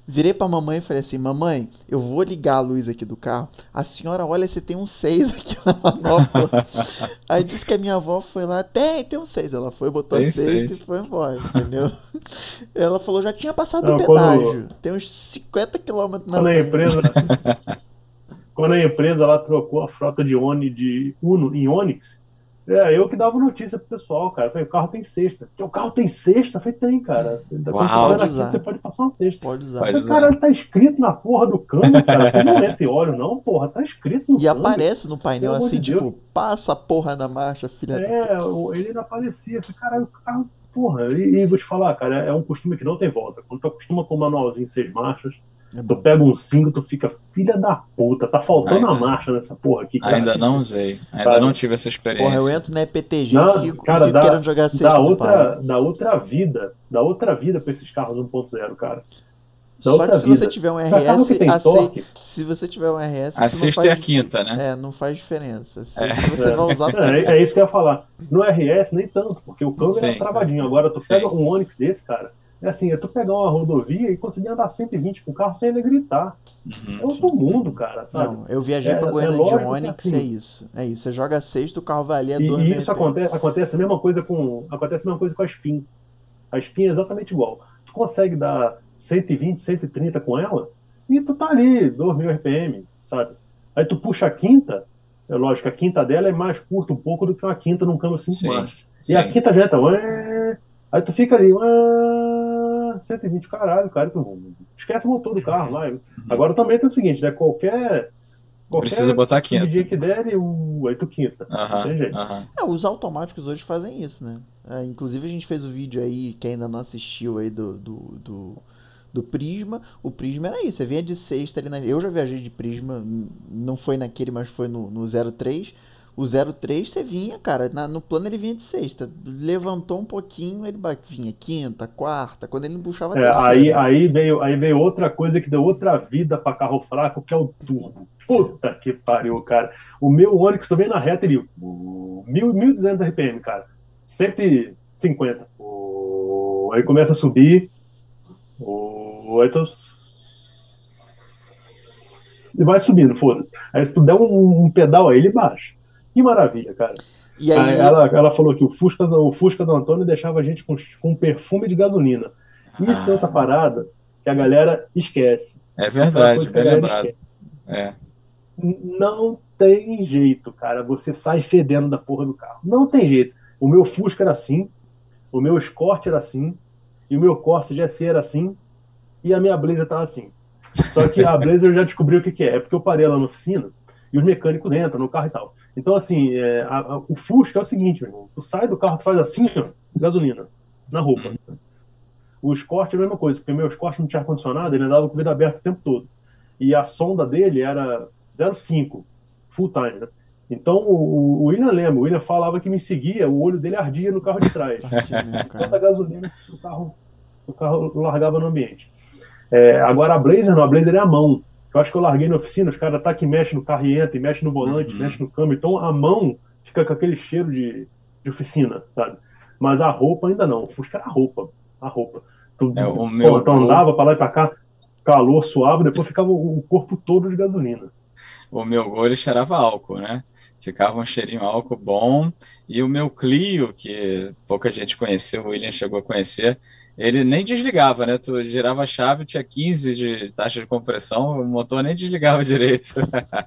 Virei pra mamãe e falei assim: Mamãe, eu vou ligar a luz aqui do carro. A senhora olha se tem um 6 (laughs) aqui na manopla. (laughs) Aí disse que a minha avó foi lá: Tem, tem um 6. Ela foi, botou tem 6 e foi embora, entendeu? Ela falou: Já tinha passado o pedágio. Quando... Tem uns 50 km na quando frente. A empresa, quando a empresa ela trocou a frota de Oni de Uno em Onix, é, eu que dava notícia pro pessoal, cara. Falei, o carro tem sexta. O carro tem sexta? Falei, tem, cara. Uau, aqui, você pode passar uma sexta. Pode usar. Falei, cara, tá escrito na porra do câmbio, cara. Você não entra e óleo, não, porra. Tá escrito no E câmbio. aparece no painel assim, de tipo, passa a porra na marcha, filha É, da... ele não aparecia. Falei, caralho, o carro, porra. E, e, vou te falar, cara, é um costume que não tem volta. Quando tu acostuma com o manualzinho seis marchas, é tu pega um 5, tu fica, filha da puta, tá faltando ainda, a marcha nessa porra aqui. Cara. Ainda não usei, ainda não tive essa experiência. Porra, eu entro na EPTG não, e fico, cara, fico dá, querendo jogar dá outra, dá outra vida, dá outra vida pra esses carros 1.0, cara. Dá Só que se vida. você tiver um RS, a torque, se você tiver um RS. A sexta e a quinta, né? É, não faz diferença. Se, é. você é. vai usar. (laughs) É, é, isso que eu ia falar. No RS, nem tanto, porque o câmbio é travadinho. Agora, tu Sim. pega um Onix desse, cara é assim, é tu pegar uma rodovia e conseguir andar 120 com o carro sem ele gritar. Uhum. É outro mundo, cara, sabe? Não, eu viajei é, pra Goiânia é de Onix, assim, é isso. É isso. Você joga sexto, o carro vai ali a E, e isso acontece, acontece a mesma coisa com. Acontece a mesma coisa com a Spin. A Spin é exatamente igual. Tu consegue dar 120, 130 com ela e tu tá ali, 2 RPM, sabe? Aí tu puxa a quinta, é lógico, a quinta dela é mais curta um pouco do que uma quinta num câmbio 5 marchas. E a quinta já tá. Aí tu fica ali. Ué, 120, caralho, cara, tu esquece o motor do carro lá. Agora também tem o seguinte, né? Qualquer. qualquer Precisa botar quinta. dia que der, o 8 quinta. Aham, tem jeito. É, os automáticos hoje fazem isso, né? É, inclusive a gente fez o vídeo aí, que ainda não assistiu aí do, do, do, do Prisma. O Prisma era isso, você vinha de sexta ali na. Eu já viajei de Prisma, não foi naquele, mas foi no, no 03 o 03 você vinha, cara, na, no plano ele vinha de sexta. Levantou um pouquinho, ele vinha quinta, quarta, quando ele não puxava é, aí, aí, veio, aí veio outra coisa que deu outra vida para carro fraco, que é o turbo. Puta que pariu, cara. O meu Onix também na reta, ele. Uh, 1.200 RPM, cara. 150. Uh, aí começa a subir. Uh, aí tu... E vai subindo, foda-se. Aí se tu der um, um pedal aí, ele baixa. Que maravilha, cara. E aí... ela, ela falou que o Fusca, o Fusca do Antônio deixava a gente com, com perfume de gasolina. Isso é outra ah. parada que a galera esquece. É verdade, bem lembrado. É. Não tem jeito, cara. Você sai fedendo da porra do carro. Não tem jeito. O meu Fusca era assim, o meu Escort era assim, e o meu Corsa GSC era assim, e a minha Blazer tava assim. Só que a (laughs) Blazer eu já descobri o que, que é. É porque eu parei lá na oficina e os mecânicos entram no carro e tal. Então, assim, é, a, a, o Fusca é o seguinte, meu irmão, tu sai do carro, tu faz assim, ó, gasolina, na roupa. O Escort é a mesma coisa, porque o meu Escort não tinha ar-condicionado, ele andava com vida aberta o tempo todo. e a sonda dele era 0,5 full time, né? Então o, o William lembra, o William falava que me seguia, o olho dele ardia no carro de trás. (laughs) Toda a gasolina o carro, o carro largava no ambiente. É, agora a Blazer não, a Blazer é a mão. Eu acho que eu larguei na oficina, os caras tá que mexe no carro e entra, e mexe no volante, uhum. mexe no câmbio. Então a mão fica com aquele cheiro de, de oficina, sabe? Mas a roupa ainda não. O Fusca era a roupa. A roupa. Tu, é, o meu, tu andava para lá e para cá, calor, suave, depois ficava o corpo todo de gasolina. O meu gol ele cheirava álcool, né? Ficava um cheirinho álcool bom. E o meu Clio, que pouca gente conheceu, o William chegou a conhecer, ele nem desligava, né? Tu girava a chave, tinha 15 de taxa de compressão, o motor nem desligava direito.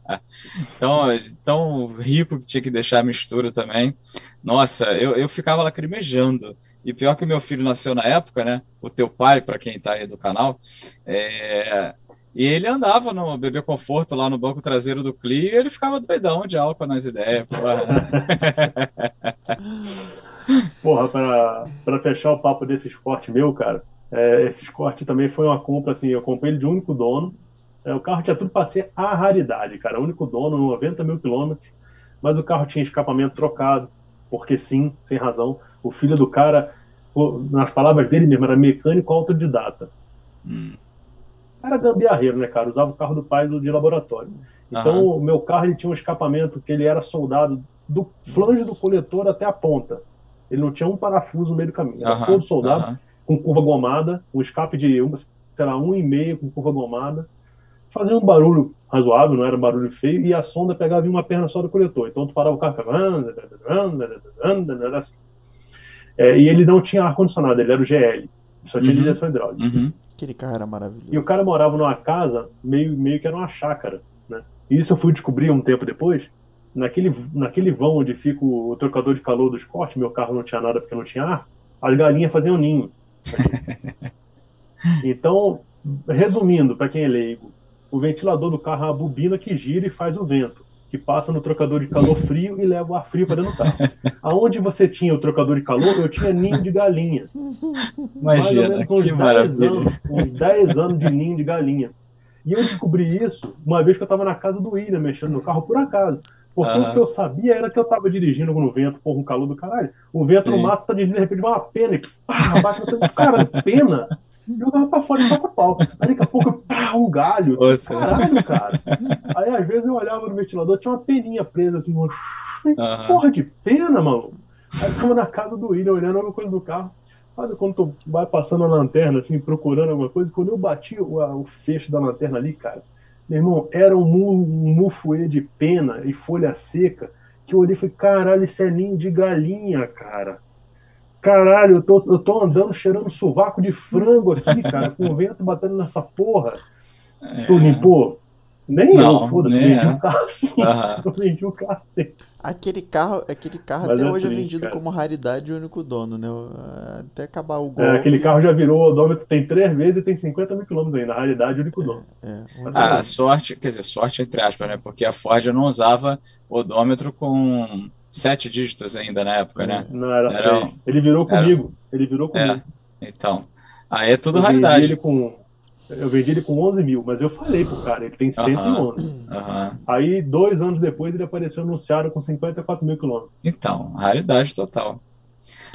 (laughs) então, tão rico que tinha que deixar a mistura também. Nossa, eu, eu ficava lacrimejando. E pior que o meu filho nasceu na época, né? O teu pai, para quem está aí do canal, é... E ele andava no bebê conforto lá no banco traseiro do Clio e ele ficava doidão de álcool nas ideias. (laughs) Porra, para fechar o papo desse esporte meu, cara, é, esse esporte também foi uma compra, assim, eu comprei ele de único dono. É, o carro tinha tudo para ser a raridade, cara. Único dono, 90 mil quilômetros, mas o carro tinha escapamento trocado, porque sim, sem razão. O filho do cara, nas palavras dele mesmo, era mecânico autodidata. Hum. Era gambiarreiro, né, cara? Usava o carro do pai do, de laboratório. Então, uhum. o meu carro ele tinha um escapamento que ele era soldado do flange do coletor até a ponta. Ele não tinha um parafuso no meio do caminho. Era uhum, todo soldado, uhum. com curva gomada, um escape de, sei lá, um e meio com curva gomada. Fazia um barulho razoável, não era um barulho feio, e a sonda pegava em uma perna só do coletor. Então tu parava o carro, assim. É, e ele não tinha ar-condicionado, ele era o GL, só tinha uhum. direção hidráulica. Uhum. Aquele carro era maravilhoso. E o cara morava numa casa, meio, meio que era uma chácara, né? E isso eu fui descobrir um tempo depois, naquele, naquele vão onde fica o, trocador de calor do esporte, meu carro não tinha nada porque não tinha ar, as galinhas faziam ninho. (laughs) então, resumindo, para quem é leigo, o ventilador do carro é a bobina que gira e faz o vento, que passa no trocador de calor frio e leva o ar frio para dentro do carro. Aonde você tinha o trocador de calor, eu tinha ninho de galinha. Imagina, que maravilha. Anos, uns 10 anos de ninho de galinha. E eu descobri isso uma vez que eu estava na casa do William, mexendo no carro por acaso. Porque uhum. o que eu sabia era que eu tava dirigindo no vento, porra, um calor do caralho. O vento Sim. no máximo tá dirigindo, de repente uma pena e pá, bate no cara, pena. Jogava pra fora e toca pau. Aí daqui a pouco, pá, um galho. Outra. Caralho, cara. Aí às vezes eu olhava no ventilador, tinha uma peninha presa assim, uma... Uhum. porra de pena, mano. Aí ficava na casa do William, olhando alguma coisa do carro. Sabe quando tu vai passando a lanterna, assim, procurando alguma coisa? Quando eu bati o, o fecho da lanterna ali, cara, meu irmão, era um, mufuê de pena e folha seca que eu olhei e falei, caralho, isso é ninho de galinha, cara. Caralho, eu tô, eu tô andando cheirando sovaco de frango aqui, cara, com o vento batendo nessa porra. É... Tu limpou? Nem não, eu, foda-se, (laughs) vendi um carro assim. Uhum. Eu vendi um carro assim. Aquele carro, aquele carro Mas até é hoje é triste, é vendido cara. como raridade e único dono, né? Até acabar o gol. É, aquele carro já virou odômetro, tem três vezes e tem 50 mil quilômetros ainda. Na realidade, único dono. É, é. Ah, sorte, quer dizer, sorte entre aspas, né? Porque a Ford não usava odômetro com sete dígitos ainda na época, né? Não, era, era Ele virou comigo. Era... Ele virou comigo. É, então. Aí é tudo eu raridade. Ele com eu vendi ele com 11 mil, mas eu falei pro cara, ele tem 111. Uhum, uhum. Aí, dois anos depois, ele apareceu anunciado com 54 mil quilômetros. Então, raridade total.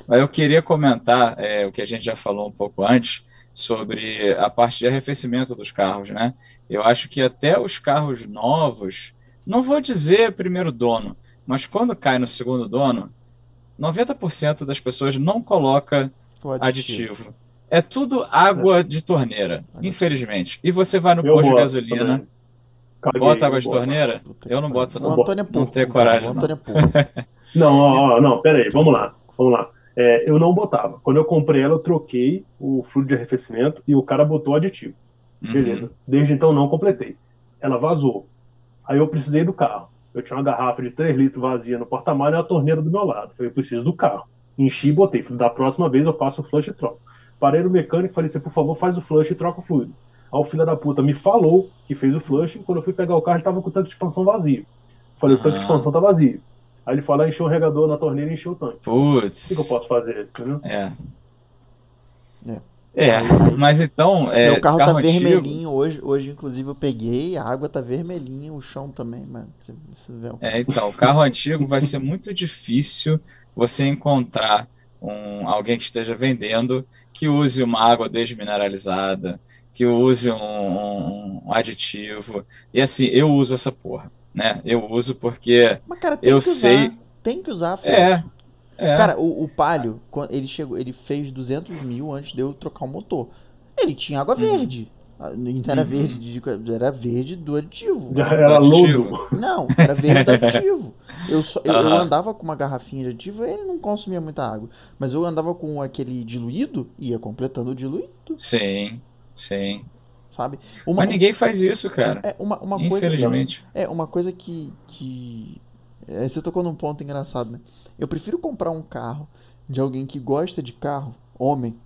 Mas eu queria comentar é, o que a gente já falou um pouco antes sobre a parte de arrefecimento dos carros, né? Eu acho que até os carros novos, não vou dizer primeiro dono, mas quando cai no segundo dono, 90% das pessoas não coloca aditivo. aditivo. É tudo água de torneira, infelizmente. E você vai no posto de gasolina, Caguei, bota água de torneira? Eu não boto, não. Antônio é não tenho coragem. Não, é não, ó, não, pera aí, vamos lá. Vamos lá. É, eu não botava. Quando eu comprei ela, eu troquei o fluido de arrefecimento e o cara botou aditivo. Uhum. Beleza. Uhum. Desde então não completei. Ela vazou. Aí eu precisei do carro. Eu tinha uma garrafa de 3 litros vazia no porta-malas e a torneira do meu lado. Eu preciso do carro. Enchi e botei. Falei, da próxima vez eu faço o flush e troco. Parei no mecânico e falei assim, por favor, faz o flush e troca o fluido. Aí o filho da puta me falou que fez o flush, quando eu fui pegar o carro, ele tava com o tanque de expansão vazio. Falei, o tanque de expansão tá vazio. Aí ele falou, encheu o regador na torneira e encheu o tanque. Putz. O que, eu posso fazer? Entendeu? É. é. É, (laughs) mas então. É, Meu carro, carro tá antigo, vermelhinho hoje, hoje inclusive eu peguei, a água tá vermelhinha, o chão também, mano. Você, você vê um- É, então, o carro antigo vai ser muito difícil você encontrar um, alguém que esteja vendendo que use uma água desmineralizada, que use um, um- aditivo. E assim, eu uso essa porra, né? Eu uso porque Mas cara, eu que usar, sei- tem que usar, filho. é, é, Cara, o, o Palio, quando ele chegou, ele fez 200 mil antes de eu trocar o motor. Ele tinha água verde. Ah, Não era verde, de- era verde do aditivo. (laughs) Era lodo. Não, era verde do (laughs) aditivo. Eu, só- eu, eu andava com uma garrafinha de aditivo e ele não consumia muita água. Mas eu andava com aquele diluído e ia completando o diluído, sim, sim. sabe? Uma, Mas ninguém faz isso, cara. é, uma, uma coisa, Infelizmente. é uma coisa que, que é, você tocou num ponto engraçado, né? Eu prefiro comprar um carro de alguém que gosta de carro, homem,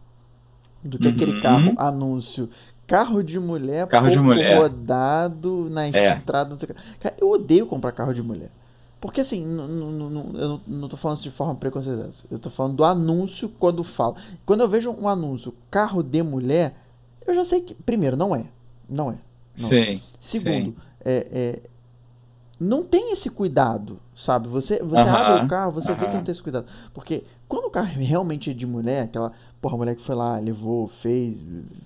do que aquele Uhum. carro anúncio. Carro de mulher, Carro de mulher. rodado na É. estrada. não. Cara, eu odeio comprar carro de mulher. Porque assim, n- n- n- eu não, não tô falando isso de forma preconceituosa. Eu tô falando do anúncio quando fala. Quando eu vejo um anúncio, carro de mulher, eu já sei que. Primeiro, não é. Não é. Sim, Segundo, sim. é, é, não tem esse cuidado, sabe? Você, você Aham, abre o carro, você vê que não tem esse cuidado. Porque quando o carro realmente é de mulher, aquela, porra, a mulher que foi lá, levou, fez,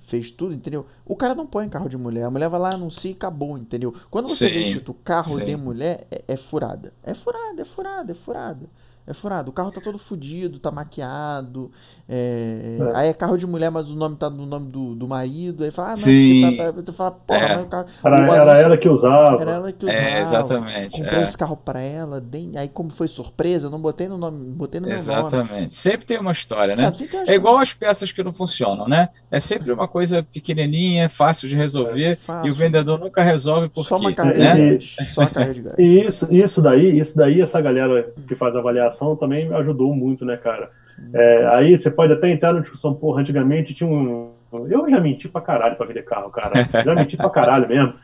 fez tudo, entendeu? O cara não põe carro de mulher, a mulher vai lá, anuncia e acabou, entendeu? Quando você vê escrito carro sim. de mulher, é, é furada. É furada, é furada, é furada. É furado. O carro tá todo fudido, tá maquiado. É, É. Aí é carro de mulher, mas o nome tá no nome do, do marido. Aí fala, ah, não, Sim. porque tá, tá, você fala, porra, É. mas o carro. Era, o era ela que usava. era ela que usava. É, exatamente. Comprei é. esse carro pra ela. dei- Aí, como foi surpresa, eu não botei no nome, botei no meu nome. Exatamente. Sempre tem uma história, né? Sabe, É igual as peças que não funcionam, né? É sempre uma coisa pequenininha, fácil de resolver, e Fácil. o vendedor nunca resolve por Só uma carreira né? Só uma carreira de gás. E isso, isso daí, isso daí, essa galera que faz avaliação também ajudou muito, né, cara? É, aí você pode até entrar na discussão, porra, antigamente tinha um. Eu já menti pra caralho pra vender carro, cara. Já menti pra caralho mesmo.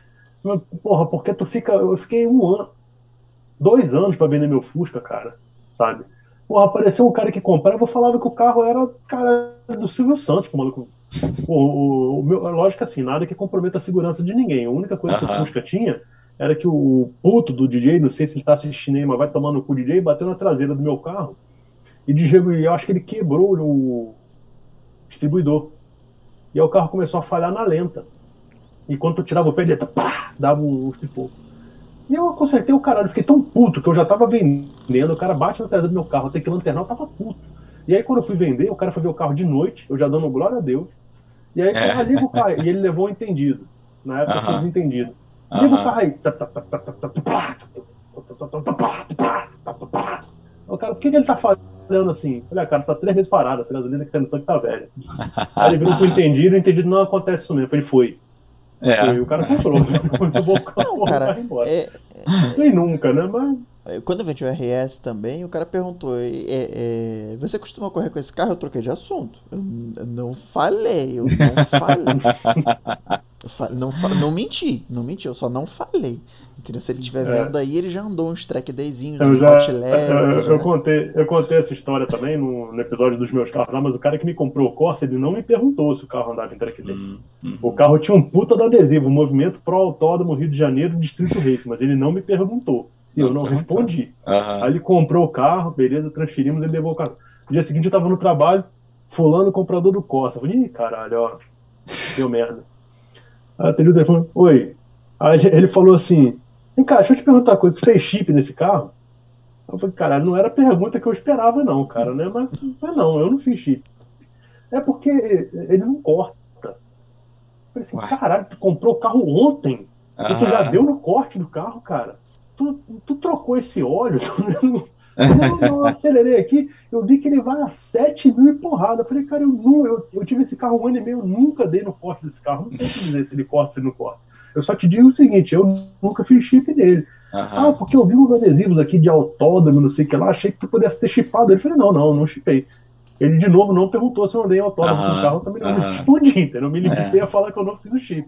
Porra, porque tu fica. Eu fiquei um ano, dois anos pra vender meu Fusca, cara, sabe? Porra, apareceu um cara que comprava, eu falava que o carro era, cara, do Silvio Santos, pô, maluco. O, o, o meu, lógico assim, nada que comprometa a segurança de ninguém. A única coisa que o. Fusca tinha era que o puto do DJ, não sei se ele tá assistindo aí, mas vai tomar no cu DJ, bateu na traseira do meu carro e desregulou, eu acho que ele quebrou o distribuidor. E aí o carro começou a falhar na lenta. E quando tu tirava o pé, ele pá, dava um tipo. E eu consertei o caralho, eu fiquei tão puto que eu já tava vendendo, o cara bate na traseira do meu carro, eu tenho que lanternar, eu tava puto. E aí quando eu fui vender, o cara foi ver o carro de noite, eu já dando glória a Deus. E aí, É. ah, liga o carro. E ele levou um entendido. Na época eu Aham. fiz entendido. Liga o carro aí. Tá, tá, tá, tá, tá, tá, tá, tá, tá, tá, tá, tá, tá, tá, tá, tá. O cara, por que, que ele tá falando assim? Olha, cara, tá três vezes parado, essa gasolina que tem no tanque tá velha. Aí ele virou pro entendido, o entendido não acontece isso mesmo. Ele foi. É. Foi, o cara comprou. (laughs) Levou o carro, Não, cara, carro embora. É, Nem nunca, né? Mas é, quando eu vendi o RS também, o cara perguntou: é, é, Você costuma correr com esse carro? Eu troquei de assunto. Eu não falei, eu não falei. (laughs) Eu fa- não, fa- não menti, não menti, eu só não falei. Entendeu? Se ele estiver É. vendo aí, ele já andou uns track dayzinhos, eu uns já. hot Eu, eu né? contei, eu contei essa história também no, no episódio dos meus carros lá, mas o cara que me comprou o Corsa, ele não me perguntou se o carro andava em track day. Hum, hum. O carro tinha um puta do adesivo, Movimento Pro Autódromo Rio de Janeiro, Distrito (laughs) Race, mas ele não me perguntou. E eu Não respondi. Aí ele comprou o carro, beleza, transferimos, ele levou o carro. No dia seguinte eu tava no trabalho, fulano comprador do Corsa. Eu falei, ih, caralho, ó, (laughs) deu merda. Aí eu atendi o telefone, oi. Aí ele falou assim, vem cá, deixa eu te perguntar uma coisa, tu fez chip nesse carro? Eu falei, caralho, não era a pergunta que eu esperava não, cara, né? Mas, mas não, eu não fiz chip. É porque ele não corta. Eu falei assim, Ué. caralho, tu comprou o carro ontem? Isso já Aham. deu no corte do carro, cara. Tu, tu trocou esse óleo? (laughs) Tu não, eu acelerei aqui, eu vi que ele vai a 7 mil e porrada. Eu falei, cara, eu, eu, eu tive esse carro um ano e meio, eu nunca dei no corte desse carro. Não sei dizer se ele corta ou se ele não corta. Eu só te digo o seguinte, eu nunca fiz chip dele. Ah, Aham. porque eu vi uns adesivos aqui de autódromo, não sei o que lá, achei que tu pudesse ter chipado. Ele falou, não, não, não chipei. Ele de novo não perguntou se eu andei autódromo com o carro, também não respondi, entendeu? Eu me limitei É. a falar que eu não fiz o chip.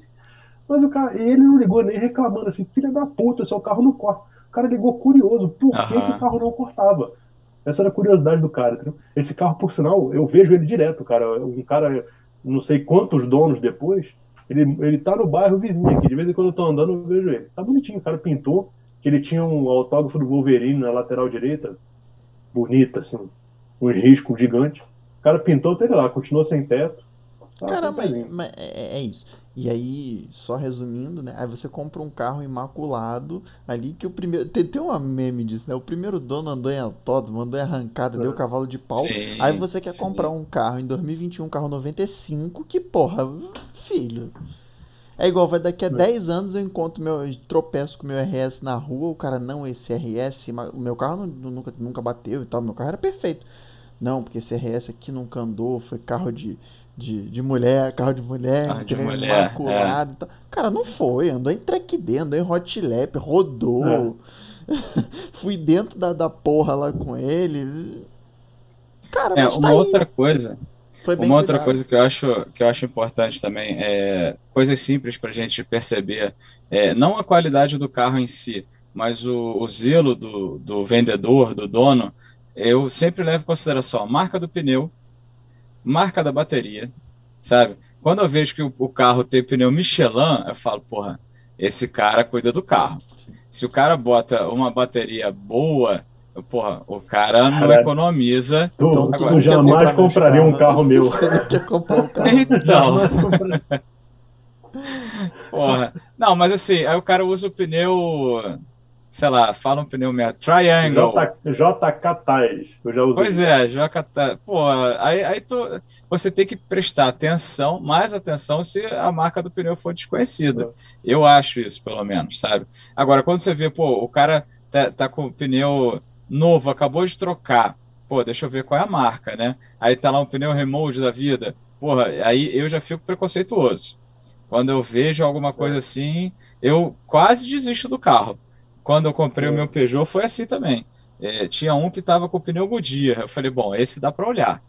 Mas o cara, ele não ligou nem reclamando assim, filha da puta, seu carro não corta. O cara ligou curioso, por que, que o carro não cortava? Essa era a curiosidade do cara, entendeu? Esse carro, por sinal, eu vejo ele direto, cara. Um cara, não sei quantos donos depois, ele, ele tá no bairro vizinho aqui. De vez em quando eu tô andando, eu vejo ele. Tá bonitinho, o cara pintou, que ele tinha um autógrafo do Wolverine na lateral direita, bonita, assim, um risco gigante. O cara pintou, teve lá, continuou sem teto. Tá, cara, mas, mas é, é, isso. E aí, só resumindo, né? Aí você compra um carro imaculado ali que o primeiro. Tem, tem uma meme disso, né? O primeiro dono andou em autódromo, andou em arrancada, é. deu cavalo de pau. Sim, aí você quer sim. comprar um carro em 2021, um carro 95, que porra, filho. É igual, vai daqui a é. 10 anos eu encontro meu. Eu tropeço com meu RS na rua, o cara, não, esse RS, o meu carro não, nunca, nunca bateu e tal, meu carro era perfeito. Não, porque esse RS aqui nunca andou, foi carro de de, de mulher, carro de mulher, carro de mulher é. Cara, não foi, andou em track D, andou em hot lap, rodou. É. (laughs) Fui dentro da, da porra lá com ele. Cara, é, uma tá outra coisa. uma cuidado. outra coisa que eu acho que eu acho importante também é coisas simples para a gente perceber, é, não a qualidade do carro em si, mas o, o zelo do, do vendedor, do dono. Eu sempre levo em consideração a marca do pneu, marca da bateria, sabe? Quando eu vejo que o, o carro tem pneu Michelin, eu falo, porra, esse cara cuida do carro. Se o cara bota uma bateria boa, porra, o cara não Caralho. economiza. Tu, Agora, tu jamais compraria um carro meu. (laughs) Um carro então. (laughs) porra. Não, mas assim, aí o cara usa o pneu sei lá, fala um pneu meio Triangle. JK Tires, eu já usei. Pois é, JK Pô, aí, aí tu, você tem que prestar atenção, mais atenção se a marca do pneu for desconhecida. É. Eu acho isso, pelo menos, sabe? Agora, quando você vê, pô, o cara tá, tá com o pneu novo, acabou de trocar, pô, deixa eu ver qual é a marca, né? Aí tá lá um pneu remote da vida, porra, aí eu já fico preconceituoso. Quando eu vejo alguma coisa assim, eu quase desisto do carro quando eu comprei é. o meu Peugeot foi assim também. É, tinha um que estava com o pneu Goodyear. Eu falei, bom, esse dá para olhar.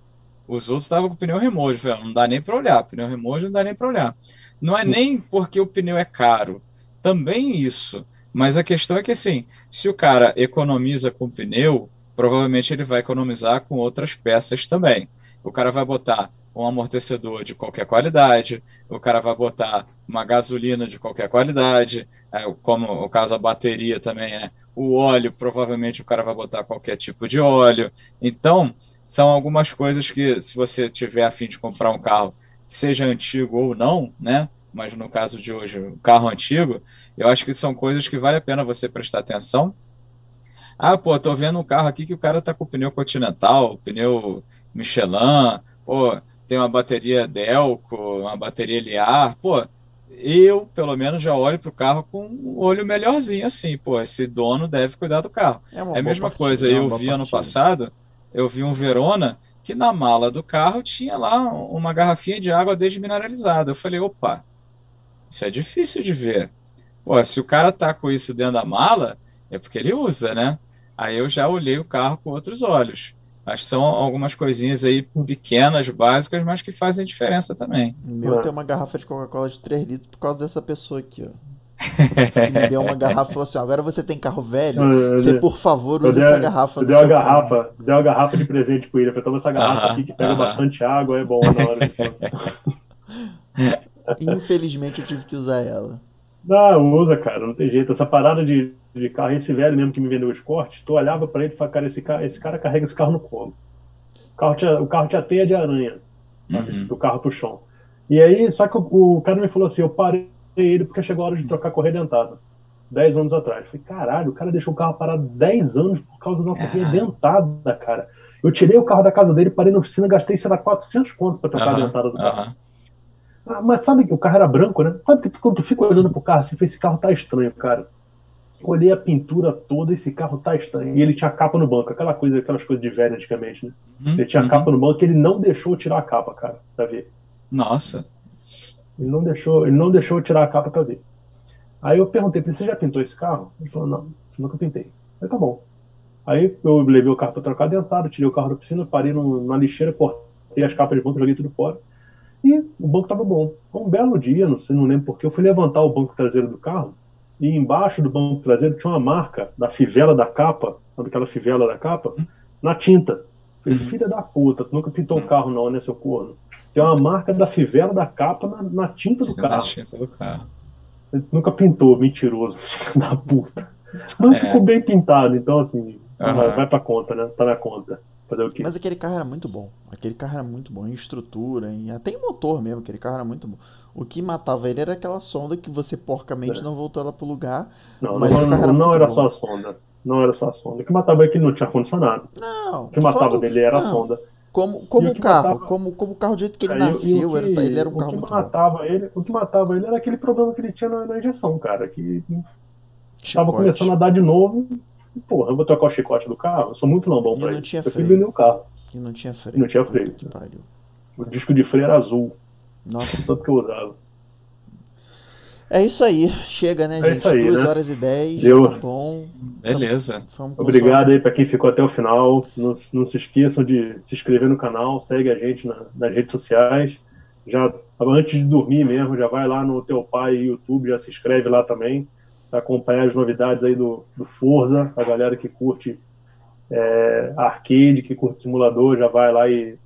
Os outros estavam com o pneu remojo. Falei, não dá nem para olhar. Pneu remojo não dá nem para olhar. Não é nem porque o pneu é caro. Também isso. Mas a questão é que, assim, se o cara economiza com pneu, provavelmente ele vai economizar com outras peças também. O cara vai botar um amortecedor de qualquer qualidade, o cara vai botar uma gasolina de qualquer qualidade, é, como o caso da bateria também, né? O óleo, provavelmente o cara vai botar qualquer tipo de óleo. Então, são algumas coisas que, se você tiver a fim de comprar um carro, seja antigo ou não, né? Mas no caso de hoje, carro antigo, eu acho que são coisas que vale a pena você prestar atenção. Ah, pô, tô vendo um carro aqui que o cara tá com pneu Continental, pneu Michelin, pô, tem uma bateria Delco, uma bateria Liar, pô, eu, pelo menos, já olho para o carro com um olho melhorzinho, assim, pô, esse dono deve cuidar do carro. É, é a mesma coisa, é eu vi ano passado, eu vi um Verona que na mala do carro tinha lá uma garrafinha de água desmineralizada. Eu falei, opa, isso é difícil de ver. Pô, se o cara tá com isso dentro da mala, é porque ele usa, né? Aí eu já olhei o carro com outros olhos. Acho que são algumas coisinhas aí pequenas, básicas, mas que fazem diferença também. O meu tem uma garrafa de Coca-Cola de 3 litros por causa dessa pessoa aqui, ó. (laughs) me deu uma garrafa e falou assim: agora você tem carro velho, você por favor use essa garrafa. Deu a garrafa, deu a (laughs) garrafa de presente pro ele. Falei, toma essa garrafa -huh, aqui que pega -huh. bastante água, é bom na hora de... (laughs) Infelizmente eu tive que usar ela. Não, usa, cara, não tem jeito. Essa parada de, de carro, esse velho mesmo que me vendeu o Escort, tu olhava pra ele e falava, cara, esse cara, esse cara carrega esse carro no colo. O carro tinha, o carro de aranha, uhum. do carro pro chão. E aí, só que o, o, cara me falou assim, eu parei ele porque chegou a hora de trocar a correia dentada. 10 anos atrás. Eu falei, caralho, o cara deixou o carro parado 10 anos por causa de uma correia dentada, cara. Eu tirei o carro da casa dele, parei na oficina, gastei, sei lá, 400 conto pra trocar uhum. a dentada do carro. Ah, mas sabe que o carro era branco, né? Sabe que quando tu fica olhando pro carro, assim, esse carro tá estranho, cara. Olhei a pintura toda, esse carro tá estranho. E ele tinha capa no banco, aquela coisa, aquelas coisas de velho antigamente, né? Uhum, ele tinha uhum. capa no banco, ele não deixou tirar a capa, cara, pra ver. Nossa. Ele não deixou, ele não deixou tirar a capa pra ver. Aí eu perguntei pra ele, você já pintou esse carro? Ele falou, não, nunca pintei. Aí tá bom. Aí eu levei o carro pra trocar dentado, tirei o carro da piscina, parei numa lixeira, cortei as capas de banco, joguei tudo fora. E o banco estava bom. Um belo dia, não sei, não lembro porque, eu fui levantar o banco traseiro do carro e embaixo do banco traseiro tinha uma marca da fivela da capa, sabe aquela fivela da capa, na tinta. Falei, uhum. filha da puta, tu nunca pintou o carro não, né, seu corno? tem uma marca da fivela da capa na, na tinta do Sim, na carro. tinta do carro. Ele nunca pintou, mentiroso, (laughs) filho da puta. Mas É. ficou bem pintado, então assim, vai, vai pra conta, né? Tá na conta. Fazer o quê? Mas aquele carro era muito bom. Aquele carro era muito bom em estrutura, em até em motor mesmo. Aquele carro era muito bom. O que matava ele era aquela sonda que você porcamente É. não voltou ela pro lugar. Não, mas não, era não era bom. só a sonda. Não era só a sonda. O que matava é que não tinha ar-condicionado. Não. O que matava falando- dele era a não, sonda. Como, como o carro, matava- como, como o carro do jeito que ele nasceu, que- era- ele era um carro muito bom. matava ele, O que matava ele era aquele problema que ele tinha na, na injeção, cara. Que tava Chicote. começando a dar de novo. E, porra, eu vou trocar o chicote do carro. Eu sou muito lambão E pra não isso. tinha Eu freio. vender o carro. E não tinha freio. Não tinha freio. que pariu. O disco de freio era azul. Nossa. Tanto que eu usava. É isso aí. Chega, né, É gente? isso aí, 2 né? horas e 10. Deu. Tá bom. Beleza. Vamos Obrigado aí pra quem ficou até o final. Não, não se esqueçam de se inscrever no canal, segue a gente na- nas redes sociais. Já antes de dormir mesmo, já vai lá no teu pai YouTube, já se inscreve lá também para acompanhar as novidades aí do, do Forza, a galera que curte é, arcade, que curte simulador, já vai lá e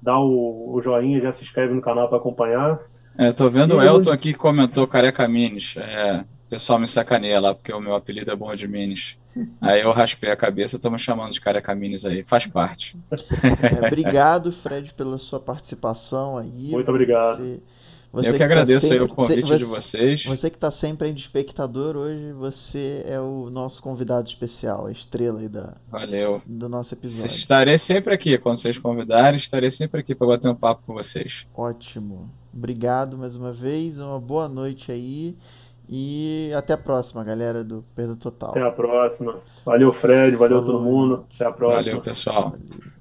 dá o, o joinha, já se inscreve no canal para acompanhar. É, tô vendo o E eu- Elton aqui que comentou Careca Minis. É, o pessoal me sacaneia lá, porque o meu apelido é bom de Minis. Aí eu raspei a cabeça, estamos chamando de Careca Minis aí. Faz parte. É, obrigado, Fred, pela sua participação aí. Muito obrigado. Você, você eu que tá agradeço aí o sempre- convite você- de vocês. Você que está sempre aí de espectador, hoje você é o nosso convidado especial, a estrela aí da, Valeu. do nosso episódio. Estarei sempre aqui. Quando vocês convidarem, estarei sempre aqui para bater um papo com vocês. Ótimo. Obrigado mais uma vez, uma boa noite aí e até a próxima, galera do Perda Total. Até a próxima. Valeu, Fred. Valeu Falou. todo mundo. Até a próxima. Valeu, pessoal. Valeu.